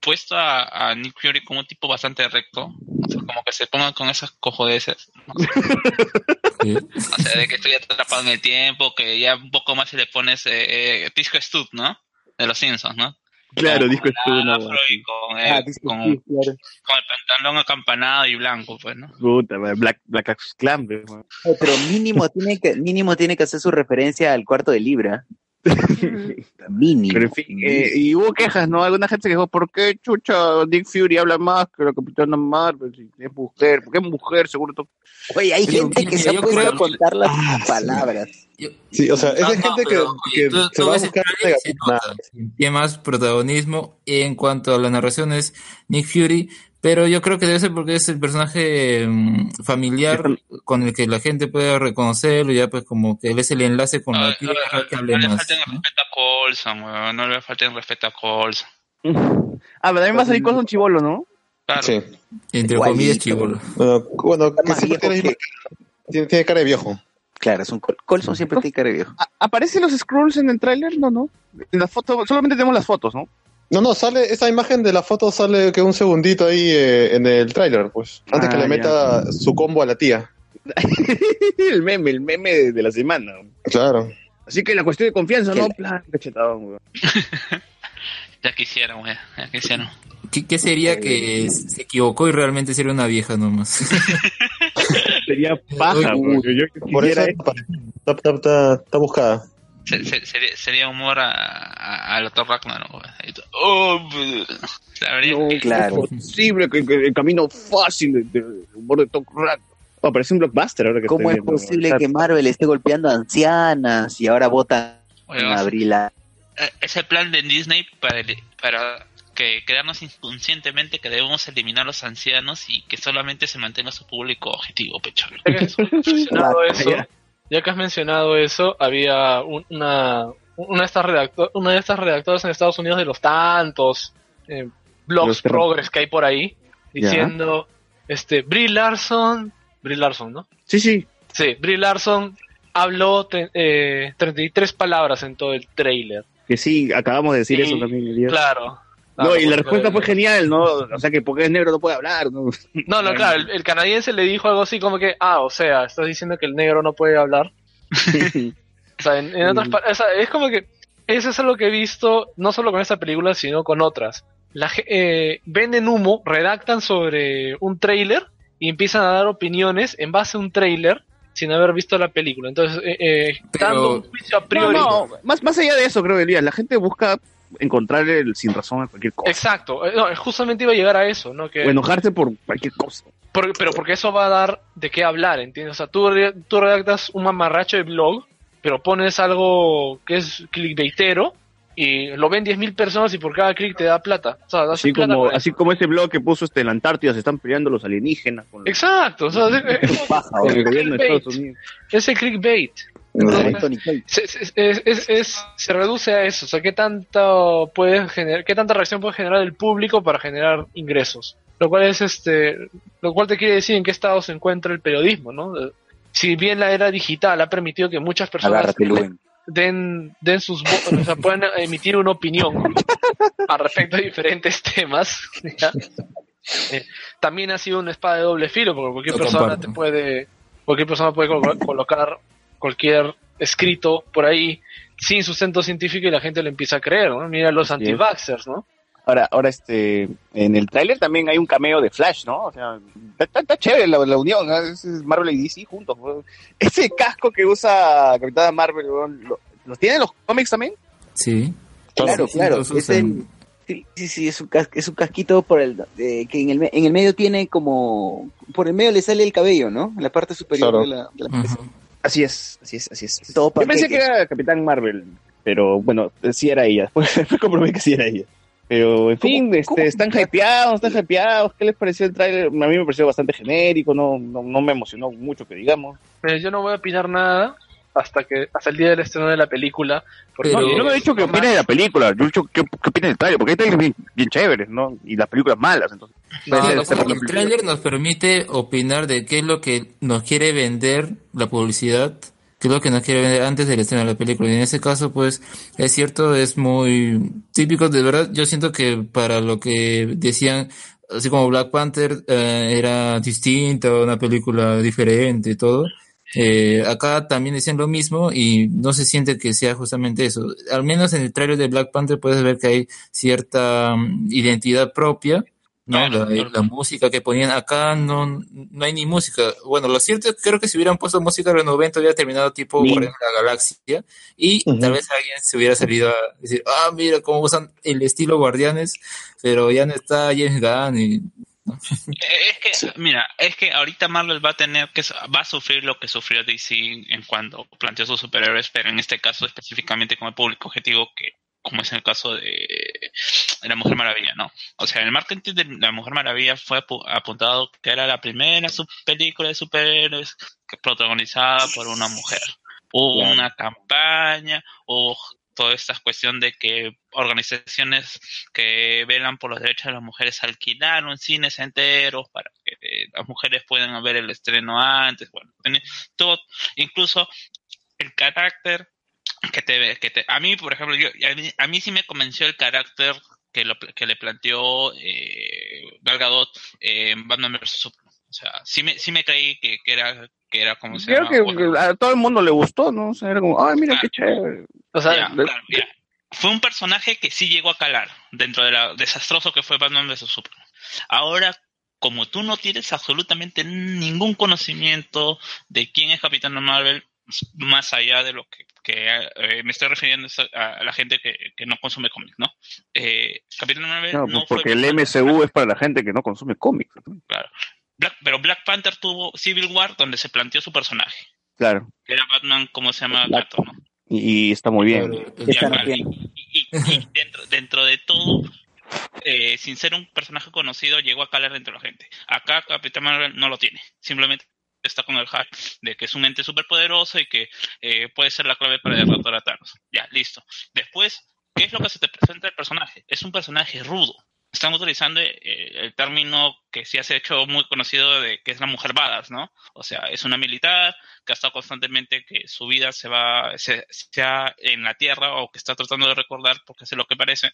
puesto a, a Nick Fury como un tipo bastante recto, o sea, como que se pongan con esas cojodeces, no o sea, de que estoy atrapado en el tiempo, que ya un poco más si le pones eh, eh, Disco Stud, ¿no? De los Simpsons, ¿no? Claro, disco el no, afro y con, el- Ah, con, Stud, claro. con el pantalón acampanado y blanco, pues, ¿no? Puta, Black, Black Clan, Pero mínimo tiene que, mínimo tiene que hacer su referencia al cuarto de libra. mínimo. Pero en fin, eh, y hubo quejas, ¿no? Alguna gente se quejó, ¿por qué chucha Nick Fury habla más que la Capitana Marvel? Si es mujer, ¿por qué es mujer? Seguro to- Oye, hay Pero, gente que mira, se ha yo a contar las Ah, sí. palabras. Sí, o sea, esa No, es no, gente que, pero, que oye, tú- se tú va a buscar Tiene más protagonismo en cuanto a la narración es Nick Fury, pero yo creo que debe ser porque es el personaje mm, familiar con el que la gente puede reconocerlo, ya pues como que él es el enlace con la tierra que No le falten respeto a Colson, weón, no le falten respeto a Colson. Ah, pero también va a salir Colson Chivolo, ¿no? Claro. Sí. Entre Igualito. comillas, chivolo. Bueno, que tiene, tiene, tiene cara de viejo. Claro, es un Col- Colson siempre tiene cara de viejo. ¿A- ¿Aparecen los scrolls en el tráiler? No, no. En la foto, solamente tenemos las fotos, ¿no? No, no, sale, esa imagen de la foto sale que un segundito ahí eh, en el tráiler, pues. Antes Ah, que le ya. meta su combo a la tía. el meme, el meme de, de la semana. Claro. Así que la cuestión de confianza, ¿no? Plan, cachetado, weón. Ya quisieron, weón, ya quisieron. ¿Qué, qué sería que se equivocó y realmente sería una vieja nomás? Sería paja, Uy, weón. Yo Por eso quisiera está, está, está- está- está buscada. Se- se- sería, sería humor a, a, a Dr. Ragnarok, weón. Y tú, Oh, la No, que- claro. Es posible que, que el camino fácil del de, humor de Top Rat. Oh, parece un blockbuster ahora que ¿Cómo es viendo. posible que Marvel esté golpeando a ancianas y ahora abril? a- eh, es el plan de Disney para, el- para que crearnos inconscientemente que debemos eliminar a los ancianos y que solamente se mantenga su público objetivo, pecho. Eso, ya que has mencionado eso, había un- una, una de estas redacto- una de estas redactoras en Estados Unidos de los tantos eh, blogs Los progres que hay por ahí, diciendo, este, Brie Larson, Brie Larson, ¿no? Sí, sí. Sí, Brie Larson habló eh, 33 palabras en todo el trailer. Que sí, acabamos de decir eso también. Claro. No, y la respuesta fue genial, ¿no? O sea, que porque es negro no puede hablar, ¿no? No, no, claro, el, el canadiense le dijo algo así como que, ah, o sea, estás diciendo que el negro no puede hablar. O sea, en, en otras Mm. o sea, es como que eso es algo que he visto no solo con esta película, sino con otras. La, ge- eh, venden humo, redactan sobre un tráiler y empiezan a dar opiniones en base a un tráiler sin haber visto la película. Entonces, eh, eh, dando un juicio a priori. No, no, más, más allá de eso, creo, Elías, la gente busca encontrar el sin razón a cualquier cosa. Exacto, eh, no, justamente iba a llegar a eso, ¿no? Que, O enojarse por cualquier cosa. Por- pero porque eso va a dar de qué hablar, ¿entiendes? O sea, tú, re- tú redactas un mamarracho de blog, pero pones algo que es clickbaitero y lo ven 10.000 personas y por cada click te da plata. O sea, das Así plata como, así como ese blog que puso este en la Antártida, se están peleando los alienígenas con los- Exacto, o sea, es, es- el es el clickbait. Se, se- es- es- es- se reduce a eso, o sea, qué tanto puede generar, qué tanta reacción puede generar el público para generar ingresos, lo cual es este, lo cual te quiere decir en qué estado se encuentra el periodismo, ¿no? Eh, Si bien la era digital ha permitido que muchas personas den, den sus o sea, puedan emitir una opinión al respecto de diferentes temas. ¿ya? Eh, también ha sido una espada de doble filo, porque cualquier Lo persona comparto. te puede, cualquier persona puede colo- colocar cualquier escrito por ahí sin sustento científico y la gente le empieza a creer, ¿no? Mira los Así es. anti-vaxxers, ¿no? Ahora, ahora este, en el tráiler también hay un cameo de Flash, ¿no? O sea, está, chévere la, la unión, ¿no? Es Marvel y DC juntos. ¿no? Ese casco que usa Capitana Marvel, ¿no? ¿lo, ¿los tienen los cómics también? Sí. Claro, Sí, claro. los Es sí, sí, sí, es un, cas- es un casquito por el, eh, que en el, me- en el medio tiene como, por el medio le sale el cabello, ¿no? En la parte superior Claro. de la, de la cabeza. Así es, así es, así es. Todo Yo pensé que era Capitán Marvel, pero bueno, sí era ella. Después comprobé que sí era ella. Pero en fin, este, están hypeados, están hypeados. ¿Qué les pareció el tráiler? A mí me pareció bastante genérico, no, no, no me emocionó mucho que digamos. Pero yo no voy a opinar nada hasta que hasta el día del estreno de la película. Porque No, yo no he dicho que opine de la película, yo he dicho que, que opine del tráiler, porque hay trailers bien, bien chéveres, ¿no? Y las películas malas, entonces. No, la el película. tráiler nos permite opinar de qué es lo que nos quiere vender la publicidad, qué es lo que nos quiere vender antes del estreno de la película. Y en ese caso, pues, es cierto, es muy típico. De verdad, yo siento que para lo que decían, así como Black Panther eh, era distinta, una película diferente y todo. Eh, acá también decían lo mismo y no se siente que sea justamente eso. Al menos en el tráiler de Black Panther puedes ver que hay cierta mm, identidad propia, ¿no? La, la música que ponían acá no, no hay ni música. Bueno, lo cierto es que creo que si hubieran puesto música de los 90 hubiera terminado tipo Guardianes de la Galaxia y tal vez alguien se hubiera salido a decir, ah, mira cómo usan el estilo Guardianes, pero ya no está James Gunn y Es que, mira, es que ahorita Marvel va a tener que, va a sufrir lo que sufrió DC en cuando planteó sus superhéroes, pero en este caso específicamente como público objetivo, que como es en el caso de La Mujer Maravilla, ¿no? O sea, el marketing de La Mujer Maravilla fue apu- apuntado que era la primera película de superhéroes que protagonizada por una mujer. Hubo una campaña, hubo toda esta cuestión de que organizaciones que velan por los derechos de las mujeres alquilaron cines enteros para que eh, las mujeres puedan ver el estreno antes. Bueno, tiene todo, incluso el carácter que te, que te, a mí, por ejemplo, yo, a mí, a mí sí me convenció el carácter que, lo, que le planteó eh, en Batman vs. O sea, sí me, sí me creí que, que era, que era como se Creo llama, que a todo el mundo le gustó, ¿no? O sea, era como, ay, mira qué chévere. O sea, Ya, claro. Fue un personaje que sí llegó a calar dentro de la desastroso que fue Batman vs Superman. Ahora, como tú no tienes absolutamente ningún conocimiento de quién es Capitán Marvel, más allá de lo que, que, eh, me estoy refiriendo a, la gente que, que no consume cómics, ¿no? Eh, Capitán Marvel No, no, pues fue porque el MCU es para la gente que no consume cómics. ¿no? Claro. Black- pero Black Panther tuvo Civil War donde se planteó su personaje, Claro. que era Batman, ¿cómo se llama? Black- Gato, ¿no? Y, y está muy bien. Y, y- y dentro, dentro de todo, eh, sin ser un personaje conocido, llegó a calar dentro de la gente. Acá Capitán Marvel no lo tiene. Simplemente está con el hack de que es un ente superpoderoso y que eh, puede ser la clave para derrotar a Thanos. Ya, listo. Después, ¿qué es lo que se te presenta el personaje? Es un personaje rudo. Están utilizando eh, el término que sí se ha hecho muy conocido de que es la mujer badass, ¿no? O sea, es una militar que ha estado constantemente que su vida se va, se, sea en la tierra o que está tratando de recordar porque es lo que parece.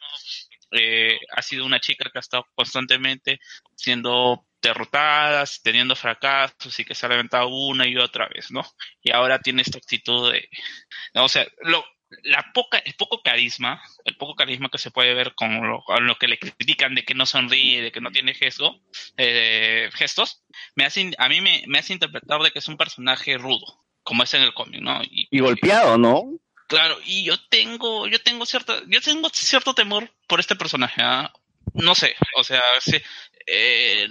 Eh, ha sido una chica que ha estado constantemente siendo derrotada, teniendo fracasos y que se ha levantado una y otra vez, ¿no? Y ahora tiene esta actitud de, o sea, lo, la poca, el poco carisma, el poco carisma que se puede ver con lo, con lo que le critican de que no sonríe, de que no tiene gesto, eh, gestos, me hace, a mí me, me hace interpretar de que es un personaje rudo, como es en el cómic, ¿no? Y, Y golpeado, ¿no? Claro, y yo tengo, yo tengo cierta, yo tengo cierto temor por este personaje, ¿ah? no sé, o sea, sí, eh,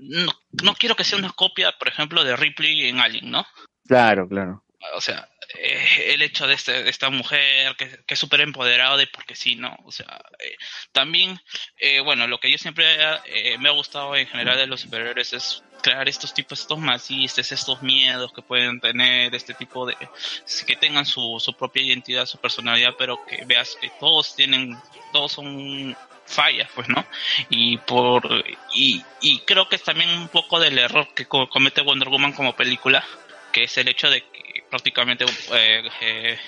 no, no quiero que sea una copia, por ejemplo, de Ripley en Alien, ¿no? Claro, claro. O sea, eh, el hecho de, este, de esta mujer que, que es súper empoderada de porque sí, ¿no? O sea, eh, también, eh, bueno, lo que yo siempre me ha gustado en general de los superhéroes es crear estos tipos, estos masistas, estos miedos que pueden tener, este tipo de, que tengan su, su propia identidad, su personalidad, pero que veas que todos tienen, todos son fallas, pues, ¿no? Y por, y, y creo que es también un poco del error que co- comete Wonder Woman como película, que es el hecho de que prácticamente eh, eh,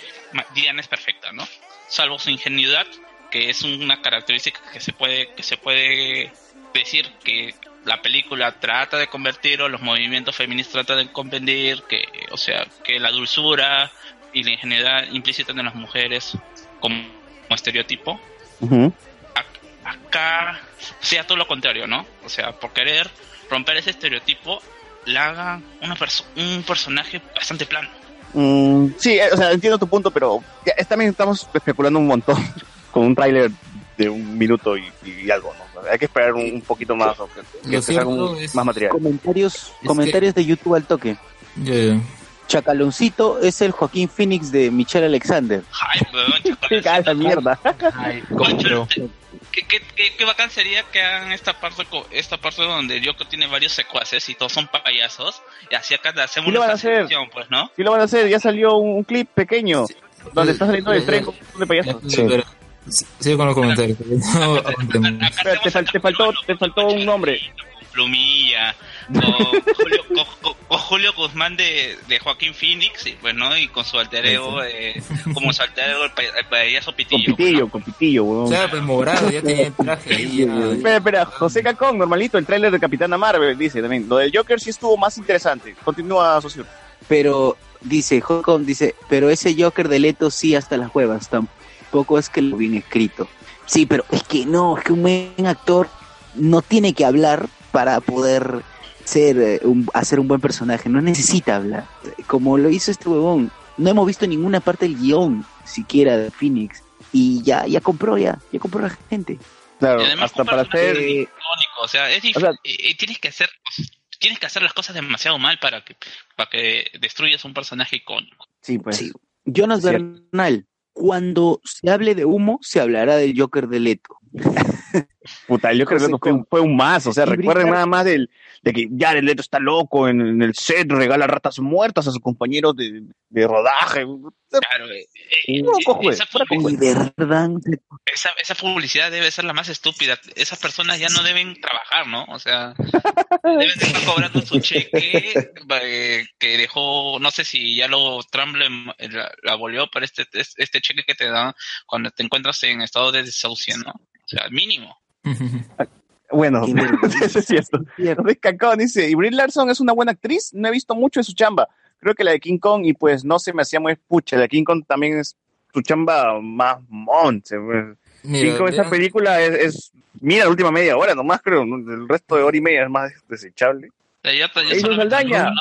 Diana es perfecta, ¿no? Salvo su ingenuidad, que es una característica que se puede que se puede decir que la película trata de convertir o los movimientos feministas tratan de convertir que o sea que la dulzura y la ingenuidad implícita en las mujeres como, como estereotipo acá sea todo lo contrario, ¿no? O sea, por querer romper ese estereotipo, la haga una perso- un personaje bastante plano. Mm, sí, eh, o sea, entiendo tu punto, pero ya, es- también estamos especulando un montón con un tráiler de un minuto y, y algo, ¿no? O sea, hay que esperar un, un poquito más, o que, que cierto un- es- más material. Comentarios, comentarios de YouTube al toque. Chacaloncito es el Joaquín Phoenix de Michelle Alexander. Ay, weón, ¡Qué la mierda! ¿Qué, qué, qué, qué bacán sería que hagan esta parte co- esta parte donde el Joker tiene varios secuaces y todos son payasos y así acá hacemos Sí una fascinación, pues, ¿no? Sí lo van a hacer, ya salió un, un clip pequeño donde está saliendo del tren con un montón de payasos. Pero- Sigue con los comentarios. no fal- te faltó, te faltó un nombre. Plumilla, con Julio, con, con- con Julio Guzmán de, de Joaquín Phoenix, y, pues, ¿no? Y con su alter ego, eh, como su alter ego, el, pa- el payaso Con Pitillo. pitillo, con pitillo, weón. Claro, pues morado, ya tenía el traje ahí. Espera, espera, José Cacón, normalito, el tráiler de Capitana Marvel, dice también. Lo del Joker sí estuvo más interesante. Continúa, socio. Pero dice, Hocom dice, pero ese Joker de Leto sí hasta las huevas, tampoco es que lo bien escrito. Sí, pero es que no, es que un buen actor no tiene que hablar para poder ser eh, un- hacer un buen personaje, no necesita hablar. Como lo hizo este huevón, no hemos visto ninguna parte del guion siquiera de Phoenix y ya ya compró ya, ya compró la gente. Claro, hasta para hacer... icónico, o sea, es difícil, eh, eh, tienes que hacer tienes que hacer las cosas demasiado mal para que para que destruyas un personaje icónico. Sí, pues. Jonas Cierto. Bernal, cuando se hable de humo, se hablará del Joker de Leto. Puta, el Joker José Leto fue, fue un más, o sea, recuerden nada más del, de que Jared Leto está loco en, en el set, regala ratas muertas a sus compañeros de, de rodaje. Claro, eh, eh, eh, esa, esa, esa publicidad debe ser la más estúpida. Esas personas ya no deben trabajar, ¿no? O sea, deben de estar cobrando su cheque eh, que dejó, no sé si ya lo Trump le- la, la abolió, pero este, este cheque que te dan cuando te encuentras en estado de desahucio, ¿no? O sea, mínimo. Bueno, eso es cierto. José Cacón dice, y Brie Larson es una buena actriz, no he visto mucho de su chamba. Creo que la de King Kong, y pues no se me hacía muy pucha, la de King Kong también es su chamba más monte. Mira, King Kong, esa película es, es- mira, la última media hora nomás, creo, el resto de hora y media es más desechable. Ya, ya, solamente Saldaña.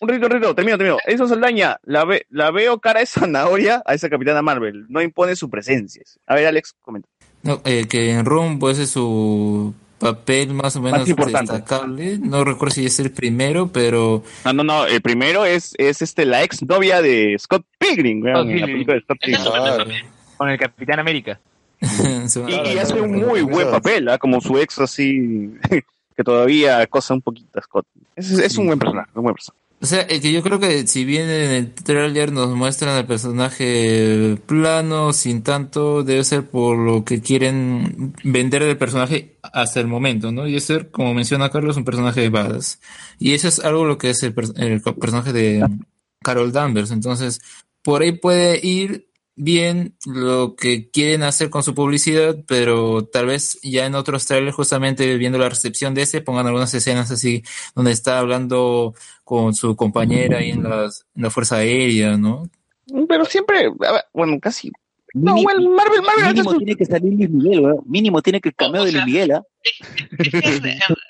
Un rito, un rito, termino, termino. Edison Saldaña, la, ve, la veo cara de zanahoria a esa capitana Marvel, no impone su presencia. A ver, Alex, comenta. No, eh, que en Room pues es su papel más o menos importante. destacable. No recuerdo si es el primero, pero No, no, no, el primero es, es este, la ex novia de Scott Pilgrim, Oh, de Scott. Con el Capitán América. Y, y hace un muy buen papel, ¿ah? como su ex así, que todavía cosa un poquito a Scott. Es, es un buen personaje, un buen personaje. O sea, eh, que yo creo que si bien en el tráiler nos muestran al personaje plano, sin tanto, debe ser por lo que quieren vender del personaje hasta el momento, ¿no? Y es ser, como menciona Carlos, un personaje de badass. Y eso es algo lo que es el, per- el personaje de Carol Danvers. Entonces, por ahí puede ir bien lo que quieren hacer con su publicidad, pero tal vez ya en otros trailers, justamente viendo la recepción de ese, pongan algunas escenas así donde está hablando con su compañera ahí en, las, en la Fuerza Aérea, ¿no? Pero siempre, bueno, casi. No, Mini- bueno, Marvel, Marvel mínimo tiene que salir Luis Miguel, weón. Mínimo tiene que el cameo de Luis Miguel, ¿ah?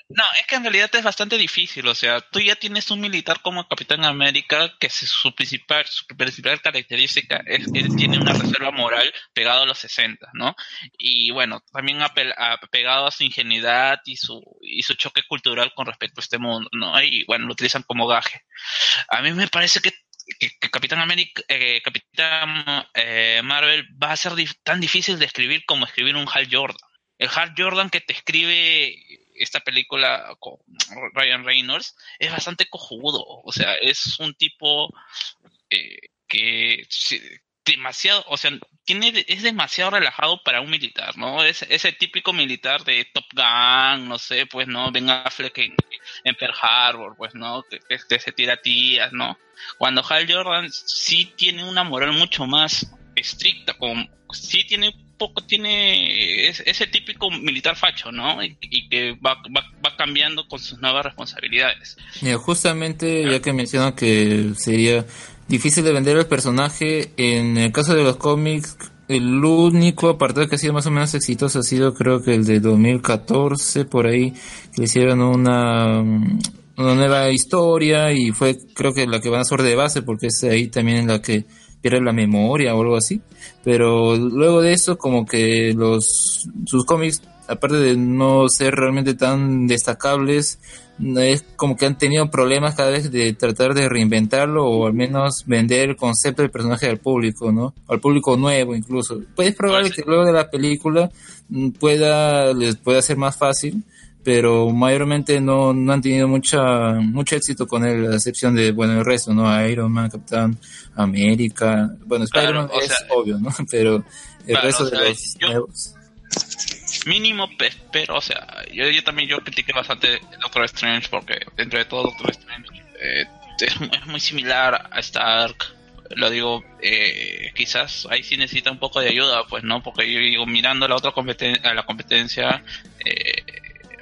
No, es que en realidad es bastante difícil, o sea, tú ya tienes un militar como Capitán América que se- su principal su principal característica es que él tiene una reserva moral pegado a los 60, ¿no? Y bueno, también apel- apegado a su ingenuidad y su y su choque cultural con respecto a este mundo, ¿no? Y bueno, lo utilizan como gaje. A mí me parece que Capitán América, eh, Capitán eh, Marvel va a ser tan difícil de escribir como escribir un Hal Jordan. El Hal Jordan que te escribe esta película con Ryan Reynolds es bastante cojudo. O sea, es un tipo eh, que, demasiado, o sea, tiene es demasiado relajado para un militar, ¿no? Es ese típico militar de Top Gun, no sé, pues, ¿no? Ben Affleck en, en Pearl Harbor, pues, ¿no? Que, se tira tías, ¿no? Cuando Hal Jordan sí tiene una moral mucho más estricta, con, sí tiene poco, tiene es- ese típico militar facho, ¿no? Y, y que va, va, va cambiando con sus nuevas responsabilidades. Mira, justamente ya que menciono que sería difícil de vender el personaje, en el caso de los cómics, el único apartado que ha sido más o menos exitoso ha sido creo que el de 2014, por ahí, que hicieron una, una nueva historia y fue creo que la que van a ser de base porque es ahí también en la que pierde la memoria o algo así. Pero luego de eso como que los sus cómics aparte de no ser realmente tan destacables, es como que han tenido problemas cada vez de tratar de reinventarlo o al menos vender el concepto del personaje al público, ¿no? Al público nuevo incluso. Pues es probable que luego de la película mm, pueda les pueda ser más fácil, pero mayormente no, no han tenido mucha mucho éxito con él, a excepción de bueno el resto, ¿no? Iron Man, Capitán América, bueno Spider-Man Claro, es sea, obvio, ¿no? Pero el Claro, resto o sea, de los yo- nuevos. Mínimo pe- pero o sea yo, yo también yo critiqué bastante Doctor Strange porque dentro de todo Doctor Strange eh, es, mu- es muy similar a Stark. Lo digo eh, quizás ahí sí necesita un poco de ayuda pues no porque yo digo mirando la otra competen a la competencia eh,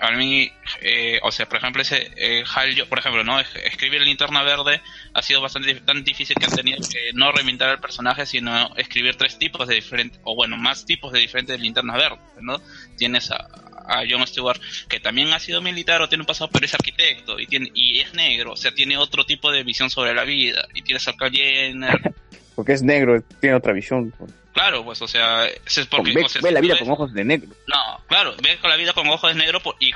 a mí eh, o sea por ejemplo ese eh, Hal por ejemplo no Es- escribir linterna verde ha sido bastante tan difícil que han tenido que no reinventar el personaje sino escribir tres tipos de diferentes o bueno más tipos de diferentes linternas verdes no tienes a, a John Stewart que también ha sido militar o tiene un pasado pero es arquitecto y tiene y es negro o sea tiene otro tipo de visión sobre la vida y tienes a Kyle Jenner Porque es negro, tiene otra visión. Claro pues o sea es porque ve, o sea, ve si la vida ves- con ojos de negro. no, claro, ves con la vida con ojos negros por- y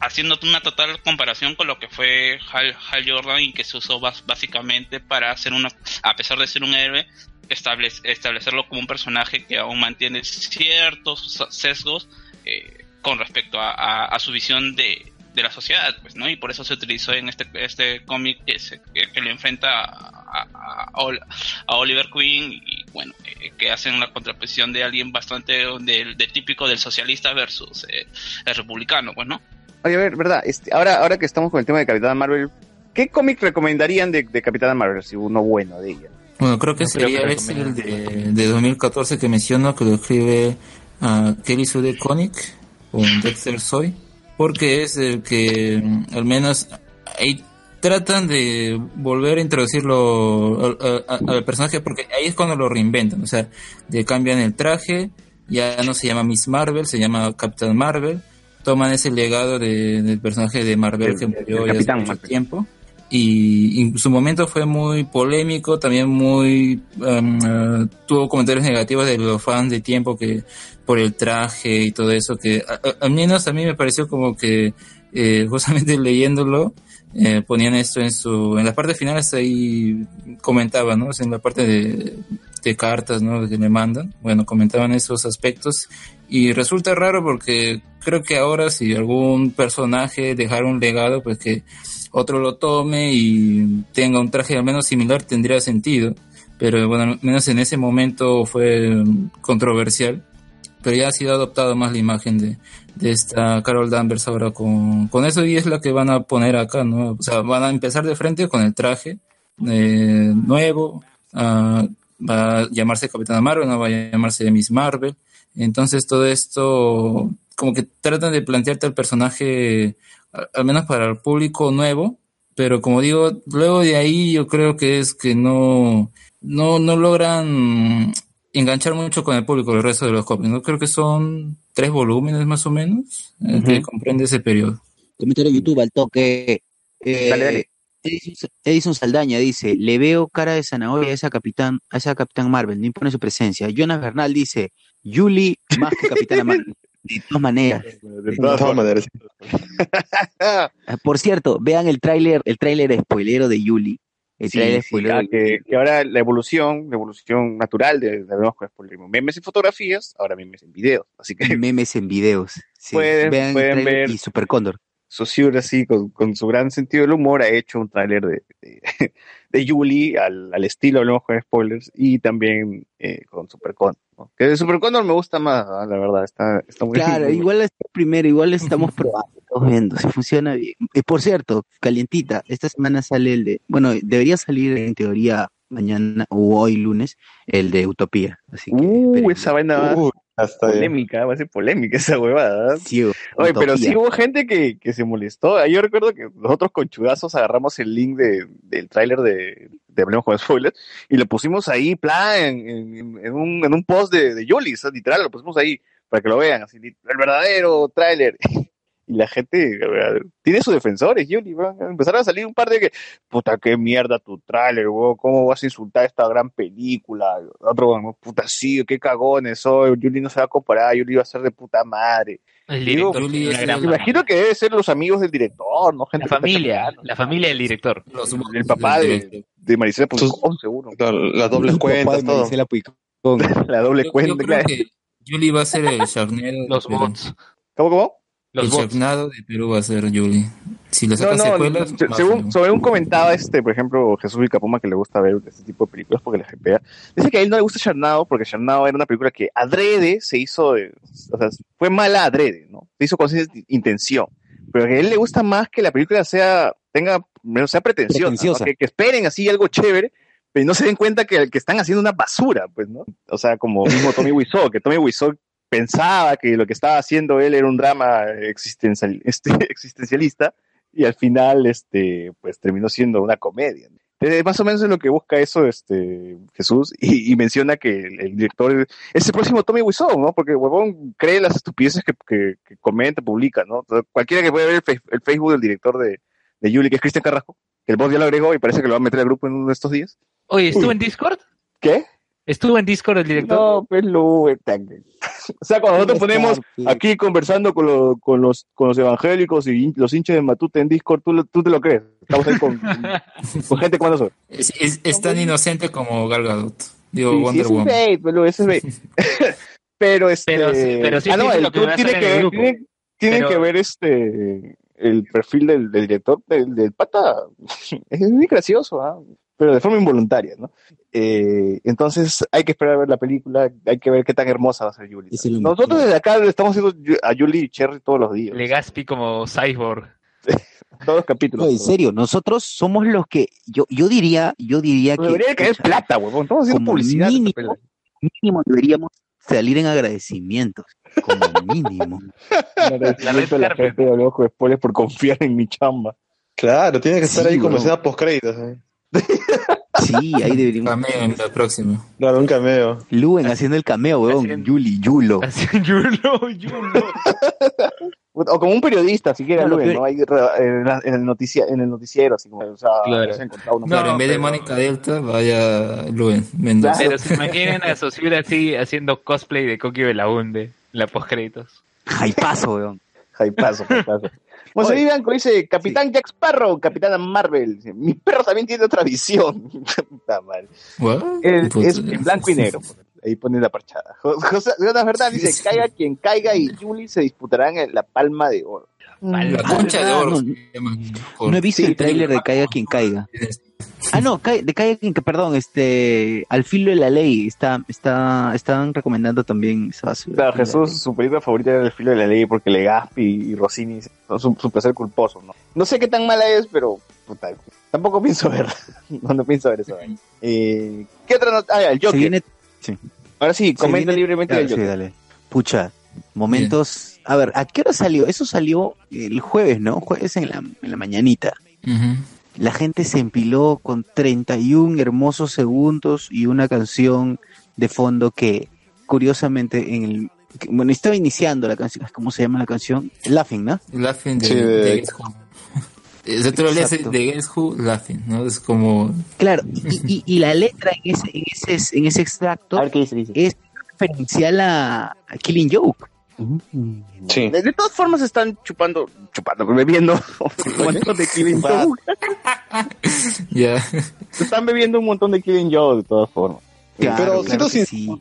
haciendo una total comparación con lo que fue Hal, Hal Jordan y que se usó bas- básicamente para hacer una, a pesar de ser un héroe, establec- establecerlo como un personaje que aún mantiene ciertos sesgos eh, con respecto a, a- a su visión de, de la sociedad, pues, ¿no? Y por eso se utilizó en este, este cómic que, se- que, que le enfrenta a, a- a Ol- a Oliver Queen y, bueno, eh, que hacen la contraposición de alguien bastante del, del típico del socialista versus eh, el republicano, pues, ¿no? Oye, a ver, ¿verdad? Este, ahora, ahora que estamos con el tema de Capitana Marvel, ¿qué cómic recomendarían de, de Capitana Marvel? Si uno bueno de ella. Bueno, creo que No creo sería que ese el de, de 2014 que menciono, que lo escribe a Kelly Sue DeConnick o Dexter Soy, porque es el que mm, al menos ahí tratan de volver a introducirlo al, al- al personaje, porque ahí es cuando lo reinventan, o sea, le cambian el traje, ya no se llama Miss Marvel, se llama Captain Marvel, toman ese legado de- del personaje de Marvel El- que murió ya hace mucho tiempo. Y su momento fue muy polémico, también muy um, eh, tuvo comentarios negativos de los fans de tiempo que por el traje y todo eso que al menos a mí me pareció como que eh, justamente leyéndolo eh, ponían esto en su en las partes finales ahí comentaban, ¿no? En la parte de, cartas, ¿no? Que le mandan, bueno, comentaban esos aspectos y resulta raro porque creo que ahora si algún personaje dejara un legado, pues que otro lo tome y tenga un traje al menos similar tendría sentido. Pero bueno, al menos en ese momento fue mm, controversial. Pero ya ha sido adoptado más la imagen de, de esta Carol Danvers ahora con, con eso y es la que van a poner acá, ¿no? O sea, van a empezar de frente con el traje eh, nuevo, ah, va a llamarse Capitana Marvel, no va a llamarse Miss Marvel. Entonces todo esto como que tratan de plantearte al personaje al menos para el público nuevo, pero como digo, luego de ahí yo creo que es que no no no logran enganchar mucho con el público el resto de los cómics, ¿no? Creo que son tres volúmenes más o menos eh, que comprende ese periodo. Comentario de YouTube al toque. Eh, Dale, dale. Edison, Edison Saldaña dice, le veo cara de zanahoria a esa capitán, a esa capitán Marvel, no impone su presencia. Jonas Bernal dice, Julie más que capitana Marvel. De todas maneras. De todas maneras. Ah, Por cierto, vean el tráiler, el tráiler spoilero de Julie. El Sí, tráiler sí, ah, que, que ahora la evolución, la evolución natural de, de con spoiler. memes en fotografías, ahora memes en videos. Así que memes en videos. Sí, Pueden- vean pueden ver- y Super Cóndor. Saussure, así, con, con su gran sentido del humor, ha hecho un tráiler de, de, de Julie al, al estilo, hablemos con spoilers, y también eh, con Supercon. ¿no? Que de Supercondor me gusta más, ¿no? la verdad, está, está muy Claro, muy- igual es primero, igual estamos probando, estamos viendo si funciona bien. Y por cierto, calientita, esta semana sale el de, bueno, debería salir en teoría mañana o hoy lunes, el de Utopía. Así que, Uh, esa vaina va Uh, hasta polémica, va a ser polémica esa huevada. sí, Oye, pero sí hubo gente que, que se molestó. Yo recuerdo que nosotros con chudazos agarramos el link de, del tráiler de, de Hablemos con Spoilers y lo pusimos ahí, plan, en, en- en un, en un post de, de Yuli, literal, lo pusimos ahí para que lo vean, así, el verdadero tráiler. Y la gente tiene sus defensores, Yuli, empezaron a salir un par de que, puta, qué mierda tu tráiler, weón, ¿cómo vas a insultar esta gran película? Otro, weón, puta, sí, qué cagones soy, Yuli no se va a comparar, Yuli va a ser de puta madre. El Digo, director tiene una gran imagino que debe ser los amigos del director, ¿no? Gente La familia, la familia del director. el papá de, de Maricela Puigcón, seguro. las dobles cuentas, todo. La doble cuenta, yo creo claro. que Julie va a ser el de Los Perú. bots. ¿Cómo, cómo? El Los bots. De Perú va a ser Julie. Si le No, no, secuelas, se- más según, según comentaba este, por ejemplo, Jesús Vilcapoma, que le gusta ver este tipo de películas porque le GPA, dice que a él no le gusta Sharknado porque Sharknado era una película que adrede se hizo, de- o sea, fue mala adrede, ¿no? Se hizo con intención. Pero que a él le gusta más que la película sea, tenga, menos sea pretenciosa, ¿no? Que, que esperen así algo chévere, pero no se den cuenta que, que están haciendo una basura, pues, ¿no? O sea, como mismo Tommy Wiseau, que Tommy Wiseau pensaba que lo que estaba haciendo él era un drama existencial, este, existencialista y al final este pues terminó siendo una comedia. Más o menos es lo que busca eso este Jesús y, y menciona que el, el director es el próximo Tommy Wiseau, ¿no? Porque huevón cree las estupideces que, que, que comenta, publica, ¿no? Entonces, cualquiera que pueda ver el, fe- el Facebook del director de, de Yuli, que es Cristian Carrasco, que el boss ya lo agregó y parece que lo va a meter al grupo en uno de estos días. Oye, ¿estuvo en Discord? ¿Qué? ¿Estuvo en Discord el director? No, pues lo tan- O sea, cuando nosotros ponemos aquí conversando con, lo- con los con los evangélicos y los hinchas de Matute en Discord, tú, lo- tú te lo crees. Estamos ahí con, con gente como nosotros. Es, es- es tan inocente como Gal Gadot. Digo, Sí, sí, Wonder ese es Woman. bait, pero ese es bait. pero este Pero sí- pero sí ah, no, el lo que tiene que ver, grupo. tiene, tiene Pero- que ver este el perfil del, del director del, del pata es muy gracioso ¿ah? pero de forma involuntaria no Eh, entonces hay que esperar a ver la película hay que ver qué tan hermosa va a ser Julie nosotros desde acá le estamos haciendo a Julie y Cherry todos los días. Legaspi como Cyborg. todos los capítulos No, en serio, nosotros somos los que, yo, yo diría, yo diría Nos que debería caer plata huevón estamos haciendo publicidad mínimo, mínimo deberíamos salir en agradecimientos, como mínimo. Agradecimiento a la gente de con Spoilers por confiar en mi chamba. Claro, tiene que estar Sí, ahí como escena post créditos. Sí, ahí deberíamos. Cameo en la próxima. Claro, un cameo. Luen haciendo el cameo, weón. Yuli, Yulo. Yulo, Yulo. O como un periodista, si quieres, No, Luen, ¿no? Ahí re- en, la- en el noticia, en el noticiero, así como, o sea, Claro. se Claro, foto, en vez de Mónica Delta, vaya Luen Mendoza. Pero se imaginen a Saussure así haciendo cosplay de Coqui Belaunde en la postcréditos. Jaipazo, weón. Jaipazo, jaipazo. José Oye. Vivanco dice, Capitán Jack Sparrow, Capitana Marvel. Mi perro también tiene otra visión. Madre. What? Es, Puta. es en blanco y negro. pues. Ahí pone la parchada. Jo- José Jonas Verdad dice, caiga quien caiga y Julie se disputarán en la palma de oro. La concha de oro. No, se llama. No he visto el tráiler de Caiga quien caiga. Ah, no, de quien, que- perdón, este, al filo de la ley, está, está, estaban recomendando también esa basura. Claro, Jesús, su película favorita era El filo de la ley porque Legaspi y Rossini son su, su placer culposo, ¿no? No sé qué tan mala es, pero puta, tampoco pienso ver. no, no pienso ver eso. Eh, ¿Qué otra nota? Ah, el Se Joker. viene, sí. Ahora sí, comenta viene- libremente claro, el sí, Joker. dale. Pucha, momentos. A ver, ¿a qué hora salió? Eso salió el jueves, ¿no? Jueves en la, en la mañanita. Ujú. La gente se empiló con 31 hermosos segundos y una canción de fondo que, curiosamente, en el. bueno, estaba iniciando la canción. ¿Cómo se llama la canción? Laughing, ¿no? Laughing de, Sí, de- de Guess Who. Se tú lo lees Exacto. de Guess Who, Laughing, ¿no? Es como... Claro, y, y- y la letra en ese, en ese, en ese extracto es referencial a, a Killing Joke. Sí. De, de todas formas están chupando, chupando, bebiendo un montón de Killing Joke. Ya. Están bebiendo un montón de Killing Joke de todas formas. Claro, pero claro siendo,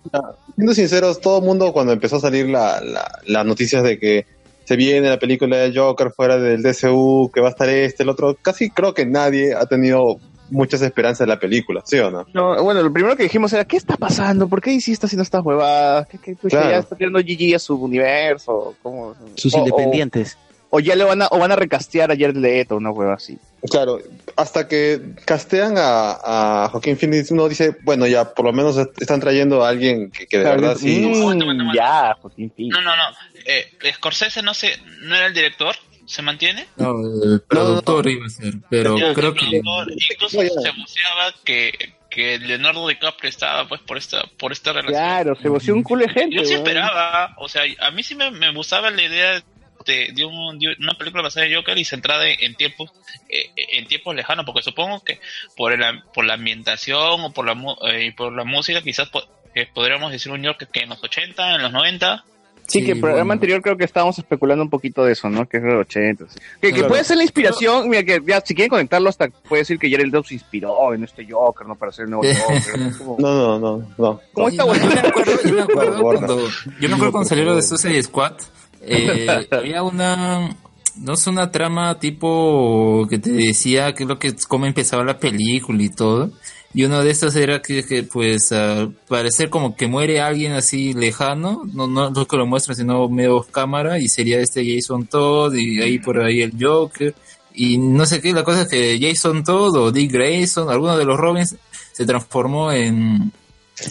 siendo sinceros, todo el mundo cuando empezó a salir la, la- las noticias de que se viene la película de Joker fuera del DCU, que va a estar este, el otro. Casi creo que nadie ha tenido muchas esperanzas en la película, ¿sí o no? No, bueno, lo primero que dijimos era, ¿qué está pasando? ¿Por qué está haciendo estas huevadas? ¿Qué, qué, pues, Claro. ya está tirando GG a su universo? ¿Cómo? Sus O- independientes. O, ya le van a, o van a recastear a Jared Leto, una hueva así. Claro, hasta que castean a, a Joaquín Phoenix, uno dice, bueno, ya por lo menos est- están trayendo a alguien que, que de Claro, verdad sí. mm, ya, Joaquín Phoenix. No, no, no. Eh, Scorsese no sé, no era el director, ¿se mantiene? No, el productor iba a ser, pero creo que... productor, incluso se voceaba que, que Leonardo DiCaprio estaba pues por esta, por esta relación. Claro, se voció un culo de gente. Yo sí esperaba, o sea, a mí sí me, me gustaba la idea de, de, un- de una película basada en Joker y centrada en, en tiempos eh, en tiempos lejanos, porque supongo que por el, por la ambientación o por la eh, y por la música quizás po- eh, podríamos decir un Joker que en los 80, en los 90. Sí, que el programa anterior creo que estábamos especulando un poquito de eso, ¿no? Que es de los 80. sí. Que, que Claro. puede ser la inspiración, mira, que ya, si quieren conectarlo hasta puede decir que Jared Leto se inspiró en este Joker, ¿no? Para hacer el nuevo Joker. ¿no? Como- No, no, no, no. ¿Cómo está, yo, güey? me acuerdo, yo me acuerdo cuando, yo me acuerdo cuando salió lo de Suicide Squad, eh, había una, no es una trama tipo que te decía que es lo que, cómo empezaba la película y todo. Y uno de estos era que, que, pues, al parecer como que muere alguien así lejano, no, no lo que lo muestran, sino medio cámara, y sería este Jason Todd, y ahí por ahí el Joker, y no sé qué, la cosa es que Jason Todd o Dick Grayson, alguno de los Robins, se transformó en,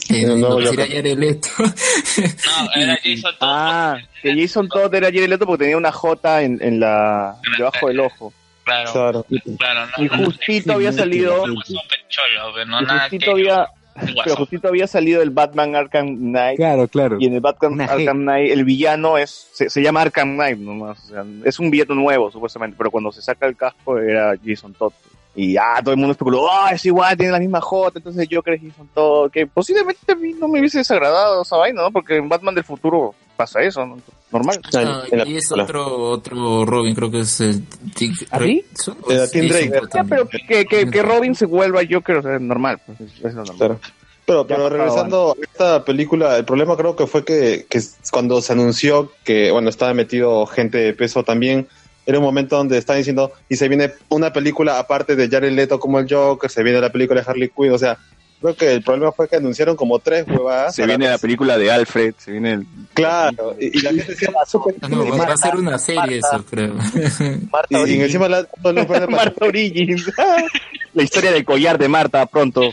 en El nuevo lo que sería Joker. Jared Leto. No, era Jason Todd. Ah, que Jason Todd era Jared Leto porque tenía una J en, en la debajo del ojo. Claro, Claro. claro, no, Y justito había salido, cholo, pero no y nada justito que había, pero justito había salido el Batman Arkham Knight. Claro, claro. Y en el Batman Una. Arkham Knight, el villano es se, se llama Arkham Knight nomás. O sea, es un villano nuevo, supuestamente. Pero cuando se saca el casco era Jason Todd. Y ah, todo el mundo especuló, ah, es igual, tiene la misma J, entonces yo creo que Jason Todd. Que posiblemente a mí no me hubiese desagradado esa vaina, ¿no? Porque en Batman del futuro pasa eso, ¿no? Normal. Ah, en la y es otro, otro Robin, creo que es el Dick ¿Ah, Tim Drake. Pero que, que, que Robin se vuelva Joker, o sea, es normal. Pues, es, es lo normal. Claro. Pero, pero regresando a esta película, el problema creo que fue que, que cuando se anunció que, bueno, estaba metido gente de peso también, era un momento donde estaban diciendo, y se viene una película aparte de Jared Leto como el Joker, se viene la película de Harley Quinn, o sea, creo que el problema fue que anunciaron como tres huevadas. Se viene la película de Alfred, se viene el... Claro, y, y la gente decía, súper Ah, no, va, va a ser una serie Marta. eso, creo. Marta y, y Origins. encima la, no, no, no, no, Marta Origins. la historia del collar de Marta, pronto.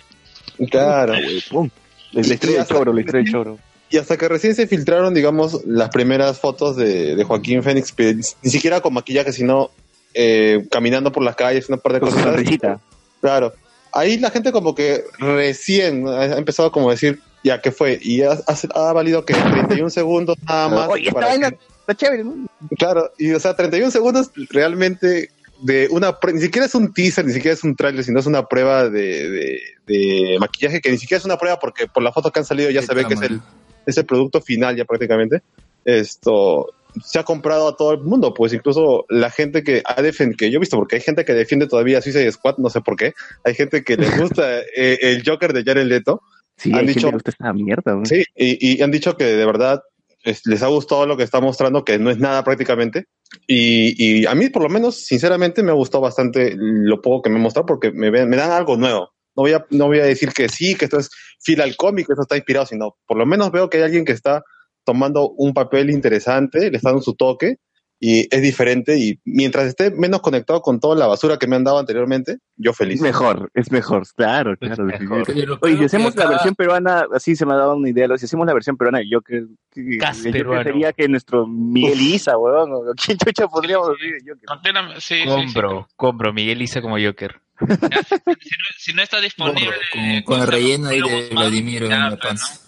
claro. Pum. La historia del choro, la historia del choro. Y hasta que recién se filtraron, digamos, las primeras fotos de, de Joaquín Fénix, pero ni siquiera con maquillaje, sino eh, caminando por las calles, una parte de cosas. sonrisita. Claro. Ahí la gente como que recién ha empezado como a decir, ya, ¿qué fue? Y ha, ha- ha valido que 31 segundos nada más. Oye, para que- está chévere, ¿no? Claro, y o sea, 31 segundos realmente de una ni siquiera es un teaser, ni siquiera es un trailer, sino es una prueba de, de, de maquillaje, que ni siquiera es una prueba porque por las fotos que han salido ya se ve que es el, es el producto final ya prácticamente. Esto se ha comprado a todo el mundo, pues incluso la gente que ha defendido, que yo he visto, porque hay gente que defiende todavía Suicide Squad, no sé por qué, hay gente que les gusta eh, el Joker de Jared Leto, Sí, Han dicho- gusta esta mierda. Sí, y, y han dicho que de verdad es- les ha gustado lo que está mostrando, que no es nada prácticamente. Y, y a mí, por lo menos, sinceramente, me ha gustado bastante lo poco que me ha mostrado porque me, me dan algo nuevo. No voy, a, no voy a decir que sí, que esto es fiel al cómic, que esto está inspirado, sino por lo menos veo que hay alguien que está tomando un papel interesante, le está dando su toque y es diferente. Y mientras esté menos conectado con toda la basura que me han dado anteriormente, yo feliz. Mejor, es mejor, claro, claro. mejor. Oye, creo si hacemos la versión peruana, así se me ha dado una idea, si hacemos la versión peruana de Joker, que- sería que nuestro Miguel Isa, weón, o quién chucha podríamos decir de Joker. Sí, sí. Compro, compro. Miguel Isa como Joker. Ya, si, si no, si no está disponible. con, con el relleno ahí de ya, en la panza.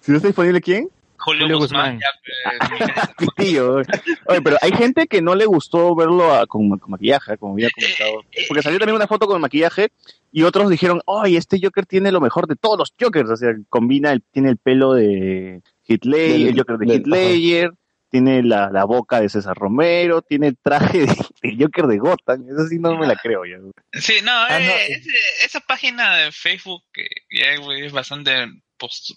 Si no está disponible, ¿quién? Julio, Julio Guzmán, Guzmán. ya, pues, Pitillo. Oye, pero hay gente que no le gustó verlo a- con, con maquillaje, como había comentado. Porque salió también una foto con maquillaje y otros dijeron, ay, este Joker tiene lo mejor de todos los Jokers. O sea, combina, el, tiene el pelo de Hitler, el Joker de Ledger, tiene la, la boca de César Romero, tiene el traje de, del Joker de Gotham. Eso sí no me la creo ya. Sí, no, Ah, eh, no. ese- esa página de Facebook que ya es bastante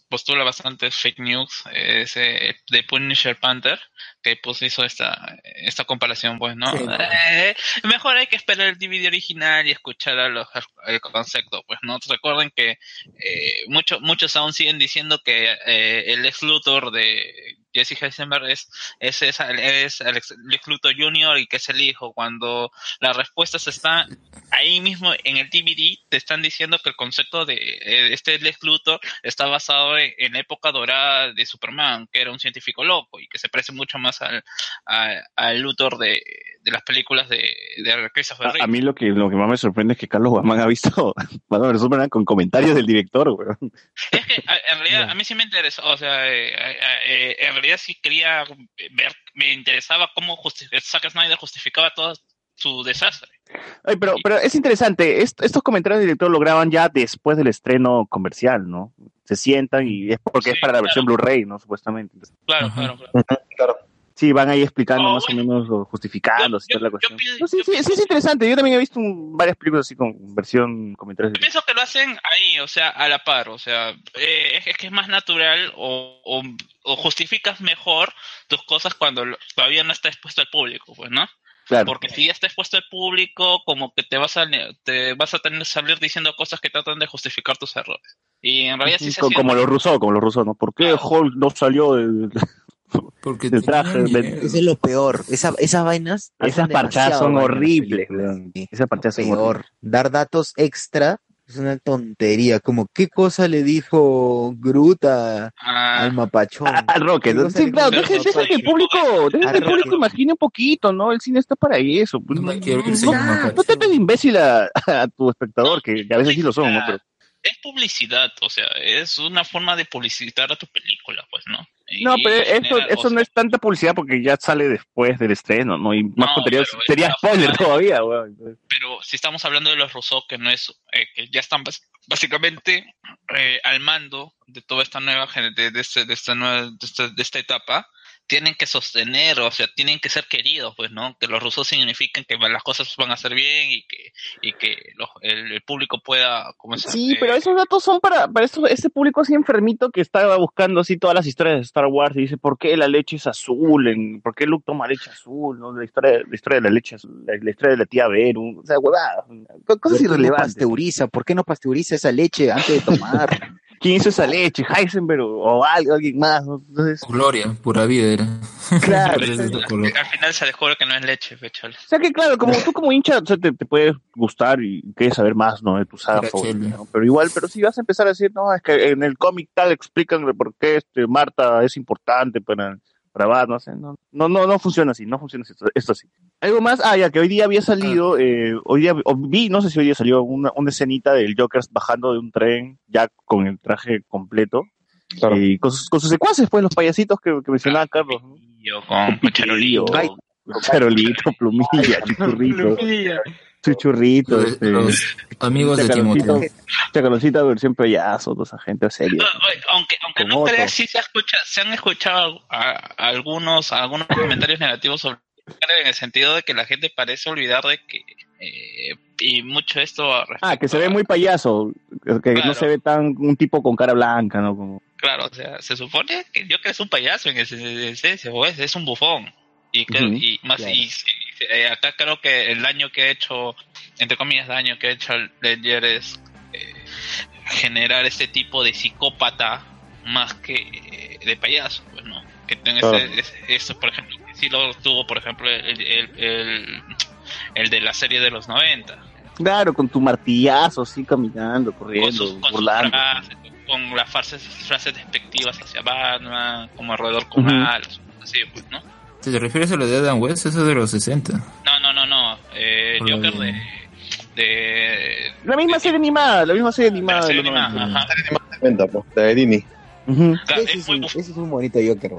postula bastante fake news, es eh, de Punisher Panther, que pues hizo esta, esta comparación, pues, ¿no? Sí. Eh, mejor hay que esperar el DVD original y escuchar a los, el concepto, pues, ¿no? Recuerden que eh, muchos muchos aún siguen diciendo que eh, el ex Luthor de Jesse Heisenberg es, es, es, es el ex Lex Luthor Jr. y que es el hijo, cuando las respuestas están ahí mismo en el DVD, te están diciendo que el concepto de eh, este Lex Luthor está basado en, en la época dorada de Superman, que era un científico loco y que se parece mucho más al, al, al Luthor de, de las películas de, de Christopher A, Reeve. a mí lo que, lo que más me sorprende es que Carlos Guamán ha visto Batman vs Superman con comentarios del director, weón. Es que a- en realidad a mí sí me interesó, o sea, eh, eh, en realidad sí quería ver, me interesaba cómo justi- Zack Snyder justificaba todo su desastre. Ay, pero, pero es interesante, est- estos comentarios del director lo graban ya después del estreno comercial, ¿no? Se sientan y es porque es para la versión Blu-ray, ¿no? Supuestamente. Claro, claro, claro. Sí, van ahí explicando Oh, más o menos, o justificando, y toda la cuestión. No, sí, sí, sí es interesante. Yo también he visto un- varias películas así con versión comentarios. Yo pienso que lo hacen ahí, o sea, a la par, o sea, eh, es, es que es más natural o, o, o justificas mejor tus cosas cuando lo- todavía no está expuesto al público, pues, ¿no? Claro. Porque si ya está expuesto al público, como que te vas a te vas a tener que salir diciendo cosas que tratan de justificar tus errores. Y en realidad sí se Co- hacía como los rusos, como los rusos, ¿no? ¿Por qué Hulk no salió traje? del- Eso es lo peor. Esa, esas vainas. Esas parchadas son horribles. Esas parchadas son horribles. Dar datos extra es una tontería. Como, ¿qué cosa le dijo Groot a- Ah. al mapachón? Al Rocket. ¿Qué cosa Sí, le claro, al deja que el público, deja que el público Rocket. imagine un poquito, ¿no? El cine está para eso. pues, no, no, no- no imbécil a, a tu espectador, que, que a veces sí lo son, ¿no? Pero, es publicidad, o sea, es una forma de publicitar a tu película, pues, ¿no? Y no, pero eso, eso no es tanta publicidad porque ya sale después del estreno, ¿no? Y más No, contenido sería spoiler forma todavía, weón. pero si estamos hablando de los Rousseau, que no es, eh, que ya están básicamente eh, al mando de toda esta nueva, de, de, este- de esta nueva, de esta, de esta etapa, tienen que sostener, o sea, tienen que ser queridos, pues, ¿no? Que los Rousseau significan que las cosas van a ser bien y que, y que los- el, el público pueda, como se Sí, pero esos datos son para, para eso, ese público así enfermito que estaba buscando así todas las historias de Star Wars y dice por qué la leche es azul, en, por qué Luke toma leche azul, ¿no? la historia, la historia de la leche azul, la, la historia de la tía Beru, o sea, huevadas, cosas ¿Por qué no irrelevantes. pasteuriza? ¿Por qué no pasteuriza esa leche antes de tomar? ¿Quién hizo esa leche? ¿Heisenberg o, o al- alguien más? ¿no? Entonces, Gloria, pura vida era. Claro. Al final se descubre que no es leche, fechale. o sea que claro, como tú como hincha, o sea, te, te puede gustar y quieres saber más, ¿no? De tu saga. Pero igual, pero si vas a empezar a decir, no, es que en el cómic tal explican de por qué este Marta es importante para, para Bat, no sé, no, no, no, no funciona así, no funciona así, esto, esto así. Algo más, ah, ya que hoy día había salido, eh, hoy día o vi, no sé si hoy día salió una, una escenita del Joker bajando de un tren ya con el traje completo. Y con sus, con sus secuaces, pues, los payasitos que, que mencionaba Carlos. ¿no? Yo con Charolito. Ay, Charolito, plumilla, chuchurrito, chuchurrito, Los- este, los amigos de Timoteo. Chacaloncito versión payaso, toda esa gente seria. Oye, aunque aunque no creas, sí se, escucha, se han escuchado a- a algunos, algunos comentarios negativos sobre en el sentido de que la gente parece olvidar de que eh, y mucho esto Ah, que se ve muy payaso, que no se ve tan un tipo con cara blanca, ¿no? Como, claro o sea se supone que yo que es un payaso en ese- en esencia pues, es un bufón y creo- Ujú, y más claro. y, y- eh, acá creo que el daño que ha hecho entre comillas daño que ha hecho al Ledger es eh, generar este tipo de psicópata más que eh, de payaso pues no que tenga Claro. ese- ese- eso por ejemplo que sí lo tuvo por ejemplo el, el, el, el de la serie de los 90 claro, con tu martillazo así caminando, corriendo, burlando. frases, con las frases, frases despectivas hacia Batman, como alrededor con Ujú. malos, así pues, ¿no? Te refieres a lo de Adam West, eso es de los 60. No, no, no, no. Eh, Joker de- de, de. La misma serie animada, la misma serie animada de serie animada, 90. ajá. Venta, pues, la de Dini. Claro, ese, es un, ese es un bonito Joker.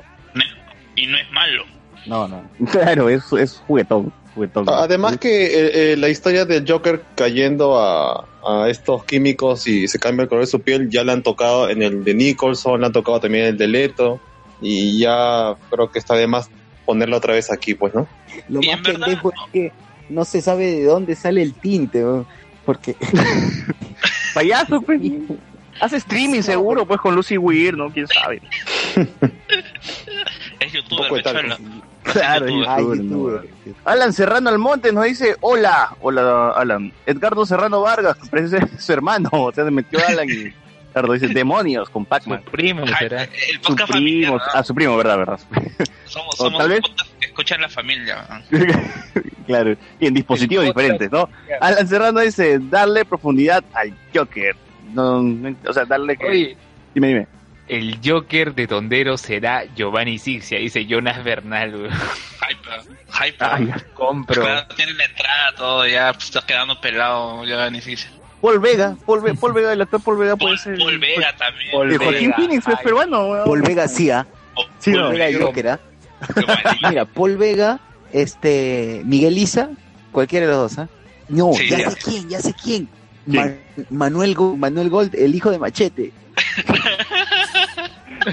Y no es malo. No, no. Claro, es, es juguetón, juguetón. Además que eh, eh, la historia del Joker cayendo a, a estos químicos y se cambia el color de su piel ya la han tocado en el de Nicholson, la han tocado también en el de Leto y ya creo que está de más ponerla otra vez aquí, pues, ¿no? Lo más pendejo es que no se sabe de dónde sale el tinte, porque payaso, pues. Hace streaming seguro, pues con Lucy Weir, ¿no? ¿Quién sabe? Es youtuber. Claro. Alan Serrano Almonte nos dice, hola, hola Alan. Edgardo Serrano Vargas, parece su hermano, o sea, se metió Alan y Edgardo dice, demonios con Pac-Man. Su primo será. El Su podcast primo, ¿no? ah, su primo, verdad, verdad. Somos, somos tal vez- que escuchan la familia. claro, y en dispositivos El diferentes, ¿no? Alan Serrano dice, darle profundidad al Joker. No, no- o sea, darle que... Oye, Dime, dime. el Joker de Tondero será Giovanni Sixia, dice Jonas Bernal, weón. Hype, hype. Ay, Compro. Claro, tienen la entrada, todo, ya pues, está quedando pelado, ya ni siquiera. Paul Vega, Paul, Ve- Paul Vega, el actor Paul Vega puede Paul, ser... Paul Vega también. Paul Eh, Joaquín Vega, Phoenix es peruano, weón. Paul Vega sí, ¿ah? Sí, Paul no. Vega el Joker, ¿ah? Igualito. Mira, Paul Vega, este, Miguel Isa, cualquiera de los dos, ¿ah? No, Sí, ya ya. sé quién, ya sé quién. ¿Quién? Ma- Manuel, Go- Manuel Gold, el hijo de Machete.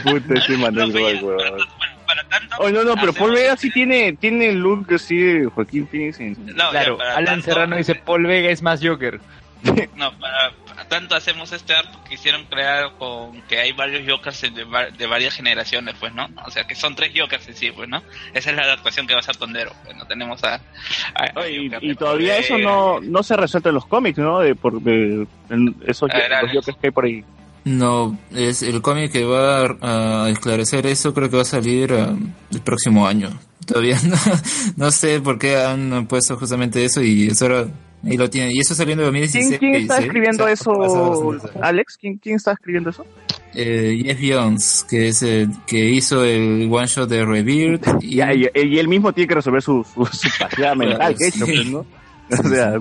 Puta, ese Manuel No, Gold, weón. para- para tanto. Oh, no, no, pero Paul Vega sí tiene, tiene el look así de Joaquín Phoenix. en- No, Claro, ya, Alan tanto- Serrano dice Paul Vega es más Joker. No, para, para tanto hacemos este arco que hicieron crear con que hay varios Jokers de, de varias generaciones, pues, ¿no? O sea, que son tres Jokers en sí, pues, ¿no? Esa es la adaptación que va a ser Tondero, pues, ¿no? Tenemos a... a- a Y, todavía eso no, no se resuelve en los cómics, ¿no? De, por, de, en esos ver, los. Jokers que hay por ahí. No, es el cómic que va a, a esclarecer eso, creo que va a salir ah, el próximo año. Todavía no, no sé por qué han puesto justamente eso y eso ahora ahí lo tienen. Y eso saliendo en 2016. ¿Quién, quién está escribiendo O sea, eso. Alex? ¿Quién, ¿Quién está escribiendo eso? Eh, Jeff Jones, que es el que hizo el one shot de Rebirth. Y, Y, y- y él mismo tiene que resolver su, su, su paseada mental, que hecho, pues, ¿no? O sea,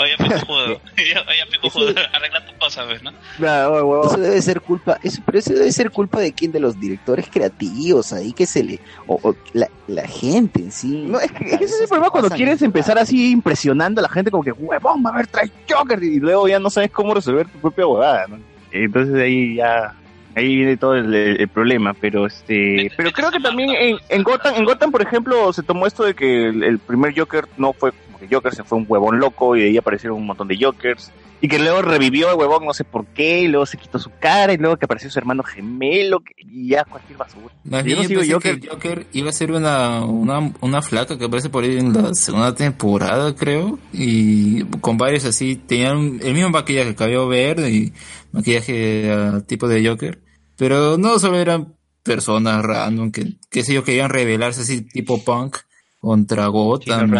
Oye, picujudo. Oye, picujudo, arregla tu cosa, ¿ves, no? huevo, huevo. Eso debe ser culpa, eso, pero eso debe ser culpa de quién, de los directores creativos ahí que se le, o, o la, la gente en sí. No, es que ese es el problema cuando quieres empezar así impresionando a la gente como que, huevón, va a haber tres Joker y luego ya no sabes cómo resolver tu propia huevada, ¿no? Entonces ahí ya, ahí viene todo el, el problema, pero este, pero creo que también en, en Gotham, en Gotham por ejemplo se tomó esto de que el, el primer Joker no fue como que Joker, se fue un huevón loco y de ahí aparecieron un montón de Jokers. Y que luego revivió el huevón, no sé por qué, y luego se quitó su cara, y luego que apareció su hermano gemelo, que- y ya cualquier basura. Más Yo no sigo Joker. que Joker iba a ser una, una, una flaca que aparece por ahí en la segunda temporada, creo. Y con varios así, tenían el mismo maquillaje, cabello verde y maquillaje ah, tipo de Joker. Pero no solo eran personas random que, que sé yo, querían rebelarse así tipo punk contra Gotham.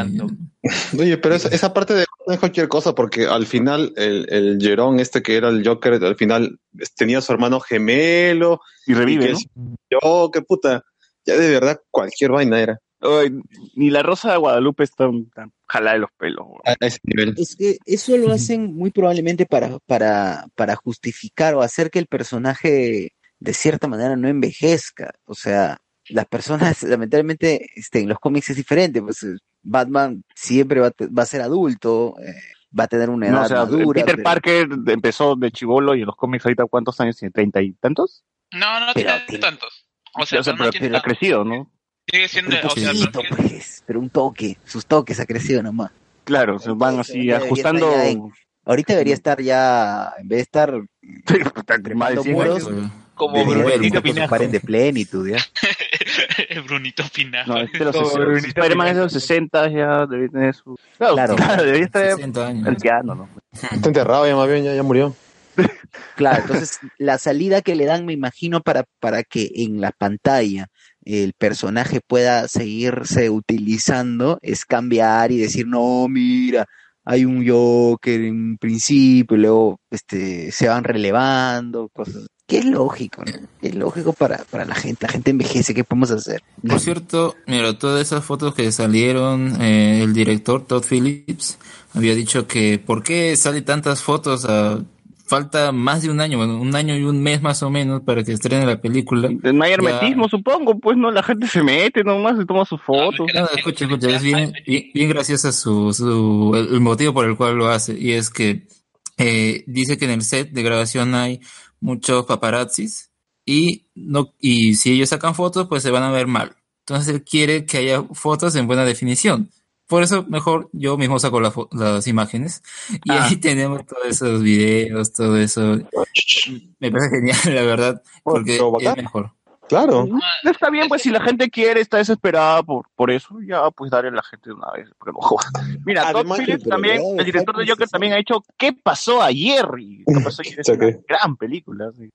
Oye, pero esa, esa parte de no es cualquier cosa, porque al final el, el Jerón, este que era el Joker, al final tenía a su hermano gemelo. Y revive, y que ¿no? es- Yo, qué puta. Ya de verdad, cualquier vaina era. Ay, ni la Rosa de Guadalupe está tan jalada de los pelos. a ese nivel. Es que eso lo hacen muy probablemente para, para, para justificar o hacer que el personaje de cierta manera no envejezca. O sea, las personas, lamentablemente, este, en los cómics es diferente. Pues eh, Batman siempre va a, te- va a ser adulto, eh, va a tener una edad No, o sea, madura. Peter pero- Parker empezó de chivolo y en los cómics ahorita cuántos años tiene, treinta y tantos. No, no Pero tiene tantos. O sea, O sea, pero no pero, tiene pero ha crecido, ¿no? Sigue siendo, o sea, poquito, pero- pues, pero un toque, sus toques ha crecido nomás. Claro, se van así ajustando. estar ya en- Ahorita debería estar ya, en vez de estar 100 muros. Como Brunito Pinajo. paren de plenitud, ¿ya? Brunito Pinajo. No, este de los Como 60. Brunito Spider-Man es de los 60 ya debe tener su. Claro, Claro. claro, debería estar 60 años. anciano, ¿no? Está enterrado ya más bien, ya, ya murió. Claro, entonces la salida que le dan, me imagino, para, para que en la pantalla el personaje pueda seguirse utilizando es cambiar y decir, no, mira, hay un Joker en un principio, y luego este, se van relevando, cosas. Que es lógico, ¿no? Es lógico para, para la gente. La gente envejece, ¿qué podemos hacer? Por cierto, mira, todas esas fotos que salieron, eh, el director Todd Phillips había dicho que ¿por qué sale tantas fotos? a falta más de un año, bueno, un año y un mes más o menos para que estrene la película. No hay Ya. hermetismo, supongo, pues no, la gente se mete nomás y toma sus fotos. No, escucha, escucha, es bien, bien, bien graciosa su, el motivo por el cual lo hace, y es que eh, dice que en el set de grabación hay muchos paparazzis y no, y si ellos sacan fotos, pues se van a ver mal. Entonces él quiere que haya fotos en buena definición. por eso mejor yo mismo saco las imágenes y Ah. ahí tenemos todos esos videos, todo eso. Me parece genial, la verdad, porque es mejor. Claro. No está bien, pues si la gente quiere, está desesperada por, por eso, ya pues darle a la gente de una vez. Porque no jodas. Mira, Todd Además que Phillips también, el director de Joker, también ha hecho ¿Qué pasó ayer? Y ¿Qué pasó ayer? Es una gran película. sí.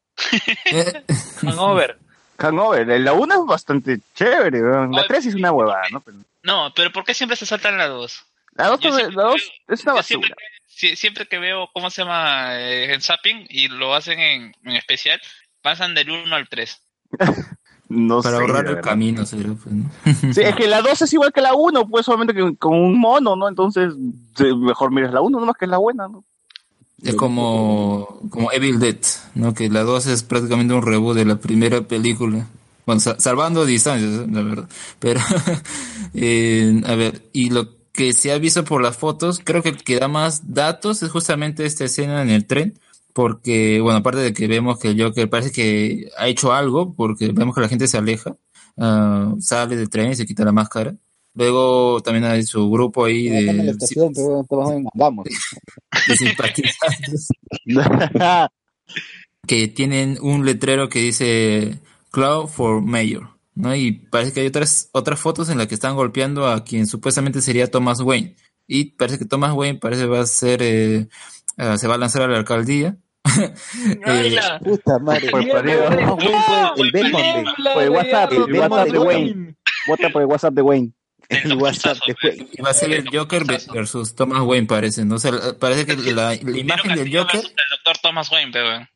Hangover. Hangover, la 1 es bastante chévere, la 3 es una huevada, ¿no? Pero No, pero ¿por qué siempre se saltan las dos? la 2 Yo siempre la dos veo- es una siempre, basura. si- siempre que veo, ¿cómo se llama? Eh, en Zapping y lo hacen en, en especial, pasan del 1 al 3. No Para sé, ahorrar el camino, será, pues, ¿no? Sí, es que la 2 es igual que la 1, pues solamente que con un mono, ¿no? Entonces, mejor miras la 1, nomás que es la buena, ¿no? Es como, como Evil Dead, ¿no? Que la 2 es prácticamente un reboot de la primera película. Bueno, sa- salvando distancias, ¿eh? la verdad. Pero, eh, a ver, y lo que se ha visto por las fotos, creo que el que da más datos es justamente esta escena en el tren. Porque, bueno, aparte de que vemos que el Joker parece que ha hecho algo, porque vemos que la gente se aleja, ah, sale del tren y se quita la máscara. Luego también hay su grupo ahí de, estación, simpatizantes que tienen un letrero que dice Cloud for Mayor, ¿no? Y parece que hay otras, otras fotos en las que están golpeando a quien supuestamente sería Thomas Wayne. Y parece que Thomas Wayne parece va a ser, eh, ah, se va a lanzar a la alcaldía. Eh, Puta madre. Por. No, fue el güey. Por el WhatsApp, El Batman de Wayne. Vota por el WhatsApp de Wayne. El WhatsApp de Wayne. va a ser el Joker versus Thomas Wayne, parece, ¿no? O sea, parece que la, la imagen del Joker El doctor Thomas Wayne, pero...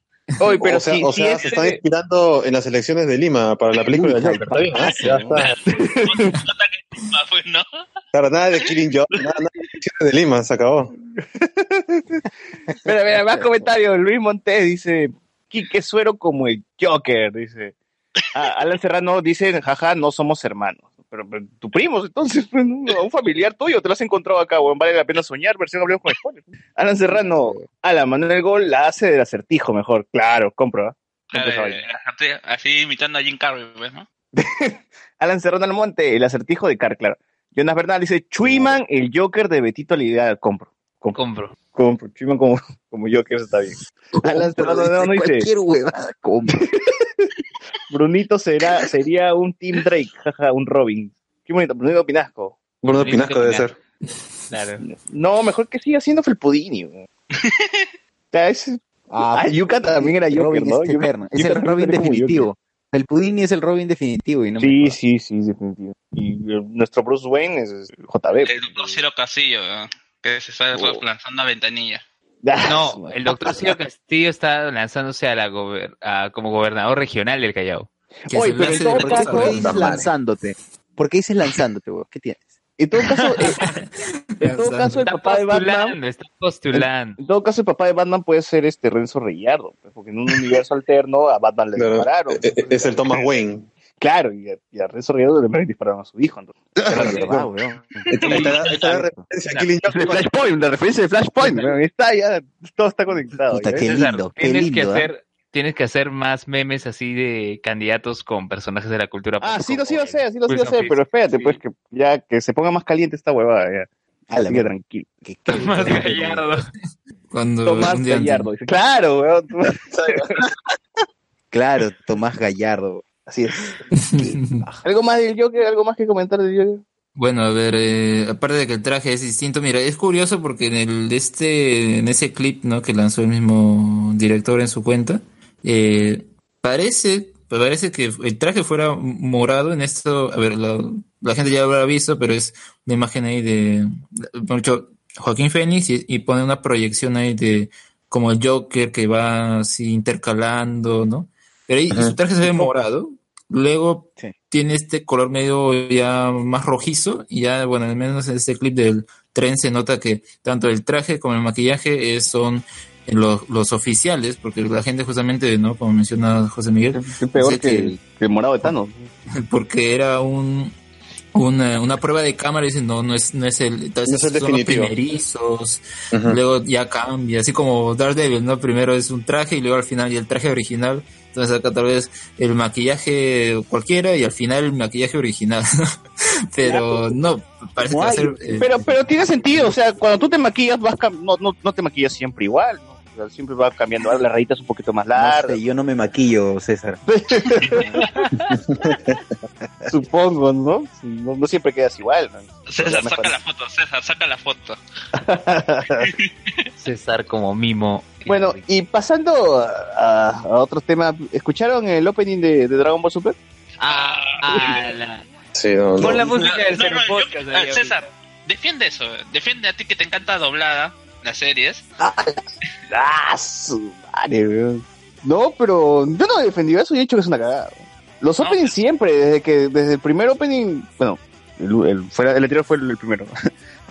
Oye, pero o sea, si- o si sea ese- se están inspirando en las elecciones de Lima para la película de Joker. Está bien, ¿eh? Ya está. pues, ¿no? Claro, nada de Killing Joke, nada, nada de de Lima, se acabó. Mira, mira, más comentarios. Luis Montes dice, Quique Suero como el Joker, dice. Ah, Alan Serrano dice, jaja, no somos hermanos. Pero, pero tu primo, entonces, pues, un familiar tuyo, te lo has encontrado acá, weón. Vale la pena soñar, versión hablemos con spoilers. Alan Serrano, Alan, Manuel Gol la hace del acertijo mejor. Claro, compro, ¿ah? Compro. Eh, Así imitando a Jim Carrey, pues, ¿no? Alan Serrano Almonte, el acertijo de Car, claro. Jonas Bernal dice, Chuiman, el Joker de Betito Lidia. Compro. Compro. Compro. Chuiman como, como Joker está bien. Alan no, no dice, Cualquier huevada, compro. Brunito será, sería un Team Drake, jaja, un Robin. Qué bonito, Brunito Pinasco. Bruno Pinasco debe ser. Claro. No, mejor que siga siendo Felpudini. O sea, es- Ah, Ah, Yuka también era Joker, Robin ¿no? es Yuka-. Es el Robin definitivo. El Pudini es el Robin definitivo. Y no me Sí, sí, sí, definitivo. Y eh, nuestro Bruce Wayne es JB. El doctor Ciro Casillo, ¿no? que se está Oh. lanzando a ventanilla. No, el doctor Ciro Castillo está lanzándose a la gober- a- como gobernador regional del Callao. Oye, pero en todo de ¿Por qué, caso- lanzándote? ¿Por qué dices lanzándote, weón? ¿Qué tienes? En todo caso, eh, en todo caso el papá de Batman, postulando, está postulando. en todo caso el papá de Batman puede ser este Renzo Reyardo, pues, porque en un universo alterno a Batman le Claro, dispararon. eh, eh, Es el Thomas Wayne. Claro, y a, y a Renzo Reyardo le dispararon a su hijo. Entonces, verdad, weón. Está la- referencia de. Flashpoint, la referencia de Flashpoint, está ya, todo está conectado. Puta, ¿ya qué? César, lindo, qué tienes que lindo. ¿eh? hacer, tienes que hacer más memes así de candidatos con personajes de la cultura Ah, sí, lo sí lo sé, sí lo sí lo sé, pero espérate, Sí. pues que ya que se ponga más caliente esta huevada, ya. Tranquilo. ¿Qué- qué- Más qué- Gallardo. Cuando Tomás un día antes- Gallardo. dice, Claro, weón. Claro, Tomás Gallardo. Así es. ¿Algo más del Joker? ¿Algo más que comentar del Joker? Bueno, a ver, eh, aparte de que el traje es distinto, mira, es curioso porque en el este, en ese clip, ¿no? Que lanzó el mismo director en su cuenta, eh, parece, parece que el traje fuera morado en esto, a ver, la, la gente ya lo habrá visto, pero es una imagen ahí de, hecho, Joaquín Phoenix y, y pone una proyección ahí de como el Joker que va así intercalando, ¿no? Pero ahí su traje se ve morado, luego Sí. tiene este color medio ya más rojizo y ya, bueno, al menos en este clip del tren se nota que tanto el traje como el maquillaje eh, son los, los oficiales, porque la gente justamente, ¿no? Como menciona José Miguel, Qué peor que, que- morado de Thanos. porque era un una, una prueba de cámara y dicen no no es no es el entonces No es el son los primerizos luego ya cambia así como Daredevil no primero es un traje y luego al final y el traje original entonces acá tal vez el maquillaje cualquiera y al final el maquillaje original Pero no, parece que va a ser... eh, Pero, pero tiene sentido, o sea, cuando tú te maquillas, vas cam- no, no, no te maquillas siempre igual, ¿no? Sea, siempre va cambiando, ahora las rayitas un poquito más No largas. sé, yo no me maquillo, César. Supongo, ¿no? ¿no? no siempre quedas igual. ¿no? César, saca la foto, César, saca la foto. César como mimo. Bueno, y pasando a, a otro tema, ¿escucharon el opening de, de Dragon Ball Super? Ah, ah, la- Sí, no, no. Pon la música del No, no, Podcast. ah, César, defiende eso. Defiende a ti que te encanta doblada las series. ¡Ah, su madre, weón! No, pero yo no he defendido eso y he dicho que es una cagada. Los No, openings siempre, desde que desde el primer opening, bueno, el, el, fuera, el anterior fue el, el primero.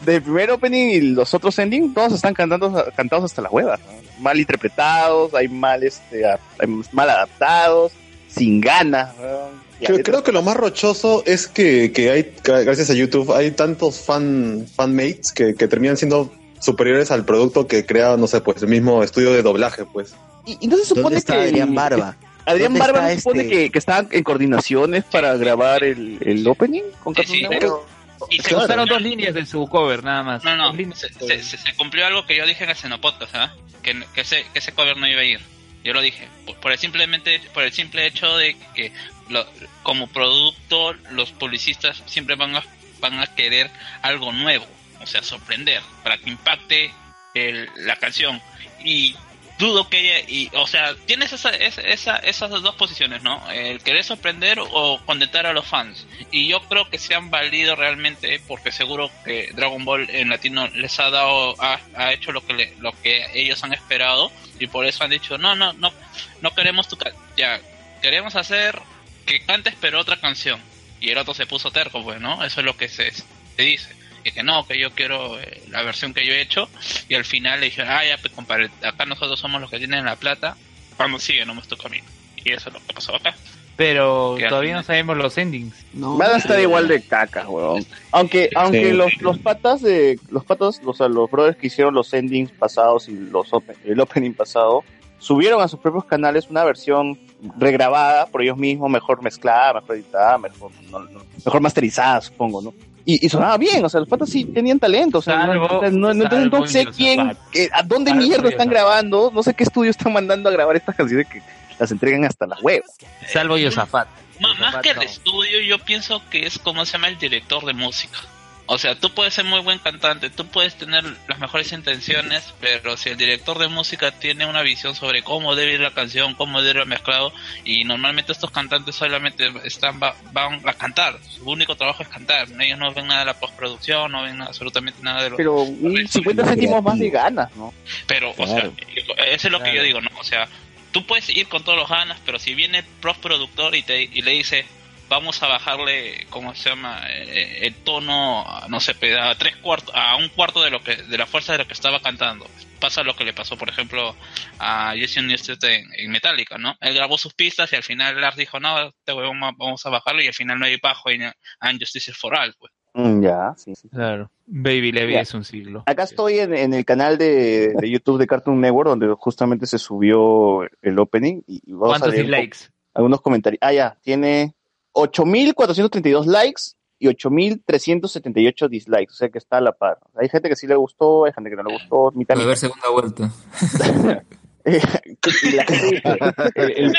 Desde el primer opening y los otros endings, todos están cantando, cantados hasta las huevas. ¿no? Mal interpretados, hay mal, este, a- hay mal adaptados, sin ganas. weón. Creo, que lo más rochoso es que, que hay, gra- gracias a YouTube, hay tantos fan fanmates que, que terminan siendo superiores al producto que crea, no sé, pues el mismo estudio de doblaje, pues. Y, y no se supone ¿Dónde está que Adrián Barba? Adrián ¿Dónde Barba se supone este? que, que estaban en coordinaciones para grabar el, el opening con Sí, pero- y Se se usaron dos líneas de su cover, nada más. No, no, se, se- cumplió algo que yo dije en el Xenopodcast, ¿ah? que, que, ese, que ese cover no iba a ir. Yo lo dije, por, por el simplemente por el simple hecho de que lo- como producto los publicistas siempre van a, van a querer algo nuevo, sea, sorprender, para que impacte el- la canción. Y dudo que ella, y, o sea, tienes esa, esa, esa- esas dos posiciones, ¿no? El querer sorprender o contentar a los fans. Y yo creo que se han valido realmente porque seguro que Dragon Ball en latino les ha dado, ha, ha hecho lo que le- lo que ellos han esperado y por eso han dicho, no, no, no, no queremos tu, ya, queremos hacer que cantes pero otra canción. Y el otro se puso terco, pues, ¿no? Eso es lo que se dice. Y que no, que yo quiero eh, la versión que yo he hecho. Y al final le dije, ah, ya, pues, compadre, acá nosotros somos los que tienen la plata. Vamos, sigue nomás tu camino. Y eso es lo que pasó acá. Pero todavía no sabemos los endings. Van a estar igual de caca, weón. Aunque, aunque Sí. los, los patas de, los patas, o sea, los brothers que hicieron los endings pasados y los open- el opening pasado, subieron a sus propios canales una versión regrabada por ellos mismos, mejor mezclada, mejor editada, mejor, no- no- mejor masterizada, supongo, ¿no? Y, y sonaba bien, o sea, los patas sí tenían talento, o sea, no, Salvo- o sea, no, no- entonces no sé quién, que- a dónde Salvo mierda están grabando, no sé qué estudio están mandando a grabar estas canciones que las entregan hasta las huevas. Salvo Yosafat. Ma- más que el estudio, yo pienso que es como se llama el director de música. O sea, tú puedes ser muy buen cantante, tú puedes tener las mejores intenciones, pero si el director de música tiene una visión sobre cómo debe ir la canción, cómo debe ir mezclado, y normalmente estos cantantes solamente están va- van a cantar, su único trabajo es cantar, ellos no ven nada de la postproducción, no ven absolutamente nada de lo Pero un 50 céntimos más de ganas, ¿no? pero, o sea, eso es lo que yo digo, ¿no? O sea, tú puedes ir con todos los ganas, pero si viene el prof productor y, te, y le dice, vamos a bajarle, ¿cómo se llama? Eh, el tono, no sé, a tres cuartos, a un cuarto de lo que, de la fuerza de lo que estaba cantando. Pasa lo que le pasó, por ejemplo, a Jason Newsted en, en Metallica, ¿no? Él grabó sus pistas y al final Lars dijo, no, va- vamos a bajarlo y al final no hay bajo en And Justice for All, pues. Mm, ya, sí, sí. Claro. Baby Levy Ya. es un siglo. Acá estoy en, en el canal de, de YouTube de Cartoon Network, donde justamente se subió el opening. Y vamos a ¿Cuántos leer dislikes? poco- algunos comentarios. Ah, ya, tiene 8.432 likes y 8.378 dislikes, o sea que está a la par. Hay gente que sí le gustó, hay gente que no le gustó, mitad, a mitad. ver segunda vuelta. Gente el, el-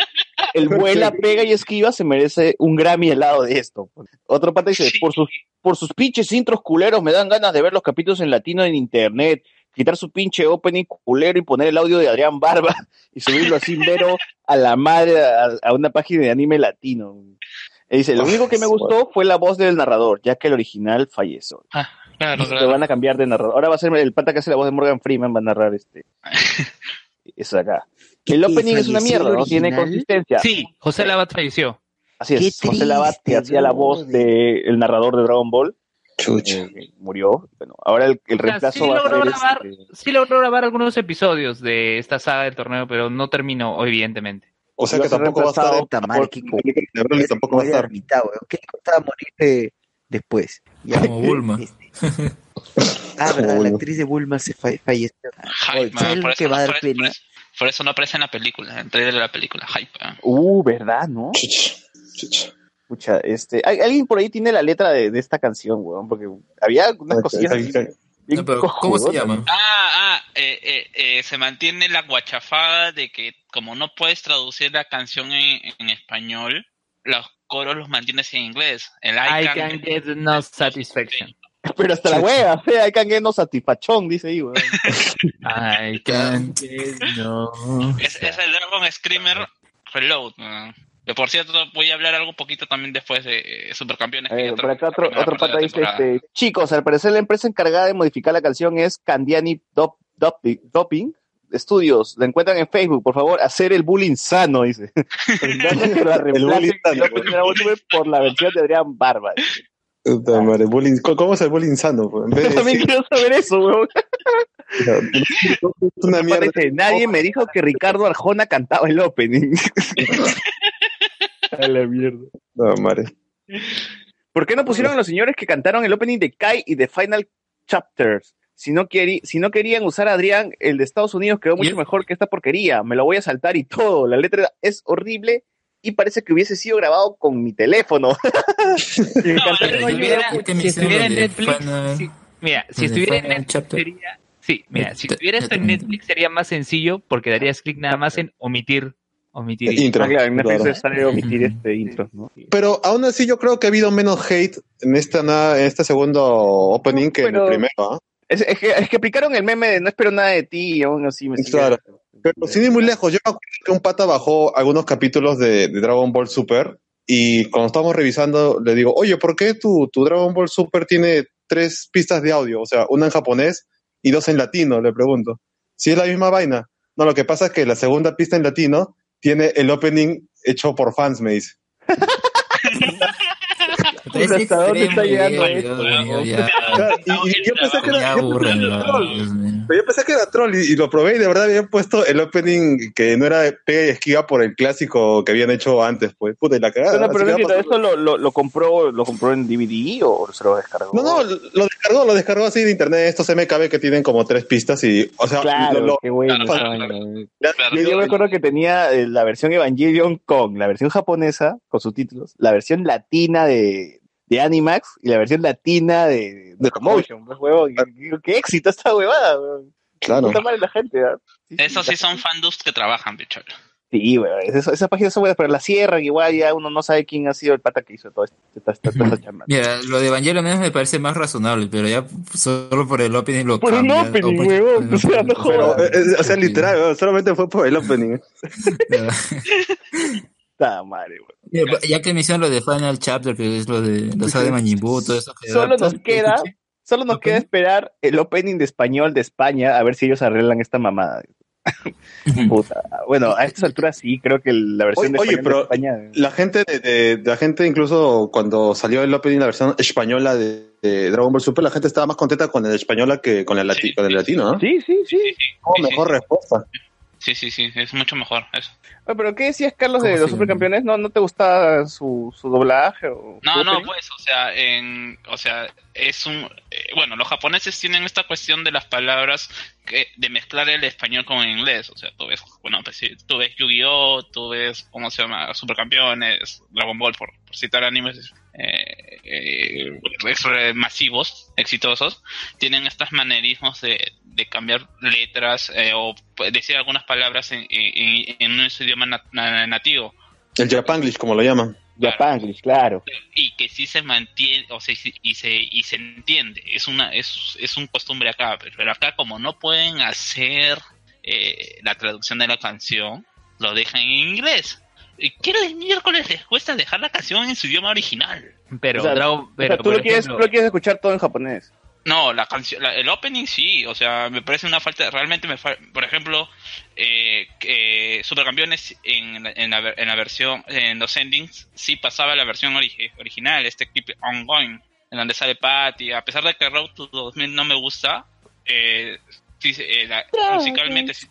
el vuela, pega y esquiva se merece un Grammy al lado de esto. Otro pata dice, por sus, por sus pinches intros culeros me dan ganas de ver los capítulos en latino en internet, quitar su pinche opening culero y poner el audio de Adrián Barba y subirlo así mero a la madre a, a una página de anime latino. Y dice, lo único que me gustó fue la voz del narrador, ya que el original falleció. Claro, Te van a cambiar de narrador. Ahora va a ser el pata que hace la voz de Morgan Freeman, va a narrar este. Eso de acá. El opening es una mierda, no tiene consistencia. Sí, José Labat falleció. Así es, José Labat, que hacía la voz del el narrador de Dragon Ball, Chucha. eh, murió. Bueno, ahora el, el O sea, reemplazo sí va a logró grabar, este, sí logró grabar algunos episodios de esta saga del torneo, pero no terminó, evidentemente. O sea que tampoco va a estar Broly tampoco va a estar. ¿Qué le costaba morirse después? Ya. Como Bulma. Este. Ah, verdad, la actriz de Bulma se fa- falleció. Hype, Oye, man, ¿sabes por lo que eso va a no- dar por eso- pena? por eso- por eso no aparece en la película, en el trailer de la película, Hype. man. Uh, ¿verdad, no? Pucha, este, ¿al- ¿alguien por ahí tiene la letra de, de esta canción, weón? Porque había unas cosillas así No, pero ¿cómo se llama? Ah, ah, eh, eh, eh, se mantiene la guachafada de que como no puedes traducir la canción en, en español, los coros los mantienes en inglés. El I, I can, can get no satisfaction. Pero hasta la wea, fea, hay que no satisfachón, dice ahí, weón. I can get no. es, es el Dragon Screamer Reload. ¿no? Que por cierto, voy a hablar algo poquito también después de eh, Supercampeones. Eh, por acá otro, pata dice, este, chicos, al parecer la empresa encargada de modificar la canción es Candiani Dop, Dopi- Doping Studios. La encuentran en Facebook, por favor, hacer el bullying sano, dice. La bullying sano, el por la versión de Adrián Barba. dice. Puta madre, bullying- ¿Cómo es el bullying sano? pues? Yo también quiero saber eso, weón. es una mierda. Nadie me dijo que Ricardo Arjona cantaba el opening. A la mierda. No, madre. ¿Por qué no pusieron a los señores que cantaron el opening de Kai y de Final Chapters? Si no, si no querían usar a Adrián, el de Estados Unidos quedó mucho mejor que esta porquería. Me lo voy a saltar y todo. La letra es horrible y parece que hubiese sido grabado con mi teléfono. Si estuviera- en Netflix, Final- sí, mira, si estuviera en Netflix sería, sí, mira, si estuviera esto en Netflix sería más sencillo porque darías clic nada más en omitir, omitir. Intro. Ah, claro, en Claro. sale omitir este intro, ¿no? Pero aún así yo creo que ha habido menos hate en esta en este segundo opening que en el primero, ¿ah? Es, es que, es que aplicaron el meme de no espero nada de ti y aún así me sigue- Claro. Pero sin ir muy lejos, yo me acuerdo que un pata bajó algunos capítulos de, de Dragon Ball Super y cuando estábamos revisando le digo, oye, ¿por qué tu, tu Dragon Ball Super tiene tres pistas de audio? O sea, una en japonés y dos en latino, le pregunto. Si es la misma vaina. No, lo que pasa es que la segunda pista en latino tiene el opening hecho por fans, me dice. Es ¿Hasta dónde está llegando esto, yo pensé que ya era, yo pensé aburren, que era ya, troll. Yo pensé que era troll y, y lo probé y de verdad habían puesto el opening que no era pega y esquiva por el clásico que habían hecho antes, pues. Puta, y la cagada. No, pero ¿esto lo, lo, lo compró lo compró en DVD o se lo descargó? No, no, lo descargó, lo descargó así de internet, estos MKB que tienen como tres pistas y, o sea, Claro, lo- qué bueno. Claro, claro. Yo, me acuerdo que tenía eh, la versión Evangelion con la versión japonesa, con subtítulos, la versión latina de, de Animax y la versión latina de, de Commotion. Pues, huevón, qué, qué éxito esta huevada, huevón. claro. Puta madre la gente, ¿ah? Sí, Esos sí son fandubs que trabajan, bicho. Sí, huevón, esas, esas páginas son buenas, pero la cierran igual, ya uno no sabe quién ha sido el pata que hizo todo esto, esta, esta, esta, esta. Mira, lo de Evangelion menos me parece más razonable, pero ya solo por el opening lo Por un cambian. opening, huevón, o sea, no jodas. eh, eh, o sea, literal, weón, solamente fue por el opening. Madre, Ya que mencionan lo de Final Chapter, que es lo de los de todo eso. que Solo da- nos queda, solo nos queda esperar el opening de español de España a ver si ellos arreglan esta mamada. Puta. Bueno, a estas alturas sí, creo que la versión de Oye, pero- de España. La gente, de, la gente incluso cuando salió el opening, la versión española de, de Dragon Ball Super, la gente estaba más contenta con el española que con el, lati- Sí, con el latino, ¿no? Sí, sí, sí. Como sí, mejor sí. respuesta. Sí, sí, sí, es mucho mejor eso. Oye, pero ¿qué decías, Carlos, de ¿Cómo los supercampeones? ¿No, ¿No te gusta su, su doblaje? O No, no, pues, o sea, en, o sea, es un, eh, bueno, los japoneses tienen esta cuestión de las palabras que, de mezclar el español con el inglés, o sea, tú ves, bueno, pues sí, tú ves Yu-Gi-Oh, tú ves, ¿cómo se llama? Supercampeones, Dragon Ball, por, por citar animes eh, eh, masivos, exitosos, tienen estos manerismos de, de cambiar letras eh, o decir algunas palabras en, en, en un idioma nat- na- nativo. El Japanglish, como lo llaman. Japanglish, claro. y que sí se mantiene o sea, y se- y se y se entiende es una es, es un costumbre acá pero acá como no pueden hacer eh, la traducción de la canción lo dejan en inglés ¿Y ¿Qué les miércoles les cuesta dejar la canción en su idioma original? Pero, O sea, Dragon- O pero sea, tú por lo, quieres, ejemplo- tú lo quieres escuchar todo en japonés. No, la canción, la- el opening sí, o sea, me parece una falta, realmente me fa- por ejemplo, eh, que Supercampeones en, la- en, la, ver- en la versión, en los endings, sí pasaba la versión origi- original, este It Ongoing, en donde sale Patty, a pesar de que Road to 2000 no me gusta, eh, sí, eh, la- musicalmente sí.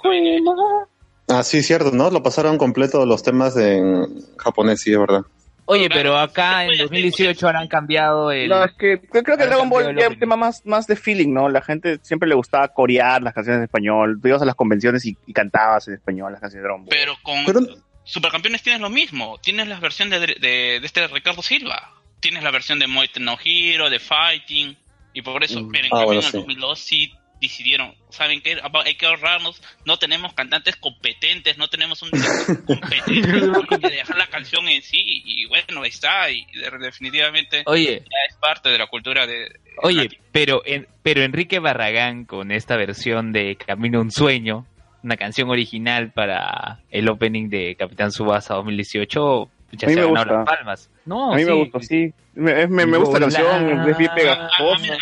Ah, sí, cierto, ¿no? Lo pasaron completo los temas en japonés, sí, es verdad. Oye, pero acá en 2018 habrán cambiado el... No, es que creo, creo que Dragon Ball es un tema más, más de feeling, ¿no? La gente siempre le gustaba corear las canciones en español. Tú ibas a las convenciones y, y cantabas en español las canciones de Dragon Ball. Pero con, Pero- Supercampeones tienes lo mismo. Tienes la versión de, de, de este Ricardo Silva. Tienes la versión de Moite no Hero, de Fighting. Y por eso, pero en Ah, cambio bueno, en el sí. 2002 sí decidieron, ¿saben qué? Hay que ahorrarnos. No tenemos cantantes competentes, no tenemos un director competente. Hay que dejar la canción en sí. Y bueno, ahí está. Y de- definitivamente Oye. ya es parte de la cultura de... Oye, pero, en- pero Enrique Barragán con esta versión de Camino a un Sueño, una canción original para el opening de Capitán Subasa 2018, ya A mí se me gusta. las palmas. No, a mí sí. me gusta, sí. Me, me, me gusta la canción, es bien pegajosa.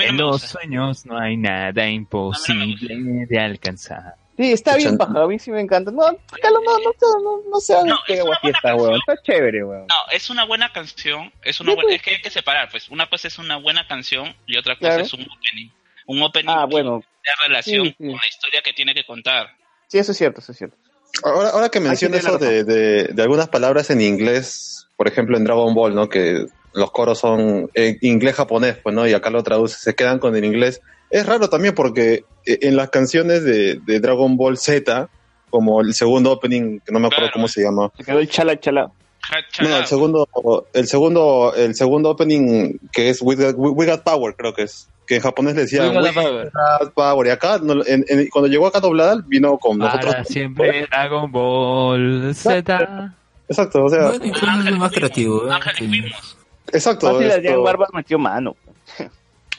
en los sueños no hay nada imposible de alcanzar. Sí, está bien paja, a mí sí me encanta. No, Carlos, no, no, no, no, no pega fiesta, weón. Está chévere, weón. No, es una buena canción, es una Sí, buena, pues. es que hay que separar, pues una cosa es una buena canción y otra cosa Claro. es un opening. Un opening Ah, bueno. de relación Sí, sí. con la historia que tiene que contar. Sí, eso es cierto, eso es cierto. Ahora, ahora que mencionas eso de, de, de algunas palabras en inglés, por ejemplo en Dragon Ball, ¿no? Que los coros son en inglés-japonés, pues, ¿no? Y acá lo traduce, se quedan con el inglés. Es raro también porque eh, en las canciones de, de Dragon Ball Z, como el segundo opening, que no me acuerdo cómo se llama. Se quedó el chala chala. No, el segundo, el segundo, el segundo opening que es We Got, We Got Power, creo que es. Que en japonés le decían Power. Y acá, no, en- en- cuando llegó acá doblada, vino con nosotros. Para siempre Dragon Ball Z. Exacto, o sea. Bueno, es más creativo. ¿eh? Exacto. Fácil, esto- Adrián Barbas metió mano.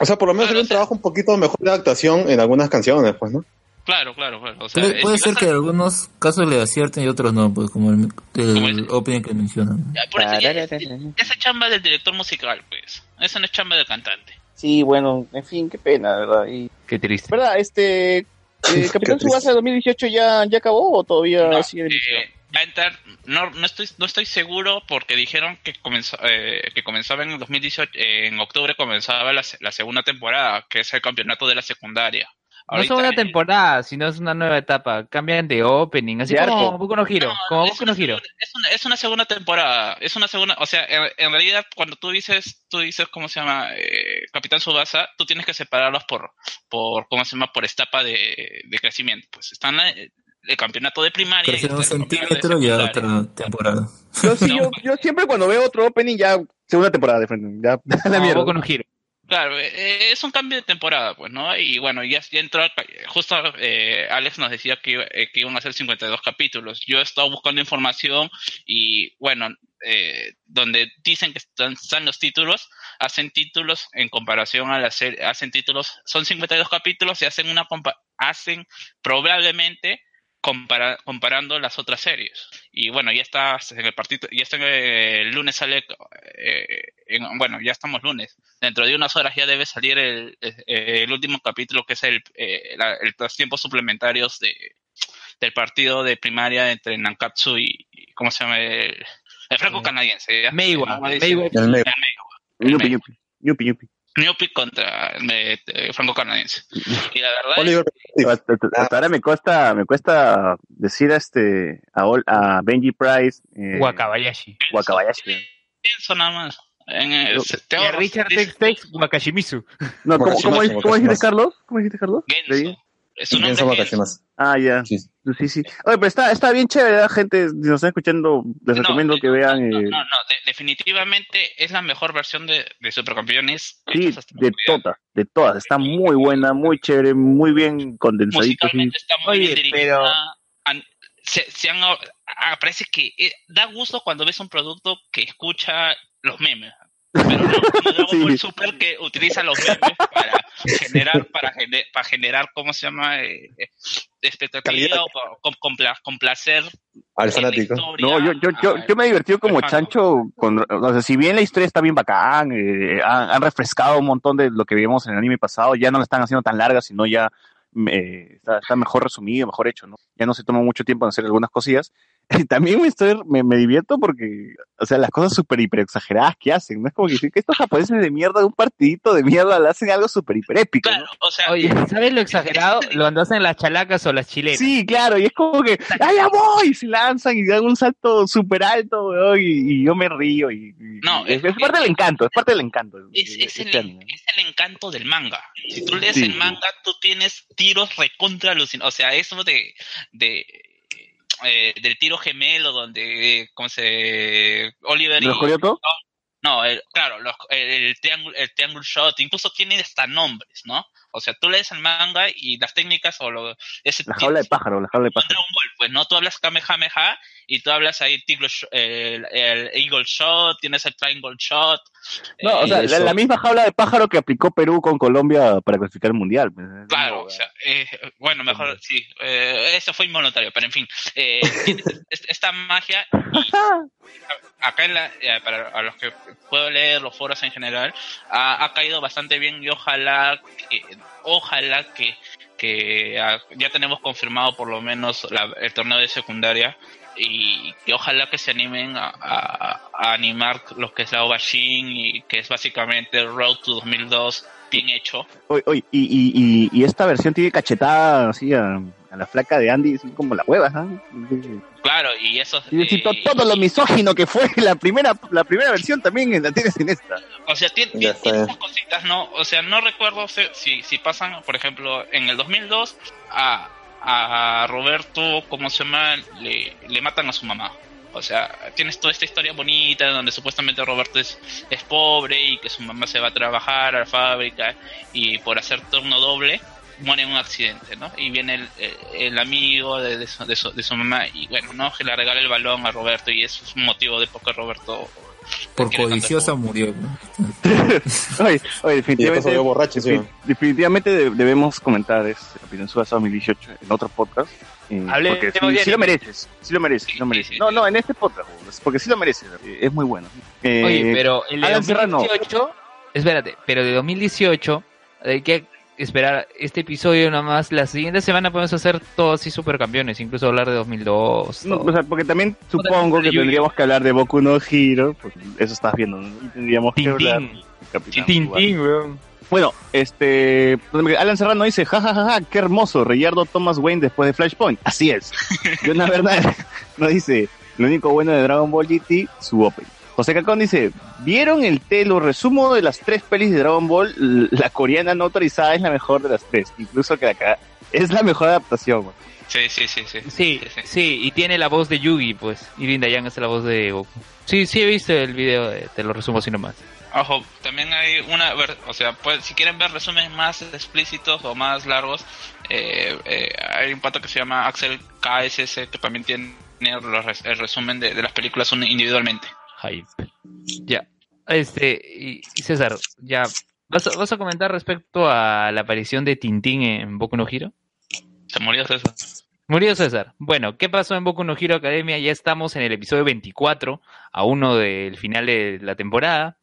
o sea, por lo menos hay un trabajo un poquito mejor de adaptación en algunas canciones, pues, ¿no? Claro, claro, claro. O sea, Puede, es- ser que en algunos casos le acierten y otros no, pues como el, el opening que mencionan. a- por eso ya- esa chamba del director musical, pues. Esa no es chamba del cantante. Sí, bueno, en fin, qué pena, ¿verdad? Y, Qué triste. ¿Verdad? Este, eh, Capitán Subasa 2018 ya, ya acabó o todavía sigue? Eh, va a entrar, no, no estoy, no estoy seguro porque dijeron que comenzó, eh, que comenzaba en el 2018, eh, en octubre comenzaba la segunda temporada, que es el campeonato de la secundaria. No es una temporada, sino es una nueva etapa. Cambian de opening, así como arco. Boku no Hero. como Boku no Hero. Es una, es una segunda temporada, es una segunda, o sea, en, en realidad cuando tú dices, tú dices cómo se llama, eh, Capitán Subasa, tú tienes que separarlos por, por cómo se llama, por etapa de, de crecimiento. Pues están la- el campeonato de primaria. y Crecer un centímetro secundaria. otra temporada. Yo, sí, yo, yo siempre cuando veo otro opening ya segunda temporada de frente. Ya, la mierda. Boku no Hero. Claro, eh, es un cambio de temporada, pues, ¿no? Y bueno, ya, entró, justo eh, Alex nos decía que, eh, que iban a ser 52 capítulos. Yo he estado buscando información y, bueno, eh, donde dicen que están, están los títulos, hacen títulos en comparación a la serie, hacen títulos, son 52 capítulos y hacen una, hacen probablemente compara- comparando las otras series. Y bueno, ya está en el partido, ya está en el lunes sale, eh, en- bueno, ya estamos lunes. Dentro de unas horas ya debe salir el, eh, el último capítulo que es el, eh, la- el- los tiempos suplementarios de, del partido de primaria entre Nankatsu y, y ¿cómo se llama? El, el franco canadiense. Meiwa, Meiwa. Yupi, yupi, yupi, yupi. Newpi contra eh, eh, franco canadiense. Y la verdad Oliver, Hasta, hasta- hasta ahora me cuesta, me cuesta decir a este, a, a Benji Price, eh, Wakabayashi. Wakabayashi. pienso nada más. En el, Y a Richard Tex Tex Wakashimizu. No, ¿cómo, cómo, ¿cómo dijiste. Carlos? ¿Cómo dijiste, Carlos? Genso. Es un Pienso nombre vacaciones. Ah, ya. Sí. Sí, sí. Oye, pero está, está bien chévere, ¿verdad, gente. Si nos están escuchando, les No, recomiendo que vean. eh, No, no, de- definitivamente es la mejor versión de, de Supercampeones. sí, de todas, de todas. Está muy buena, muy chévere, muy bien. Musicalmente está muy Oye, bien dirigida. pero- Han- se, se han, ah, parece que eh, da gusto cuando ves un producto que escucha los memes. Pero no Dragon Ball Super que utiliza los memes para generar, para, gene- para generar, ¿cómo se llama? Eh, eh, expectativa o com- compla- complacer Al fanático. No, yo, yo, yo, yo me he divertido como chancho. Con, o sea, si bien la historia está bien bacán, eh, han, han refrescado un montón de lo que vimos en el anime pasado, ya no la están haciendo tan larga, sino ya eh, está, está mejor resumido, mejor hecho, ¿no? Ya no se toma mucho tiempo en hacer algunas cosillas. Y también me, estoy, me, me divierto porque, o sea, las cosas súper hiper exageradas que hacen, ¿no? Es como que dicen que estos japoneses de mierda, un partidito de mierda, le hacen algo súper hiper épico, ¿no? O sea, Oye, ¿sabes lo exagerado? Lo andas en las chalacas o las chilenas. Sí, claro, y es como que, ¡ay, ya voy! Y se lanzan y dan un salto súper alto, weón, y, y yo me río. Y, y- No, es, es parte del encanto, es parte del encanto. es, es este el, es el encanto del manga. Si tú lees Sí, el manga, tú tienes tiros recontra alucinados. O sea, eso de, de eh, del tiro gemelo donde, ¿cómo se...? Oliver y... ¿Los? No, el- claro, los- el, el triángulo, el triángulo shot, incluso tiene hasta nombres, ¿no? O sea, tú lees el manga y las técnicas o lo, ese La jaula de pájaro, la jaula de pájaro. Dragon Ball, pues no, tú hablas Kamehameha y tú hablas ahí el, el Eagle Shot, tienes el Triangle Shot. No, o eh, sea, la, la misma jaula de pájaro que aplicó Perú con Colombia para clasificar el mundial. pues. Claro, o sea, eh, bueno, mejor sí, eh, eso fue involuntario, pero en fin, eh, esta magia y acá en la, eh, para a los que puedo leer los foros en general, ha, ha caído bastante bien y ojalá, que, ojalá que, que ah, ya tenemos confirmado por lo menos la- el torneo de secundaria y que ojalá que se animen a, animar lo que es la Obashin y que es básicamente el Road to 2002 bien hecho. Oye, oye, y, y, y, y esta versión tiene cachetada así a, a la flaca de Andy, así como la hueva, ¿sabes? Claro, y eso Y decir, to- todo lo misógino que fue la primera la primera versión también la tienes en esta. O sea, tiene, tiene- esas cositas, ¿no? O sea, no recuerdo si, si, si pasan, por ejemplo, en el 2002 a, a Roberto, ¿cómo se llama? Le, le matan a su mamá. O sea, tienes toda esta historia bonita donde supuestamente Roberto es, es pobre y que su mamá se va a trabajar a la fábrica y por hacer turno doble muere en un accidente, ¿no? Y viene el, el- amigo de, de su, de, su, de su mamá y bueno, ¿no? Que le regala el balón a Roberto y eso es un motivo de por qué Roberto Por codiciosa murió. ¿no? Oye, oye, definitivamente, borracho, sí. defi- definitivamente de- debemos comentar este Capitán Suda 2018 en otro podcast. eh, Hablemos porque de sí, sí lo mereces, sí lo mereces, sí lo mereces. No, no, en este podcast, weón, porque sí lo mereces, eh, es muy bueno. Eh, Oye, pero el de Alan Serrano, 2018, espérate, pero de 2018 hay que esperar este episodio nomás. La siguiente semana podemos hacer todos así supercampeones, incluso hablar de 2002. No, o sea, porque también supongo que tendríamos que hablar de Boku no Hero, porque eso estás viendo, ¿no? Y tendríamos que hablar de Capitán Tintín, Tsubasa. weón. Bueno, este, Alan Serrano dice, jajajaja, qué hermoso, Reyardo Thomas Wayne después de Flashpoint. Así es. Y una verdad, no dice, lo único bueno de Dragon Ball GT, su open. José Cacón dice, ¿vieron el telo resumo de las tres pelis de Dragon Ball? La coreana no autorizada es la mejor de las tres, incluso que acá es la mejor adaptación. Sí, sí, sí, sí. Sí, sí, y tiene la voz de Yugi, pues. Irving Dayan es la voz de Goku. Sí, sí he visto el video, de- te lo resumo así nomás. Ojo, también hay una, ver- o sea, pues, si quieren ver resúmenes más explícitos o más largos, eh, eh, hay un pato que se llama Axel KSS que también tiene el resumen de, de las películas individualmente. Hype. Ya. Este, y, César, ya. ¿Vas a, ¿Vas a comentar respecto a la aparición de Tintín en Boku no Hero? Se murió César. Murió César. Bueno, ¿qué pasó en Boku no Hero Academia? Ya estamos en el episodio 24, a uno del final de la temporada.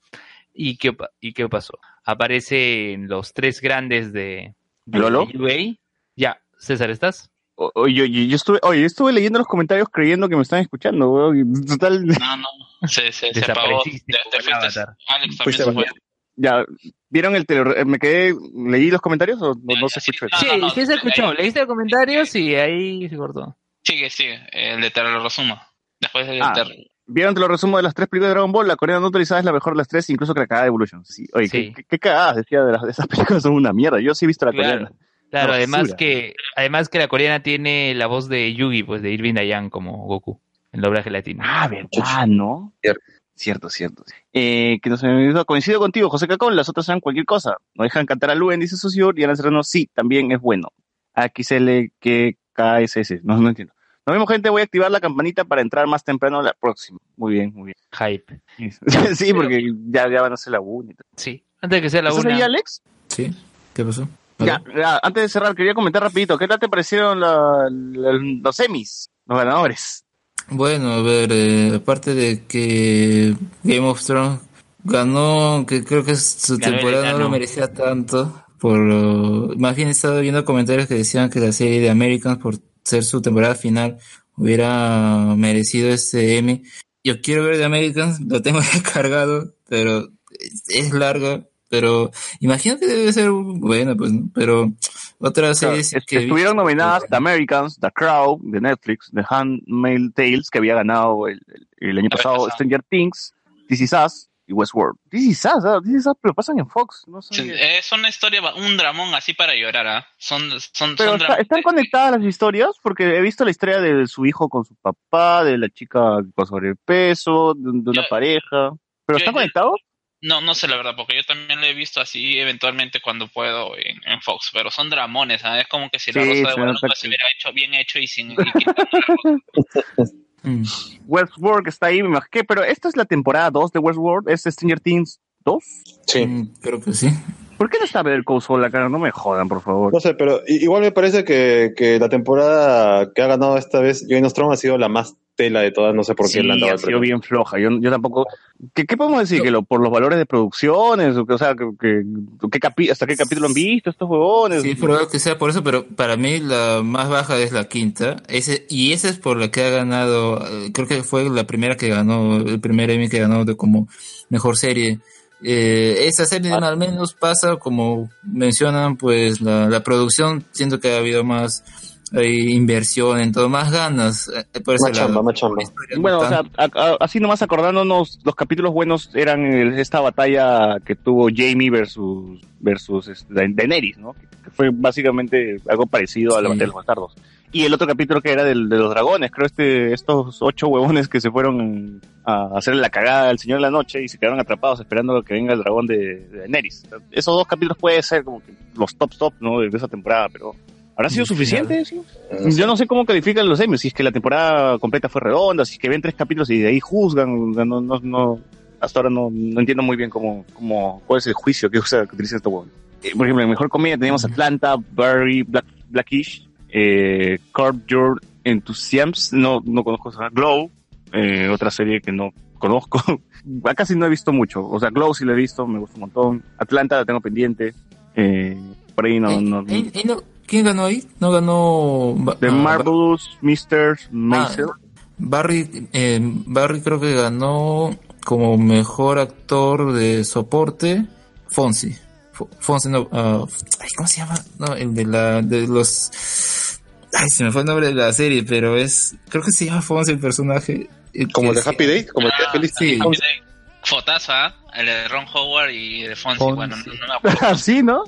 ¿Y qué, y qué pasó? Aparecen los tres grandes de, de ¿Lolo? UA. Ya, César, ¿estás? O- Oye, yo, yo estuve, oye, estuve leyendo los comentarios creyendo que me están escuchando, weón, Total, No, no, se, se, se apagó. Te, te fuiste. Alex también se fue. ya, ¿vieron el tele, me quedé, leí los comentarios o no, no se escuchó? Sí, sí se escuchó. Leíste el comentario, sí, ahí se cortó. Sigue, sigue, el de te lo resumo. Después del Ah, ter- ¿Vieron te lo resumo de las tres películas de Dragon Ball? La coreana no autorizada es la mejor de las tres, incluso que la cagada de Evolution. Sí, oye, Sí. ¿qué, qué, qué cagadas decía de, las, de esas películas son una mierda. Yo sí he visto la Claro. coreana. Claro, además que, además que la coreana tiene la voz de Yugi, pues de Irving Dayan como Goku, en doblaje latino. Ah, verdad, ¿no? Cierto, cierto. Eh, que no se me olvidó. Coincido contigo, José Cacón, las otras eran cualquier cosa. No dejan cantar a Luen, dice Susur, y Alan Serrano, sí, también es bueno. Aquí se le que KSS, no, no entiendo. Nos vemos, gente, voy a activar la campanita para entrar más temprano la próxima. Muy bien, muy bien. Hype. sí, porque ya, ya van a ser la 1 y tal. Sí, antes de que sea la ¿Estás una. ahí, Alex? Sí, ¿qué pasó? Ya, ya, antes de cerrar, quería comentar rapidito, ¿qué tal te parecieron la- la- los semis, los ganadores? Bueno, a ver, eh, aparte de que Game of Thrones ganó, que creo que su Ganó temporada no lo merecía tanto, por lo- más bien he estado viendo comentarios que decían que la serie de Americans, por ser su temporada final, hubiera merecido este Emmy. Yo quiero ver de Americans, lo tengo descargado, pero es, es larga, pero imagino que debe ser buena, pues, ¿no? pero otras Claro, series es- que vi- estuvieron nominadas The Americans, The Crow, de Netflix, The Handmaid's Tales, que había ganado el, el- el año pasado, Stranger Things, This Is Us, y Westworld. This is Us, ¿ah? This is Us, pero pasan en Fox. No sé. Sí, es una historia, un dramón así para llorar, ¿ah? Son, son, Pero son está- dra- están conectadas las historias porque he visto la historia de su hijo con su papá, de la chica con sobrepeso, de, de una pareja. ¿Pero están conectados? No, no sé la verdad, porque yo también lo he visto así eventualmente cuando puedo en, en Fox, pero son dramones, ¿sabes? Es como que si la Sí, Rosa de Guadalupe se hubiera hecho bien hecho y sin... y Westworld está ahí, me imagino. ¿Qué? Pero esta es la temporada 2 de Westworld, ¿es Stranger Things 2? Sí. Mm, creo que sí. ¿Por qué no está Better Call Saul acá? No me jodan, por favor. No sé, pero i- igual me parece que, que la temporada que ha ganado esta vez Game of Thrones ha sido la más tela de todas, no sé por qué Sí, le han dado ha sido bien floja. Yo, yo tampoco. ¿Qué, qué podemos decir? ¿Que lo, por los valores de producciones? O, que, o sea, que, que- ¿qué capi- ¿hasta qué capítulo han visto estos huevones? Sí, es probable que sea por eso, pero para mí la más baja es la quinta. Ese, y esa es por la que ha ganado, eh, creo que fue la primera que ganó, el primer Emmy que ganó de como mejor serie. Eh, esa serie al menos pasa, como mencionan, pues la, la producción, siento que ha habido más eh, inversión en todo, más ganas. eh, por ese Más chamba, lado. más chamba. Bueno, o sea, a- a- así nomás acordándonos, los capítulos buenos eran el- esta batalla que tuvo Jamie versus versus este, Da- Daenerys, ¿no? Que, que fue básicamente algo parecido a la batalla de los bastardos. Y el otro capítulo que era del, de los dragones, creo este estos ocho huevones que se fueron a hacerle la cagada al Señor de la Noche y se quedaron atrapados esperando que venga el dragón de, de. Esos dos capítulos pueden ser como que los top top, ¿no? De, esa temporada, pero ¿habrá sido suficiente? Sí. Yo no sé cómo califican los Emmys, si es que la temporada completa fue redonda, si es que ven tres capítulos y de ahí juzgan, no, no, no, hasta ahora no, no entiendo muy bien cómo, cómo, cuál es el juicio que, usa, que utilizan estos. Eh, por ejemplo, en Mejor Comedia teníamos Atlanta, Barry, Black, Blackish, eh, Curb Your Enthusiasm, no, no conozco esa, Glow, eh, otra serie que no conozco. Sí no he visto mucho, o sea, Glow sí la he visto, me gusta un montón. Atlanta la tengo pendiente, eh, por ahí no, no, ¿Y- y no- ¿Quién ganó ahí? No ganó. The ah, Marvelous Mr. Maisel. Ah, Barry, eh, Barry creo que ganó como mejor actor de soporte Fonsi. Fo- Fonsi no, ah, ay, ¿cómo se llama? No, el de la, de los, ay, se me fue el nombre de la serie, pero es, creo que se llama Fonsi el personaje. Como el de Happy Days, como el de Feliz Sí. Fotazo, ¿ah? El de Ron Howard y de Fonsi, Fonsi. bueno, no, no me acuerdo. Ah, sí, ¿no?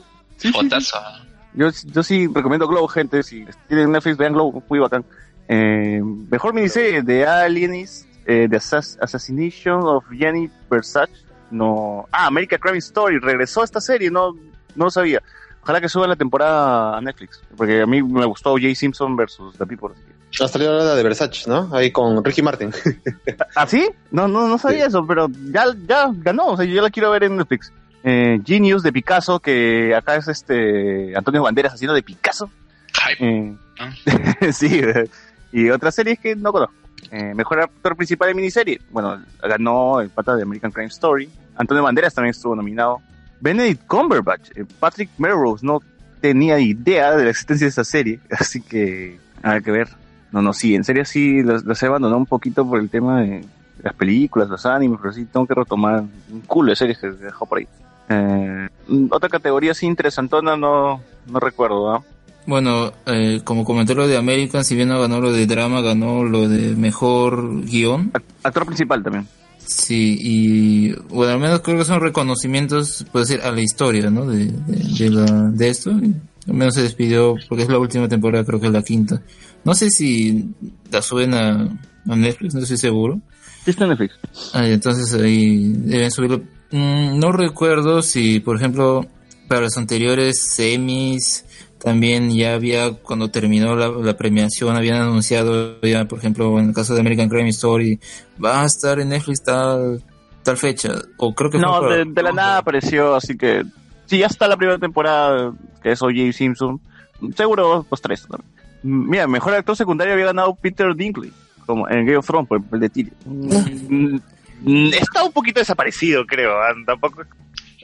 Fotazo. ¿ah? Yo, yo sí recomiendo Glow, gente. Si tienen Netflix, vean Glow, muy bacán. Eh, mejor miniserie de Alienist, eh, The Assass- Assassination of Jenny Versace. No. Ah, American Crime Story. Regresó esta serie, no, no lo sabía. Ojalá que suba la temporada a Netflix. Porque a mí me gustó Jay Simpson versus The People. Ha salido la de Versace, ¿no? Ahí con Ricky Martin. ¿Ah, sí? No, no, no sabía eso, pero ya, ya ganó. O sea, yo la quiero ver en Netflix. Eh, Genius de Picasso, que acá es este Antonio Banderas haciendo de Picasso. Eh, sí, y otras series que no conozco. Eh, mejor actor principal de miniserie. Bueno, ganó el pata de American Crime Story. Antonio Banderas también estuvo nominado. Benedict Cumberbatch, eh, Patrick Melrose, no tenía idea de la existencia de esa serie, así que hay que ver. No, no, sí, en serio sí, los, he abandonado un poquito por el tema de las películas, los animes, pero sí tengo que retomar un culo de series que dejó por ahí. Eh, otra categoría así interesantona no, no recuerdo, ¿ah? Bueno, eh, como comentó lo de American, si bien no ganó lo de drama, ganó lo de mejor guion. Actor principal también. Sí, y bueno, al menos creo que son reconocimientos, puede ser, a la historia, ¿no? De, de, de la, de esto. Y al menos se despidió, porque es la última temporada, creo que es la quinta. No sé si la suben a, a Netflix, no estoy seguro. Sí está en Netflix. Ah, entonces ahí deben subirlo. Mm, no recuerdo si, por ejemplo, para los anteriores semis también ya había, cuando terminó la, la premiación, habían anunciado ya, por ejemplo, en el caso de American Crime Story, va a estar en Netflix tal, tal fecha. O creo que No, fue de, de la nada apareció, así que si ya está la primera temporada, que es O.J. Simpson, seguro los tres. ¿no? Mira, mejor actor secundario había ganado Peter Dinkley, como en Game of Thrones, por el de Tyrion. Mm, mm, Está un poquito desaparecido, creo. ¿ah? Tampoco.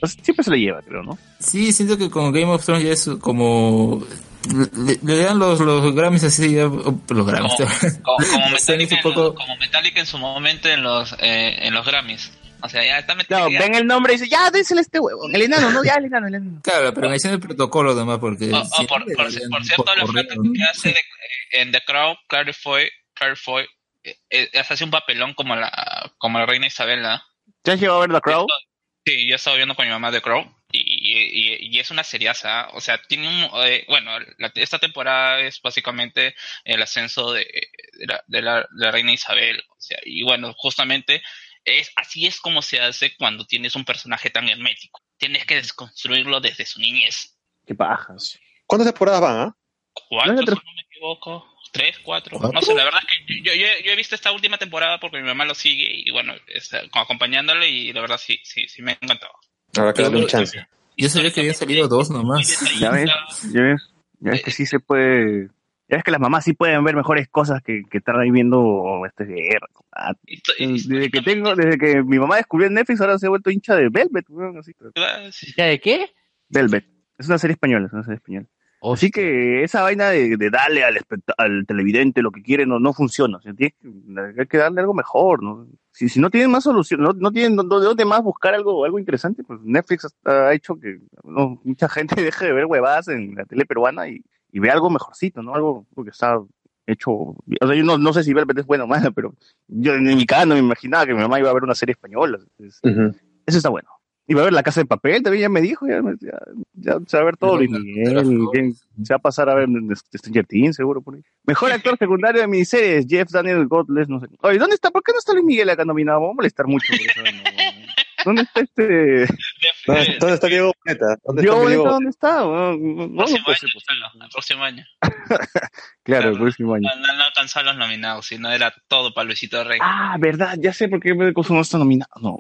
O sea, Siempre se lo lleva, creo, ¿no? Sí, siento que con Game of Thrones ya es como... Le, le dan los, los Grammys así, ya- los Grammys. Como, como, Emmys Metallica, un poco- en, como Metallica en su momento en los eh, en los Grammys. O sea, ya está Metallica. ven el nombre y dice, ya, désele este huevo. El enano, ¿no? Ya, el enano, el enano. Claro, pero mención el protocolo además, porque... Oh, oh, no, por, por- por cierto, por la oferta ¿no? que hace de- eh, en The Crown, Claire Foy, Claire Foy, eh, eh, hace un papelón como la como la reina Isabela. ¿Te has llegado a ver The Crow? Sí, yo he estado viendo con mi mamá The Crow y, y- y es una seriaza. O sea, tiene un. eh, bueno, la- esta temporada es básicamente el ascenso de, de la, de la- de la reina Isabel. O sea, y bueno, justamente es así es como se hace cuando tienes un personaje tan hermético. Tienes que desconstruirlo desde su niñez. Qué pajas. ¿Cuántas temporadas van, ah? ¿Cuatro, si no me equivoco? ¿Tres, cuatro? No sé, la verdad es que yo, yo, yo he visto esta última temporada porque mi mamá lo sigue y bueno, está acompañándole y la verdad sí, sí, sí me ha encantado. Habrá que darle un chance. Yo sabía que habían salido dos nomás. Ya ves, ya ves, ya ves que sí se puede. Ya ves que las mamás sí pueden ver mejores cosas que, que estar ahí viendo este guerra. Desde que tengo, desde que mi mamá descubrió Netflix, ahora se ha vuelto hincha de Velvet, weón, así. ¿Ya de qué? Velvet. Es una serie española, es una serie española. Así que esa vaina de, de darle al, al televidente lo que quiere no, no funciona. O sea, que- hay que darle algo mejor. ¿no? Si, si no tienen más solución, no, no tienen dó- de dónde más buscar algo, algo interesante, pues Netflix ha ha hecho que no, mucha gente deje de ver huevadas en la tele peruana y, y vea algo mejorcito, ¿no? Algo que está hecho. O sea, yo no, no sé si Velvet es buena o mala, pero yo en mi casa no me imaginaba que mi mamá iba a ver una serie española. Entonces, Eso está bueno. Y va a ver la casa de papel, también ya me dijo, ya, me- ya, ya se va a ver todo Luis Miguel, bien, se va a pasar a ver este, Stranger Things, seguro por ahí. Mejor actor secundario de miniseries, Jeff Daniel Godless, no sé. Oye, ¿dónde está? ¿Por qué no está Luis Miguel acá nominado? Vamos a molestar mucho por eso. ¿no? ¿Dónde está este? ¿Dónde, dónde está Diego Boneta? ¿Dónde Diego Boneta? ¿dónde está? No, no, no próximo año, el próximo año. Claro, el próximo año. No, no, no alcanzó los nominados, sino era todo para Luisito Rey. Ah, verdad, ya sé por qué Coso no está nominado. No,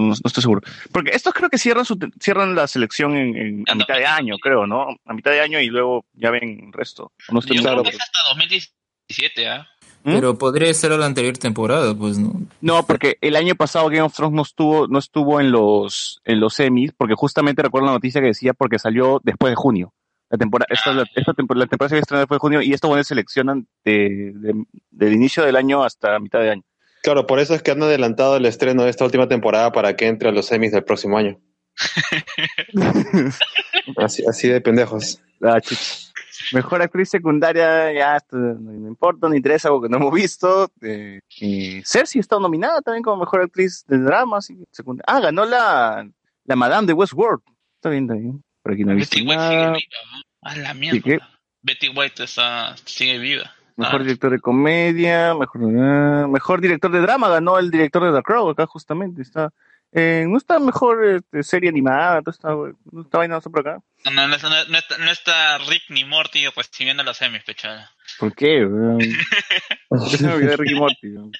no, no estoy seguro. Porque estos creo que cierran su, cierran la selección en, en- a mitad de año, creo, ¿no? A mitad de año y luego ya ven el resto. No estoy Yo claro. creo que es hasta 2017, ¿ah? Pero podría ser a la anterior temporada, pues, ¿no? No, porque el año pasado Game of Thrones no estuvo, no estuvo en los, en los semis, porque justamente recuerdo la noticia que decía porque salió después de junio. La temporada, esta, la, esta temporada, la temporada se había estrenado después de junio y estos buenos seleccionan de, de- del inicio del año hasta mitad de año. Claro, por eso es que han adelantado el estreno de esta última temporada para que entre a los semis del próximo año. así, así de pendejos. Ah. Mejor actriz secundaria, ya no importa, no interesa algo que no hemos visto. Eh, y Cersei está nominada también como mejor actriz de drama. así que secundaria. Ah, ganó la, la Madame de Westworld. Está bien, está bien. Por aquí no he visto Betty White sigue viva, ¿no? A la ¿Y mierda. Betty White está, sigue viva. Mejor director de comedia, mejor, ah, mejor director de drama, ganó el director de The Crow, acá justamente está. Eh, no está mejor este, serie animada, todo está, no está vaina por acá. No, no, no, no- está, no está Rick ni Morty recibiendo los semis, pechada. ¿Por qué? weón? Yo se me olvidé de Ricky Morty. weón.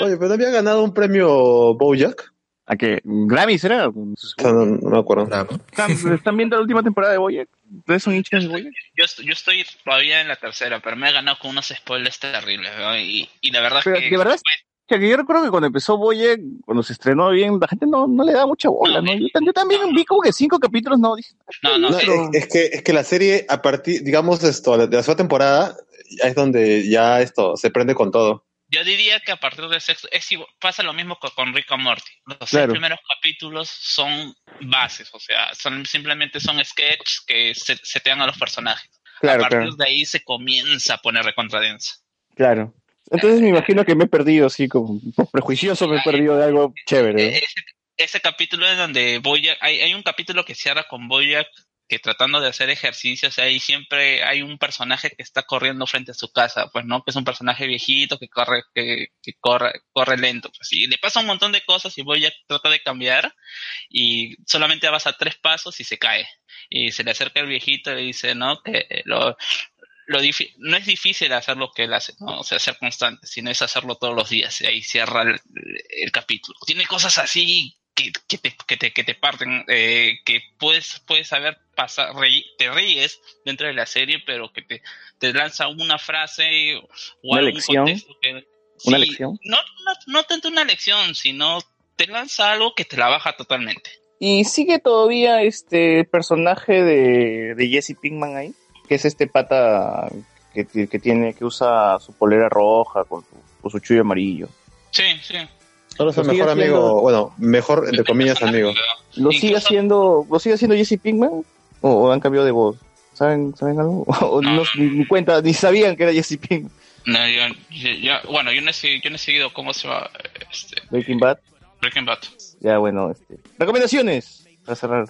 Oye, pero no había ganado un premio Bojack. ¿A qué? ¿Grammy será? No, no, no me acuerdo. ¿Están, están viendo la última temporada de Boyack? ¿Ustedes son hinchas de Boyack? Yo, est- yo estoy todavía en la tercera, pero me he ganado con unos spoilers terribles, ¿no? y, y la verdad Pero que... de verdad es que yo recuerdo que cuando empezó Boyack, cuando se estrenó bien, la gente no, no le da mucha bola, ¿no? Yo, tam- yo también vi como que cinco capítulos, no, dije, No, no, No, eh, es, es que, es que la serie, a partir, digamos, esto, de la segunda temporada, es donde ya esto se prende con todo. Yo diría que a partir del sexto, es pasa lo mismo que con Rick and Morty. Los seis primeros capítulos son bases, o sea, son simplemente son sketches que se, setean a los personajes. Claro, a partir claro. de ahí se comienza a poner recontradensa. Claro. Entonces me imagino que me he perdido así, como por prejuicioso me he perdido de algo chévere. ¿no? Ese capítulo es donde Boyack, hay, hay un capítulo que cierra con Boyack que tratando de hacer ejercicios, ahí siempre hay un personaje que está corriendo frente a su casa, pues no, que es un personaje viejito que corre, que, que corre, corre lento, pues y le pasa un montón de cosas y Boyack trata de cambiar y solamente avanza tres pasos y se cae. Y se le acerca el viejito y le dice, no, que lo, lo difi- no es difícil hacer lo que él hace, ¿no? O sea, ser constante, sino es hacerlo todos los días. Y ahí cierra el capítulo. Tiene cosas así que, que, te, que, te, que te parten, eh, que puedes, puedes saber pasar, te ríes dentro de la serie, pero que te, te lanza una frase o Una algún lección. contexto que- Una lección. No, no, no tanto una lección, sino te lanza algo que te la baja totalmente. Y sigue todavía este personaje de, de Jesse Pinkman ahí, que es este pata que, que que tiene, que usa su polera roja con su, con su chullo amarillo. Sí, sí. Solo es el mejor amigo, haciendo- bueno, mejor entre comillas amigo. ¿Lo sigue haciendo, lo sigue haciendo Jesse Pinkman? ¿O, o han cambiado de voz? ¿Saben, ¿saben algo? O no, ni, ni cuenta, ni sabían que era Jesse Pinkman. No, yo, yo- yo- bueno, yo no, he, segui- yo no he seguido cómo se va. Este, Breaking Bad. Breaking Bad. Ya, bueno, este. Recomendaciones. Para cerrar.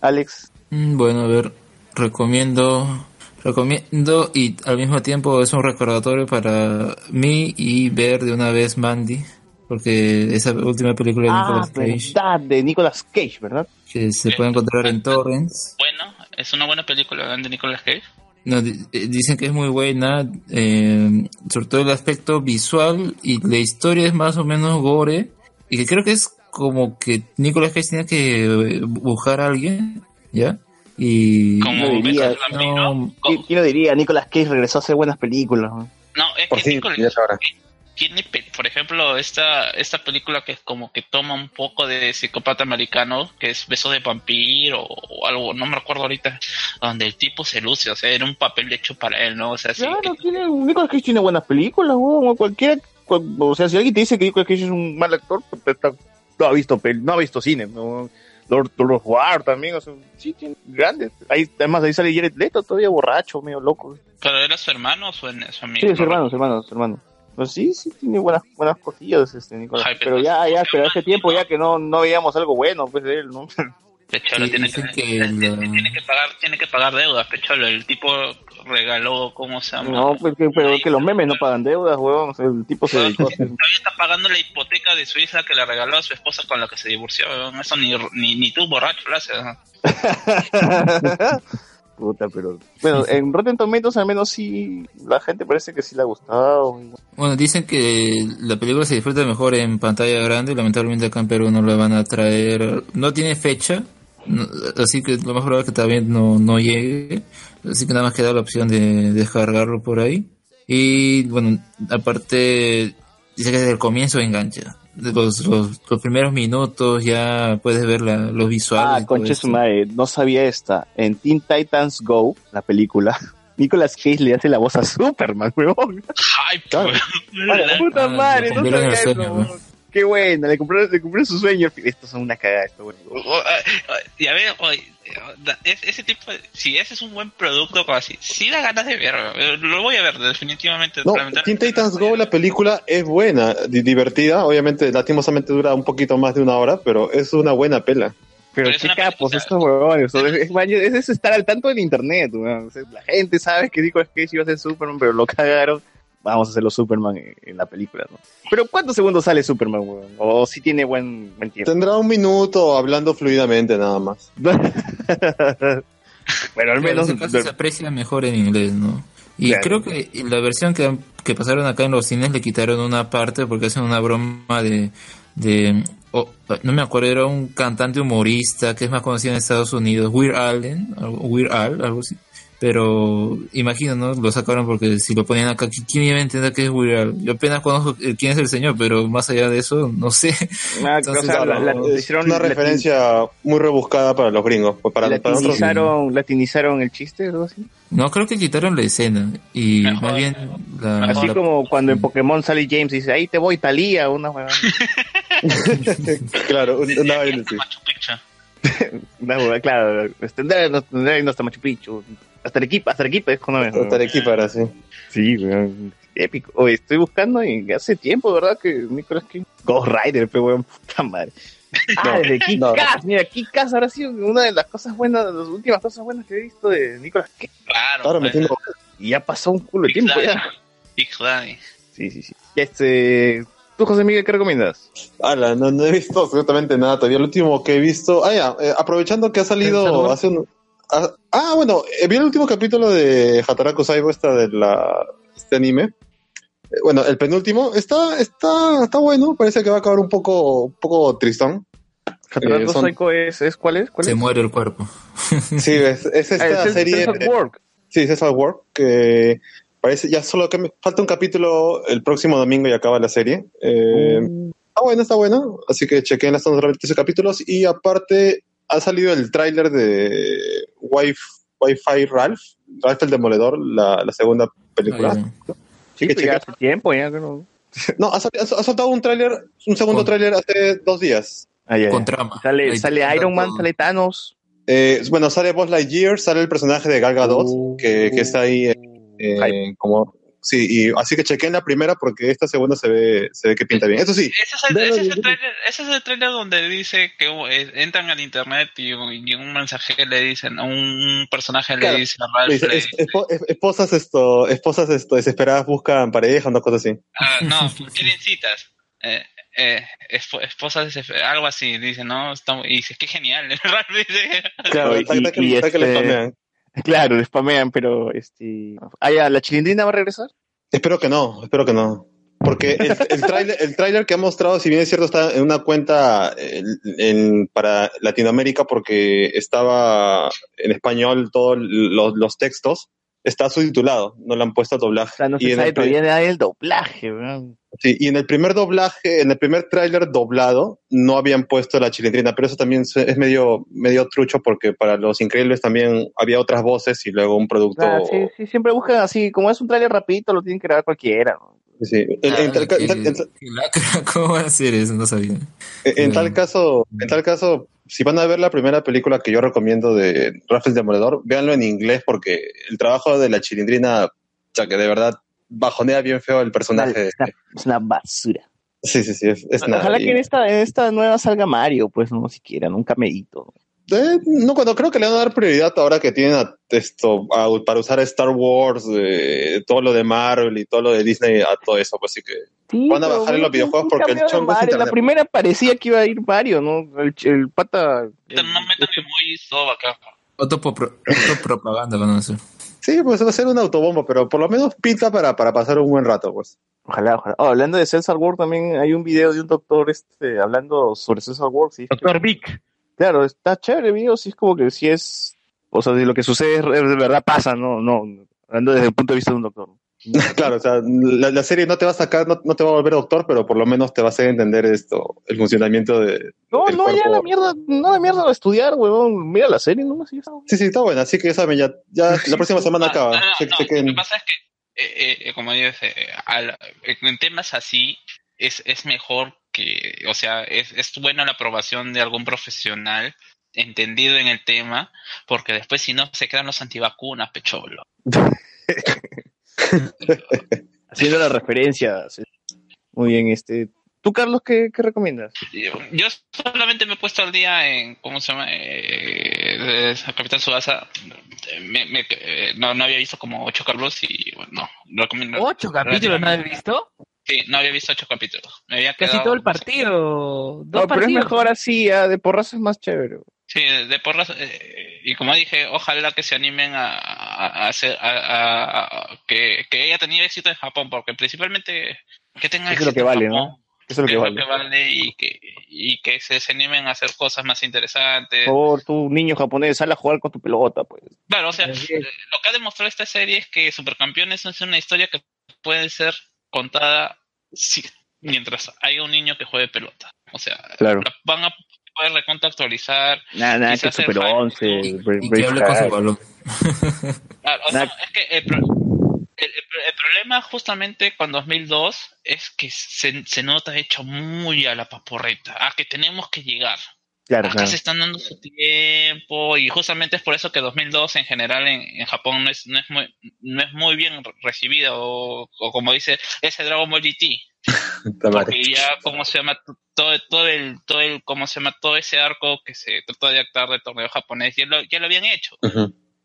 Alex. Mm, Bueno, a ver, recomiendo, recomiendo y al mismo tiempo es un recordatorio para mí y ver de una vez Mandy, porque esa última película de Ah, Nicolas Cage de Nicolas Cage, ¿verdad? que se puede encontrar en torrents. Bueno, es una buena película de Nicolas Cage. No, eh, dicen que es muy buena, eh, sobre todo el aspecto visual y la historia es más o menos gore y que creo que es como que Nicolas Cage tenía que eh, buscar a alguien, ¿ya? Y Como ¿Quién lo diría? Bambino. ¿Quién lo diría? Nicolas Cage regresó a hacer buenas películas. ¿no? No, es Por que fin, Nicolas. Cage tiene, por ejemplo, esta, esta película que es como que toma un poco de psicópata americano, que es Beso de Vampiro o algo, no me recuerdo ahorita, donde el tipo se luce, o sea, era un papel hecho para él, ¿no? O sea, sí, Claro, tiene, Nicolas Cage tiene buenas películas, o cualquiera, cual- o sea, si alguien te dice que Nicolas Cage es un mal actor, pues, está- no ha visto no ha visto cine, ¿no? Lord, Lord War también, o sea, sí, tiene grandes. Ahí, además, ahí sale Jared Leto, todavía borracho, medio loco. pero era su hermano o su, su amigo. Sí, es hermano, es hermano, es hermano. Pues sí, sí, tiene buenas, buenas cosillas, este, Ay, Cage. Pero pero- ya, ya, pero hace tiempo ya que no, no veíamos algo bueno, pues, de él, ¿no? Pecholo Sí, tiene, que, tiene, que pagar, tiene que pagar deudas, Pecholo. El tipo regaló, ¿cómo se llama? No, pues, que, pero que los memes no pagan deudas, sea, el tipo se dedicó. Todavía está pagando la hipoteca de su hija que le regaló a su esposa con la que se divorció. weón. Eso ni, ni, ni tú, borracho, lo haces. Puta, pero... Bueno, en Rotten Tomatoes al menos sí, la gente parece que sí le ha gustado. Bueno, dicen que la película se disfruta mejor en pantalla grande, lamentablemente acá en Perú no la van a traer, no tiene fecha, no- así que lo más probable es que también no, no llegue, así que nada más queda la opción de descargarlo por ahí. Y bueno, aparte, dice que desde el comienzo engancha. De Los, los, los primeros minutos ya puedes ver la, los visuales. Ah, esto. su madre, no sabía esta. En Teen Titans Go, la película, Nicolas Cage le hace la voz a Superman, weón. Ay, Claro. la puta Ah, madre, no sabía eso. Qué buena, le cumplió, le cumplió su sueño. Estos son una cagada, esto, weón. O- o- Ya veo, oye, da- es- ese tipo, de- si ese es un buen producto, como así, sí da ganas de ver, eh, lo voy a ver definitivamente. No. Teen Titans Go, la película es buena, di- divertida. Obviamente, lastimosamente dura un poquito más de una hora, pero es una buena pela. Pero Pero es qué capos estos huevones. Es, es, es estar al tanto del internet, weón. O sea, la gente sabe que Nicolas Cage iba a ser Superman, pero lo cagaron. Vamos a hacerlo Superman en, la película, ¿no? Pero ¿cuántos segundos sale Superman, weón? O si tiene buen, buen tiempo. Tendrá un minuto hablando fluidamente nada más. Pero al Pero menos... en ese caso se aprecia mejor en inglés, ¿no? Y Claro. creo que la versión que, que pasaron acá en los cines le quitaron una parte porque hacen una broma de... de oh, no me acuerdo, era un cantante humorista que es más conocido en Estados Unidos, Weird Allen, Weird Al, algo así. Pero imagino, ¿no? Lo sacaron porque si lo ponían acá, ¿qui- ¿quién iba a entender qué es Weird Al? Yo apenas conozco quién es el señor, pero más allá de eso, no sé. Ah, Entonces, o sea, la- la- Es hicieron una referencia muy rebuscada para los gringos. pues Para, para nosotros, latinizaron, latinizaron el chiste o algo así. No, creo que quitaron la escena y Mejor. más bien la... Así la- como cuando en Pokémon sale James y dice, ahí te voy, Talía, una claro, un- una vaina así. Claro, no hasta Machu Picchu. Hasta Arequipa, hasta Arequipa es cuando me... Hasta Arequipa era así. Sí, weón. Épico. Oye, estoy buscando y hace tiempo, ¿verdad? Que Nicolas Cage. Ghost Rider, pero weón, puta madre. Ah, desde no. Kick-Ass. Mira, Kick-Ass habrá sido una de las cosas buenas, de las últimas cosas buenas que he visto de Nicolas Cage. Claro. Ahora pues, metiendo. Y ya pasó un culo de tiempo ya. Big Daddy. Sí, sí, sí. Este. ¿Tú, José Miguel, qué recomiendas? Ala, no, no he visto absolutamente nada todavía. Lo último que he visto. Ah, ya, eh, aprovechando que ha salido hace un. Ah, ah, bueno, eh, vi el último capítulo de Hataraku Saibo, esta de la, este anime. Eh, bueno, el penúltimo está, está, está bueno. Parece que va a acabar un poco, un poco tristón. Hataraku Eh, son- Psycho es, es ¿cuál es? ¿Cuál se es? muere el cuerpo. Sí, es, es esta Ah, es serie. Of Work. Sí, es esa Work, que parece ya solo que me falta un capítulo el próximo domingo y acaba la serie. Eh, Está bueno, está bueno. Así que chequen las 13 capítulos. Y aparte, ha salido el tráiler de Wi- Wi-Fi Ralph, Ralph el Demoledor, la, la segunda película. Ah, ya. Sí, que pues ya hace tiempo ya. creo. No, ha, sal- ha soltado un tráiler, un segundo tráiler hace dos días. Ah, ya, ya. Con trama. Sale, sale Iron Man, todo. sale Thanos. Eh, bueno, sale Buzz Lightyear, sale el personaje de Gal Gadot, que, que está ahí eh, como Sí, y así que chequeen la primera porque esta segunda se ve, se ve que pinta bien. Eso sí, Ese es, el, ese, es el trailer, ese es el trailer donde dice que eh, entran al internet y, y un mensaje le dicen, un personaje Claro. le dice a Ralph, dice, le- es- espo- es- esposas esto, esposas esto, desesperadas buscan pareja, una cosa así. ah, no, quieren citas. Eh, eh, esp- esposas, algo así, dice, ¿no? Está- y dice, qué genial. Ralph dice, Claro, y, Está- está que- y le este-. Claro, le spamean, pero este. Ah, ya, ¿la chilindrina va a regresar? Espero que no, espero que no. Porque el, el tráiler el tráiler que ha mostrado, si bien es cierto, está en una cuenta eh, para Latinoamérica porque estaba en español todos los textos, está subtitulado, no le han puesto doblaje. O sea, no Y se en sabe el todavía nada del doblaje. Sí, y en el primer doblaje, en el primer tráiler doblado, no habían puesto la chilindrina, pero eso también es medio, medio trucho porque para Los Increíbles también había otras voces y luego un producto... Ah, sí, sí, siempre buscan así, como es un trailer rapidito, lo tienen que grabar cualquiera. ¿no? Sí, en, en tal, ca- en tal- en tal- ¿Cómo va a ser eso? No sabía. en- en tal caso, en tal caso, si van a ver la primera película que yo recomiendo de Rafael Demoledor, véanlo en inglés porque el trabajo de la chilindrina, o sea, que de verdad bajonea bien feo el personaje. Es una, es una basura. Sí, sí, sí, es, es nada. Ojalá Y- que en esta, en esta nueva salga Mario, pues no siquiera, nunca medito. Eh, no, cuando creo que le van a dar prioridad ahora que tienen a- esto a- para usar Star Wars, eh, todo lo de Marvel y todo lo de Disney a todo eso, pues sí que van a bajar en los videojuegos porque el chongo es La primera parecía que iba a ir Mario, ¿no? El, el pata. no metan muy soba acá. Autopro- Autopropaganda van a hacer. Sí, pues va a ser una autobomba, pero por lo menos pinta para, para pasar un buen rato, pues. Ojalá, ojalá. Oh, hablando de César Ward, también hay un video de un doctor este, hablando sobre César Ward. Sí, Doctor Vic. Claro, está chévere el video, sí es como que sí es. O sea, de lo que sucede es, de verdad pasa, no, no. Hablando desde el punto de vista de un doctor. claro, o sea, la, la serie no te va a sacar, no, no te va a volver doctor, pero por lo menos te va a hacer entender esto, el funcionamiento de. No, del no, ya cuerpo. la mierda, no la mierda a estudiar, huevón. Mira la serie, no más. Sí, sí, está buena, así que ya saben, ya, ya la próxima semana acaba. No, no, Se- no, se queden- Lo que pasa es que, eh, eh, como dices, eh, al- en temas así es, es mejor que, o sea, es, es bueno la aprobación de algún profesional entendido en el tema, porque después si no se quedan los antivacunas, pecholo. Haciendo la referencia. sí. Muy bien, este. ¿Tú, Carlos, qué, qué recomiendas? Yo, yo solamente me he puesto al día en, ¿cómo se llama? Eh, eh, Capitán Subasa. Me- me- eh, no, no había visto como ocho Carlos y bueno, no. recomiendo. ¿Ocho capítulos no has visto? Sí, no había visto ocho capítulos. Me había Casi quedado- todo el partido. Dos No, pero es partidos. mejor así, ya, de porrazo es más chévere. Sí, de porras. eh, y como dije, ojalá que se animen a, a, a hacer. A, a- a- que, que haya tenido éxito en Japón, porque principalmente que tenga Eso es lo éxito que en vale, Japón, ¿no? Eso es lo que vale. vale y que, y que se, se animen a hacer cosas más interesantes. Por favor, tú, niño japonés, sal a jugar con tu pelota, pues. Claro, o sea, lo que ha demostrado esta serie es que Supercampeones es una historia que puede ser contada sí, mientras haya un niño que juegue pelota. O sea, Claro. la van a poder recontractualizar. Nada, nada, que Super hype- 11, Bra- Y que hable con su Braveheart. balón. Claro, o sea, Nada. es que el, pro- el- el- el problema justamente con 2002 es que se, se nota hecho muy a la paporreta, a que tenemos que llegar. Claro, Acá claro. se están dando su tiempo y justamente es por eso que 2002 en general en, en Japón no es, no, es muy, no es muy bien re- recibida o, o como dice ese Dragon Ball GT. Porque ya, ¿cómo se llama? Todo, todo el, todo el, ¿cómo se llama? Todo ese arco que se trató de actar del torneo japonés, ya lo, ya lo habían hecho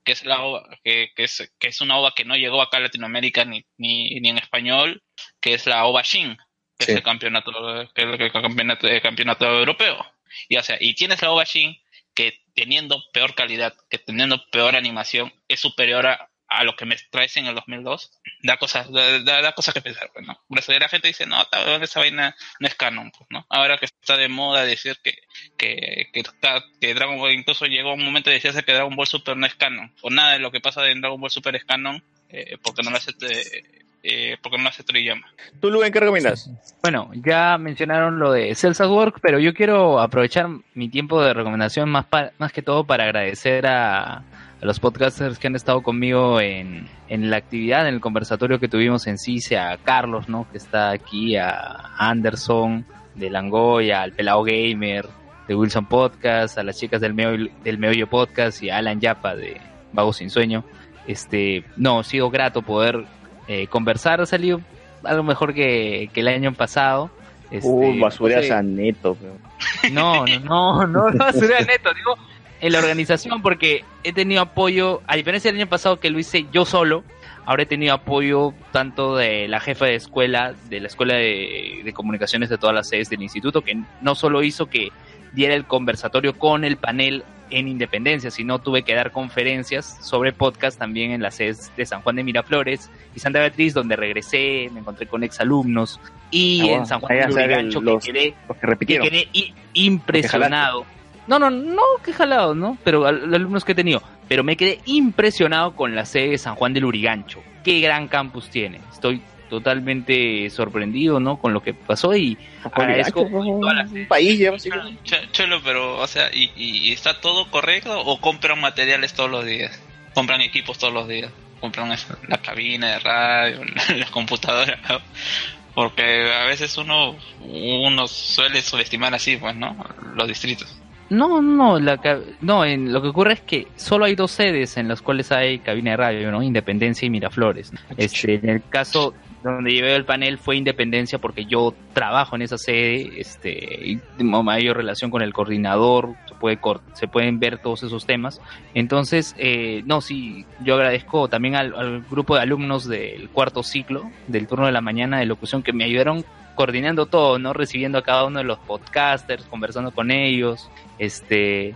que es la ova, que, que es, que es una ova que no llegó acá a Latinoamérica ni, ni, ni en español, que es la ova Shin, que Sí. es el campeonato, que es el campeonato, el campeonato europeo. Y o sea, y tienes la ova Shin que teniendo peor calidad, que teniendo peor animación, es superior a, a lo que me traes en el 2002, da cosas, da, da- da cosas que pensar, pues, ¿no? La gente dice, no, esa vaina no es canon, pues, ¿no? Ahora que está de moda decir que, que, que Dragon Ball, incluso llegó un momento de decirse que Dragon Ball Super no es canon, o nada de lo que pasa en Dragon Ball Super es canon, eh, porque no lo hace, eh, eh, porque no hace Toriyama. ¿Tú, Luven, qué recomiendas? Bueno, ya mencionaron lo de Celsius Work, pero yo quiero aprovechar mi tiempo de recomendación más, pa- más que todo para agradecer a, a los podcasters que han estado conmigo en, en la actividad, en el conversatorio que tuvimos en CICE, a Carlos, ¿no? que está aquí, a Anderson de Langoya, al Pelao Gamer de Wilson Podcast, a las chicas del Meollo, del Meollo Podcast y a Alan Yapa de Vago Sin Sueño. Este, no, ha sido grato poder Eh, conversar ha salido algo mejor que, que el año pasado. Este, Uy, basureas no sé, a neto. pero. no, no, no, no, basura neto, digo en la organización porque he tenido apoyo, a diferencia del año pasado que lo hice yo solo, ahora he tenido apoyo tanto de la jefa de escuela, de la escuela de, de comunicaciones de todas las sedes del instituto, que no solo hizo que diera el conversatorio con el panel en Independencia, sino tuve que dar conferencias sobre podcast también en las sedes de San Juan de Miraflores y Santa Beatriz, donde regresé, me encontré con exalumnos, y Ah, en San Juan de Lurigancho, los- que quedé Los que que repitieron. quedé impresionado. No, no, no, que jalado, ¿no? Pero los alumnos que he tenido. Pero me quedé impresionado con la sede de San Juan del Urigancho. Qué gran campus tiene. Estoy totalmente sorprendido, ¿no? Con lo que pasó y agradezco Un país Chelo, pero, o sea, ¿y, y- está todo correcto o compran materiales todos los días? ¿Compran equipos todos los días? ¿Compran la cabina de radio, la computadora? ¿no? Porque a veces uno, uno suele subestimar así, pues, ¿no? Los distritos. No, no, la, no en, lo que ocurre es que solo hay dos sedes en las cuales hay cabina de radio, ¿no? Independencia y Miraflores. Este, en el caso donde llevé el panel fue Independencia porque yo trabajo en esa sede, este, y tengo mayor relación con el coordinador, se, puede se pueden ver todos esos temas. Entonces, eh, no, sí, yo agradezco también al, grupo de alumnos del cuarto ciclo, del turno de la mañana de locución, que me ayudaron coordinando todo, ¿no? Recibiendo a cada uno de los podcasters, conversando con ellos, este,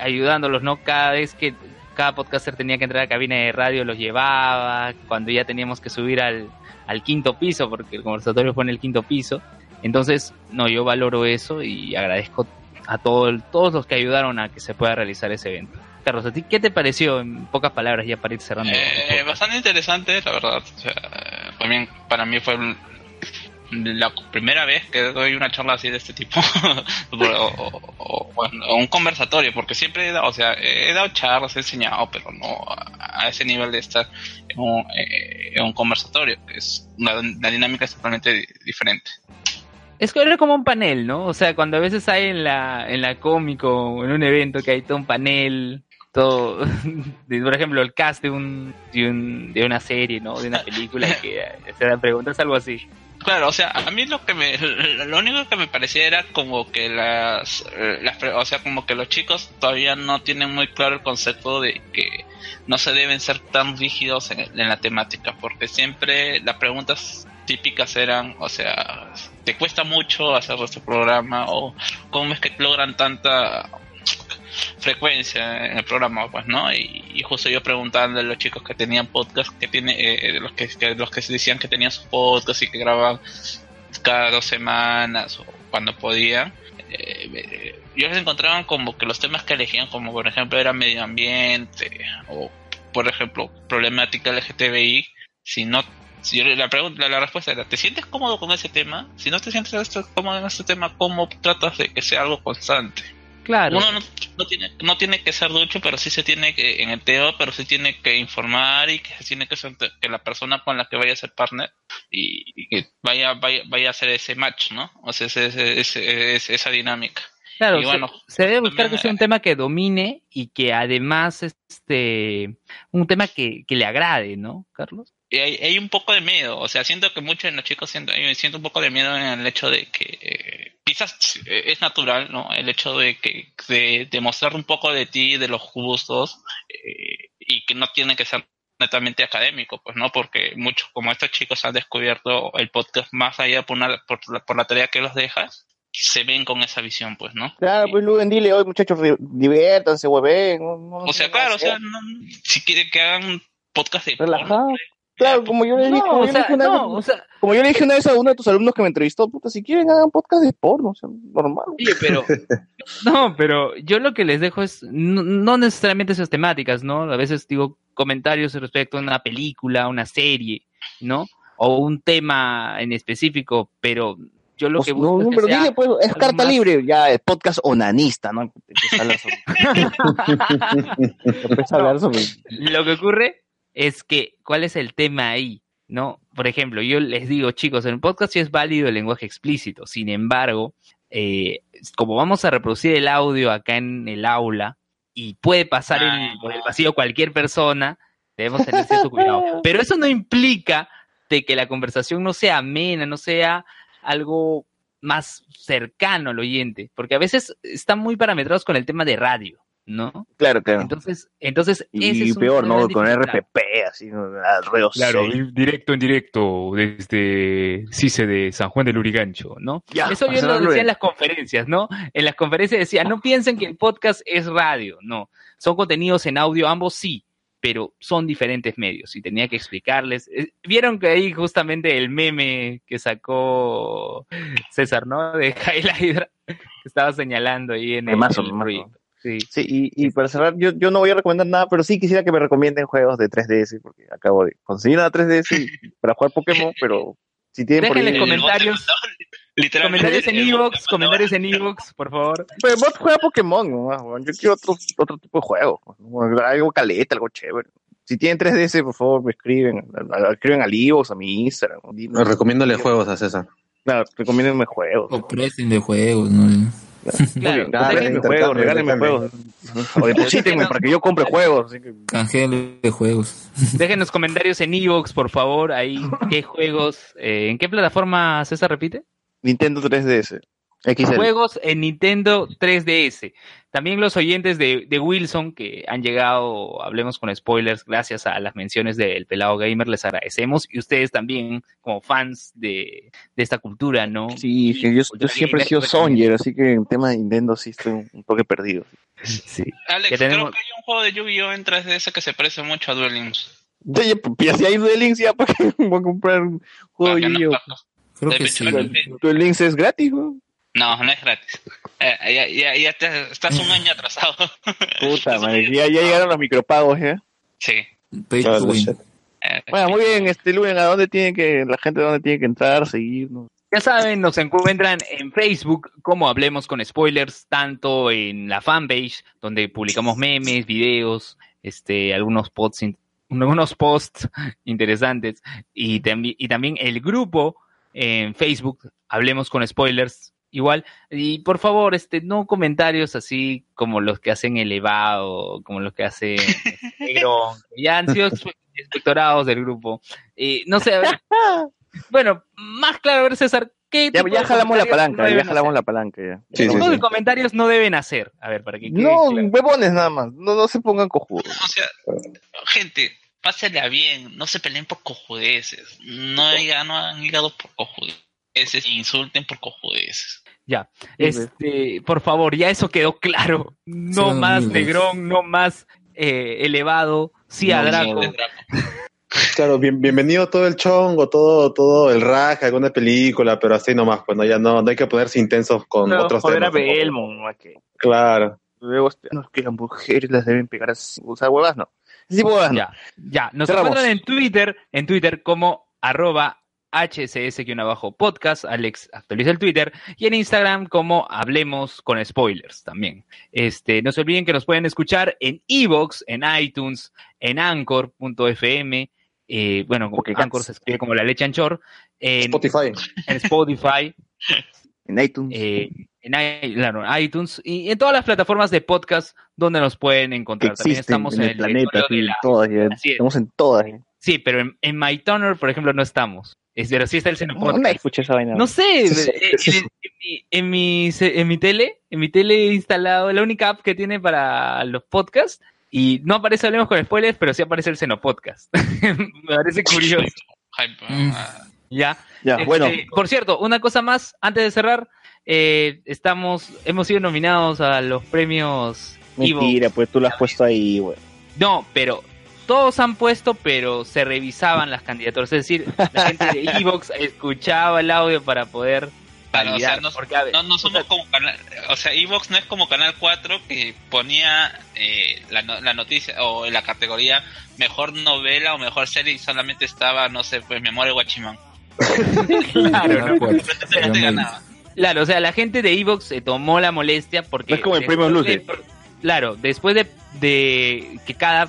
ayudándolos, ¿no? Cada vez que cada podcaster tenía que entrar a la cabina de radio, los llevaba, cuando ya teníamos que subir al, al quinto piso, porque el conversatorio fue en el quinto piso. Entonces, no, yo valoro eso y agradezco a todo todos los que ayudaron a que se pueda realizar ese evento. Carlos, ¿a ti qué te pareció en pocas palabras ya para ir cerrando? Eh, bastante interesante, la verdad. O sea, también para mí fue la primera vez que doy una charla así de este tipo o, un conversatorio porque siempre he dado, o sea he dado charlas he enseñado pero no a, ese nivel de estar en un, eh, en un conversatorio que es una, una dinámica totalmente di- diferente Es como un panel, ¿no? O sea, cuando a veces hay en la, en la cómico o en un evento que hay todo un panel, todo, por ejemplo, el cast de, un, de, un, de una serie, ¿no? De una película que se dan preguntas, algo así. Claro, o sea, a mí lo que me, lo único que me parecía era como que las, eh, las, o sea, como que los chicos todavía no tienen muy claro el concepto de que no se deben ser tan rígidos en, en la temática, porque siempre las preguntas típicas eran, o sea, te cuesta mucho hacer este programa o cómo es que logran tanta frecuencia en el programa, pues, ¿no? Y, justo yo preguntando a los chicos que tenían podcast, que tiene, eh, los que, los que decían que tenían su podcast y que grababan cada dos semanas o cuando podían, eh, eh, yo les encontraban como que los temas que elegían, como por ejemplo era medio ambiente o por ejemplo problemática LGTBI, si no si la pregunta la respuesta era ¿te sientes cómodo con ese tema? Si no te sientes cómodo en este tema, ¿cómo tratas de que sea algo constante? Claro. Uno no, no tiene, no tiene que ser ducho, pero sí se tiene que, en el tema, pero sí tiene que informar y que se tiene que ser, que la persona con la que vaya a ser partner y, y que vaya, vaya, vaya a hacer ese match, ¿no? O sea, ese, ese- ese- ese- esa dinámica. Claro, Y se- bueno, se, debe buscar que sea un tema que domine y que además, este, un tema que, que le agrade, ¿no, Carlos? Y hay, hay un poco de miedo, o sea, siento que muchos de los chicos siento, hay- siento un poco de miedo en el hecho de que eh, quizás eh, es natural, ¿no? El hecho de que de, de mostrar un poco de ti, de los gustos, eh, y que no tiene que ser netamente académico, pues no, porque muchos como estos chicos han descubierto el podcast más allá por, una, por, la, por la tarea que los dejas, se ven con esa visión, pues, ¿no? Claro, pues Luen, dile hoy muchachos, diviértanse, hueven. No, no- O sea, claro, o sea, no- si quieren que hagan podcast de relajado. Claro, como yo le dije, No, como o yo le sea, dije una no, vez, o sea- como yo le dije una vez a uno de tus alumnos que me entrevistó, puta, si quieren hagan podcast de porno, o sea, normal. Oye, pero no, pero yo lo que les dejo es no, no necesariamente esas temáticas, ¿no? A veces digo comentarios respecto a una película, una serie, ¿no? O un tema en específico, pero yo lo Pues, que busco no, es que pero sea dile, pues, es carta más- libre, ya, es podcast onanista, ¿no? Empieza a hablar sobre- Empieza a hablar sobre... Lo que ocurre es que, ¿cuál es el tema ahí? ¿No? Por ejemplo, yo les digo, chicos, en el podcast sí es válido el lenguaje explícito. Sin embargo, eh, como vamos a reproducir el audio acá en el aula y puede pasar en- por el pasillo cualquier persona, Debemos tener cierto cuidado. Pero eso no implica de que la conversación no sea amena, no sea algo más cercano al oyente, porque a veces están muy parametrados con el tema de radio, ¿no? Claro, claro. Entonces, entonces ese y es peor, ¿no? Con. RPP, así, ¿no? al ruedo Claro, y directo en directo desde CICE de San Juan del Urigancho, ¿no? Ya, Eso yo lo decía en las conferencias, ¿no? En las conferencias decía, no piensen que el podcast es radio, no. Son contenidos en audio, ambos sí, pero son diferentes medios y tenía que explicarles. Eh, Vieron que ahí justamente el meme que sacó César, ¿no? De Jaila Hydra, que estaba señalando ahí en el, el proyecto. Sí. Sí, y, y para cerrar, yo, yo no voy a recomendar nada, pero sí quisiera que me recomienden juegos de 3DS, porque acabo de conseguir una 3DS y- para jugar Pokémon, pero si tienen por Déjenle ahí... comentarios, comentarios en Evox, comentarios en Evox, por favor. Pero vos juega Pokémon, ¿no? Ah, Yo quiero otro, otro tipo de juego. ¿no? Algo caleta, algo chévere. Si tienen 3DS, por favor, me escriben. Escriben al Evox, a mi Instagram. Recomiéndole juegos a César. Claro, recomiéndenme juegos. O presten de juegos, ¿no? Claro, regálenme juegos, regálenme juegos. O deposítenme para que yo compre juegos. Canjeen de juegos. Déjenos comentarios en Evox, por favor, ahí, qué juegos, eh, ¿en qué plataforma César repite? Nintendo 3DS. XL. Juegos en Nintendo 3DS. También los oyentes de, de Wilson que han llegado, hablemos con spoilers, gracias a las menciones del Pelado Gamer, les agradecemos. Y ustedes también, como fans de, de esta cultura, ¿no? Sí, que yo, siempre he sido pues, Songer, así que en tema de Nintendo sí estoy un, un toque perdido. Sí. Alex, Que tenemos- creo que hay un juego de Yu-Gi-Oh! en 3DS que se parece mucho a Duel Links. Ya, si hay Duel Links, ya para que voy a comprar un juego de que no Yu-Gi-Oh! Creo De que sí. el- Duel Links es gratis, ¿no? No, no es gratis. Eh, ya, ya, ya te- estás un año atrasado. Puta madre, ya, ya llegaron los micropagos, ¿ya? sí. Pay to win. Eh, Bueno, muy bien, este Luen, ¿a dónde tiene que, la gente dónde tiene que entrar, seguirnos? Ya saben, nos encuentran en Facebook como Hablemos con Spoilers, tanto en la fanpage, donde publicamos memes, videos, este, algunos posts, in- algunos posts interesantes, y, tambi- y también el grupo en Facebook, Hablemos con Spoilers, igual. Y por favor, este, no comentarios así como los que hacen Elevado, como los que hace Negro, que ya han sido inspectorados del grupo. Eh, no sé, a ver, bueno, más claro, a ver, César, ¿qué Ya, tipo ya de jalamos la palanca, no ya jalamos hacer? la palanca, ya. Sí, ¿Qué sí, tipo de sí. comentarios no deben hacer? A ver, para que quede No, claro. huevones nada más, no, no se pongan cojudos. O sea, gente, pásenla bien, no se peleen por cojudeces. No, no han llegado por cojudeces, insulten por cojudeces. Ya, este, por favor, ya eso quedó claro. No más humildes. Negrón, no más eh, elevado, sí a No, Draco. de Draco. Claro, bien, bienvenido todo el chongo, todo, todo el raja, alguna película, pero así nomás, pues no, ya no, no hay que ponerse intensos con No, otros joder a temas. tampoco. Belmont, que... Claro. Luego, no, es que las mujeres las deben pegar así, o sea, huevas no. Sí, huevas no. Ya, ya. Nos Cerramos. encuentran en Twitter, en Twitter como arroba hcs-podcast, Alex actualiza el Twitter, y en Instagram como Hablemos con Spoilers también. Este, no se olviden que nos pueden escuchar en Evox, en iTunes, en Anchor.fm, eh, bueno, que Pocket Anchor se escribe como la leche anchor, en Spotify. en Spotify, En iTunes. eh, en iTunes y en todas las plataformas de podcast donde nos pueden que encontrar. También estamos en el, planeta, sí, la- todas, es. estamos en todas. Sí, pero en, en MyToner, por ejemplo, no estamos. Es, pero sí está el No, Xenopodcast. no escuché esa vaina. No sé, Sí, sí, eh, sí, en, en mi, en, mi, ce- en mi tele, en mi tele he instalado la única app que tiene para los podcasts y no aparece Hablemos con Spoilers, pero sí aparece el Xenopodcast. Me parece curioso. Mm. Ya. Ya, Este, bueno, Por cierto, una cosa más, antes de cerrar, eh, estamos, hemos sido nominados a los premios Evo. mentira, pues tú lo has puesto ahí, güey. No, pero todos han puesto, pero se revisaban las candidaturas. Es decir, la gente de Evox escuchaba el audio para poder Claro, o validar. sea, no, porque, a ver, no, no somos como canal, o sea, Evox no es como Canal 4 que ponía eh, la, no- la noticia o la categoría mejor novela o mejor serie y solamente estaba, no sé, pues Memoria de Guachimán. claro, ¿no? Ganaba. Claro, o sea, la gente de Evox se tomó la molestia porque... No es como el después Premio de-. Claro, después de, de que cada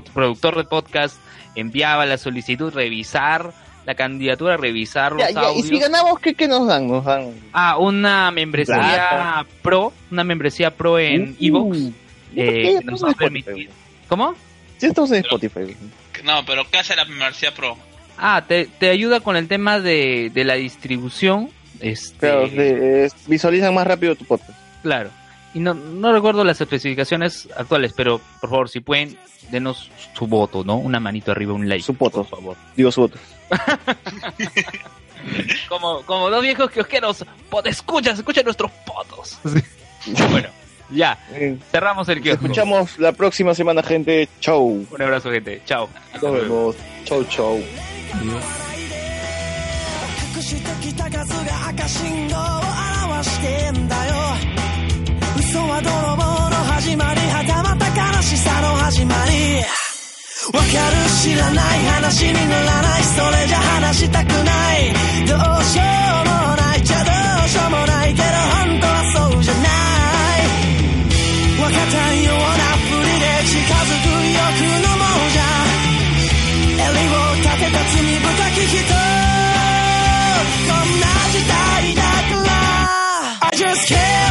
productor de podcast enviaba la solicitud, revisar la candidatura, revisar los Ya, ya, y audios. si ganamos, ¿qué, qué nos dan? Nos dan... Ah, una membresía Plata. pro, una membresía pro en Uh, Evox. ¿por eh, nos va permitir. ¿Cómo? Sí, estamos en Spotify. No, pero ¿qué hace la membresía pro? Ah, te, te ayuda con el tema de, de la distribución. Este, Claro, de- visualizan más rápido tu podcast. Claro Y no, no recuerdo las especificaciones actuales, pero por favor, si pueden, denos su voto, ¿no? Una manito arriba, un like. Su voto. Por favor. Digo su voto. Como, como dos viejos kiosqueros, escuchas, escuchen nuestros potos. bueno, ya, cerramos el Nos kiosco. escuchamos la próxima semana, gente. Chau. Un abrazo, gente. Chao. Nos vemos. Chau, chau. 隠してきた数が赤信号を表してんだよ 嘘は泥棒の始まりはたまた悲しさの始まり。わかる知らない話にならないそれじゃ話したくない。どうしようもないじゃどうしようもないけど本当はそうじゃない。若かったようなふりで近づく欲のもんじゃ。襟を立てた罪深き人。こんな時代だから。I just can't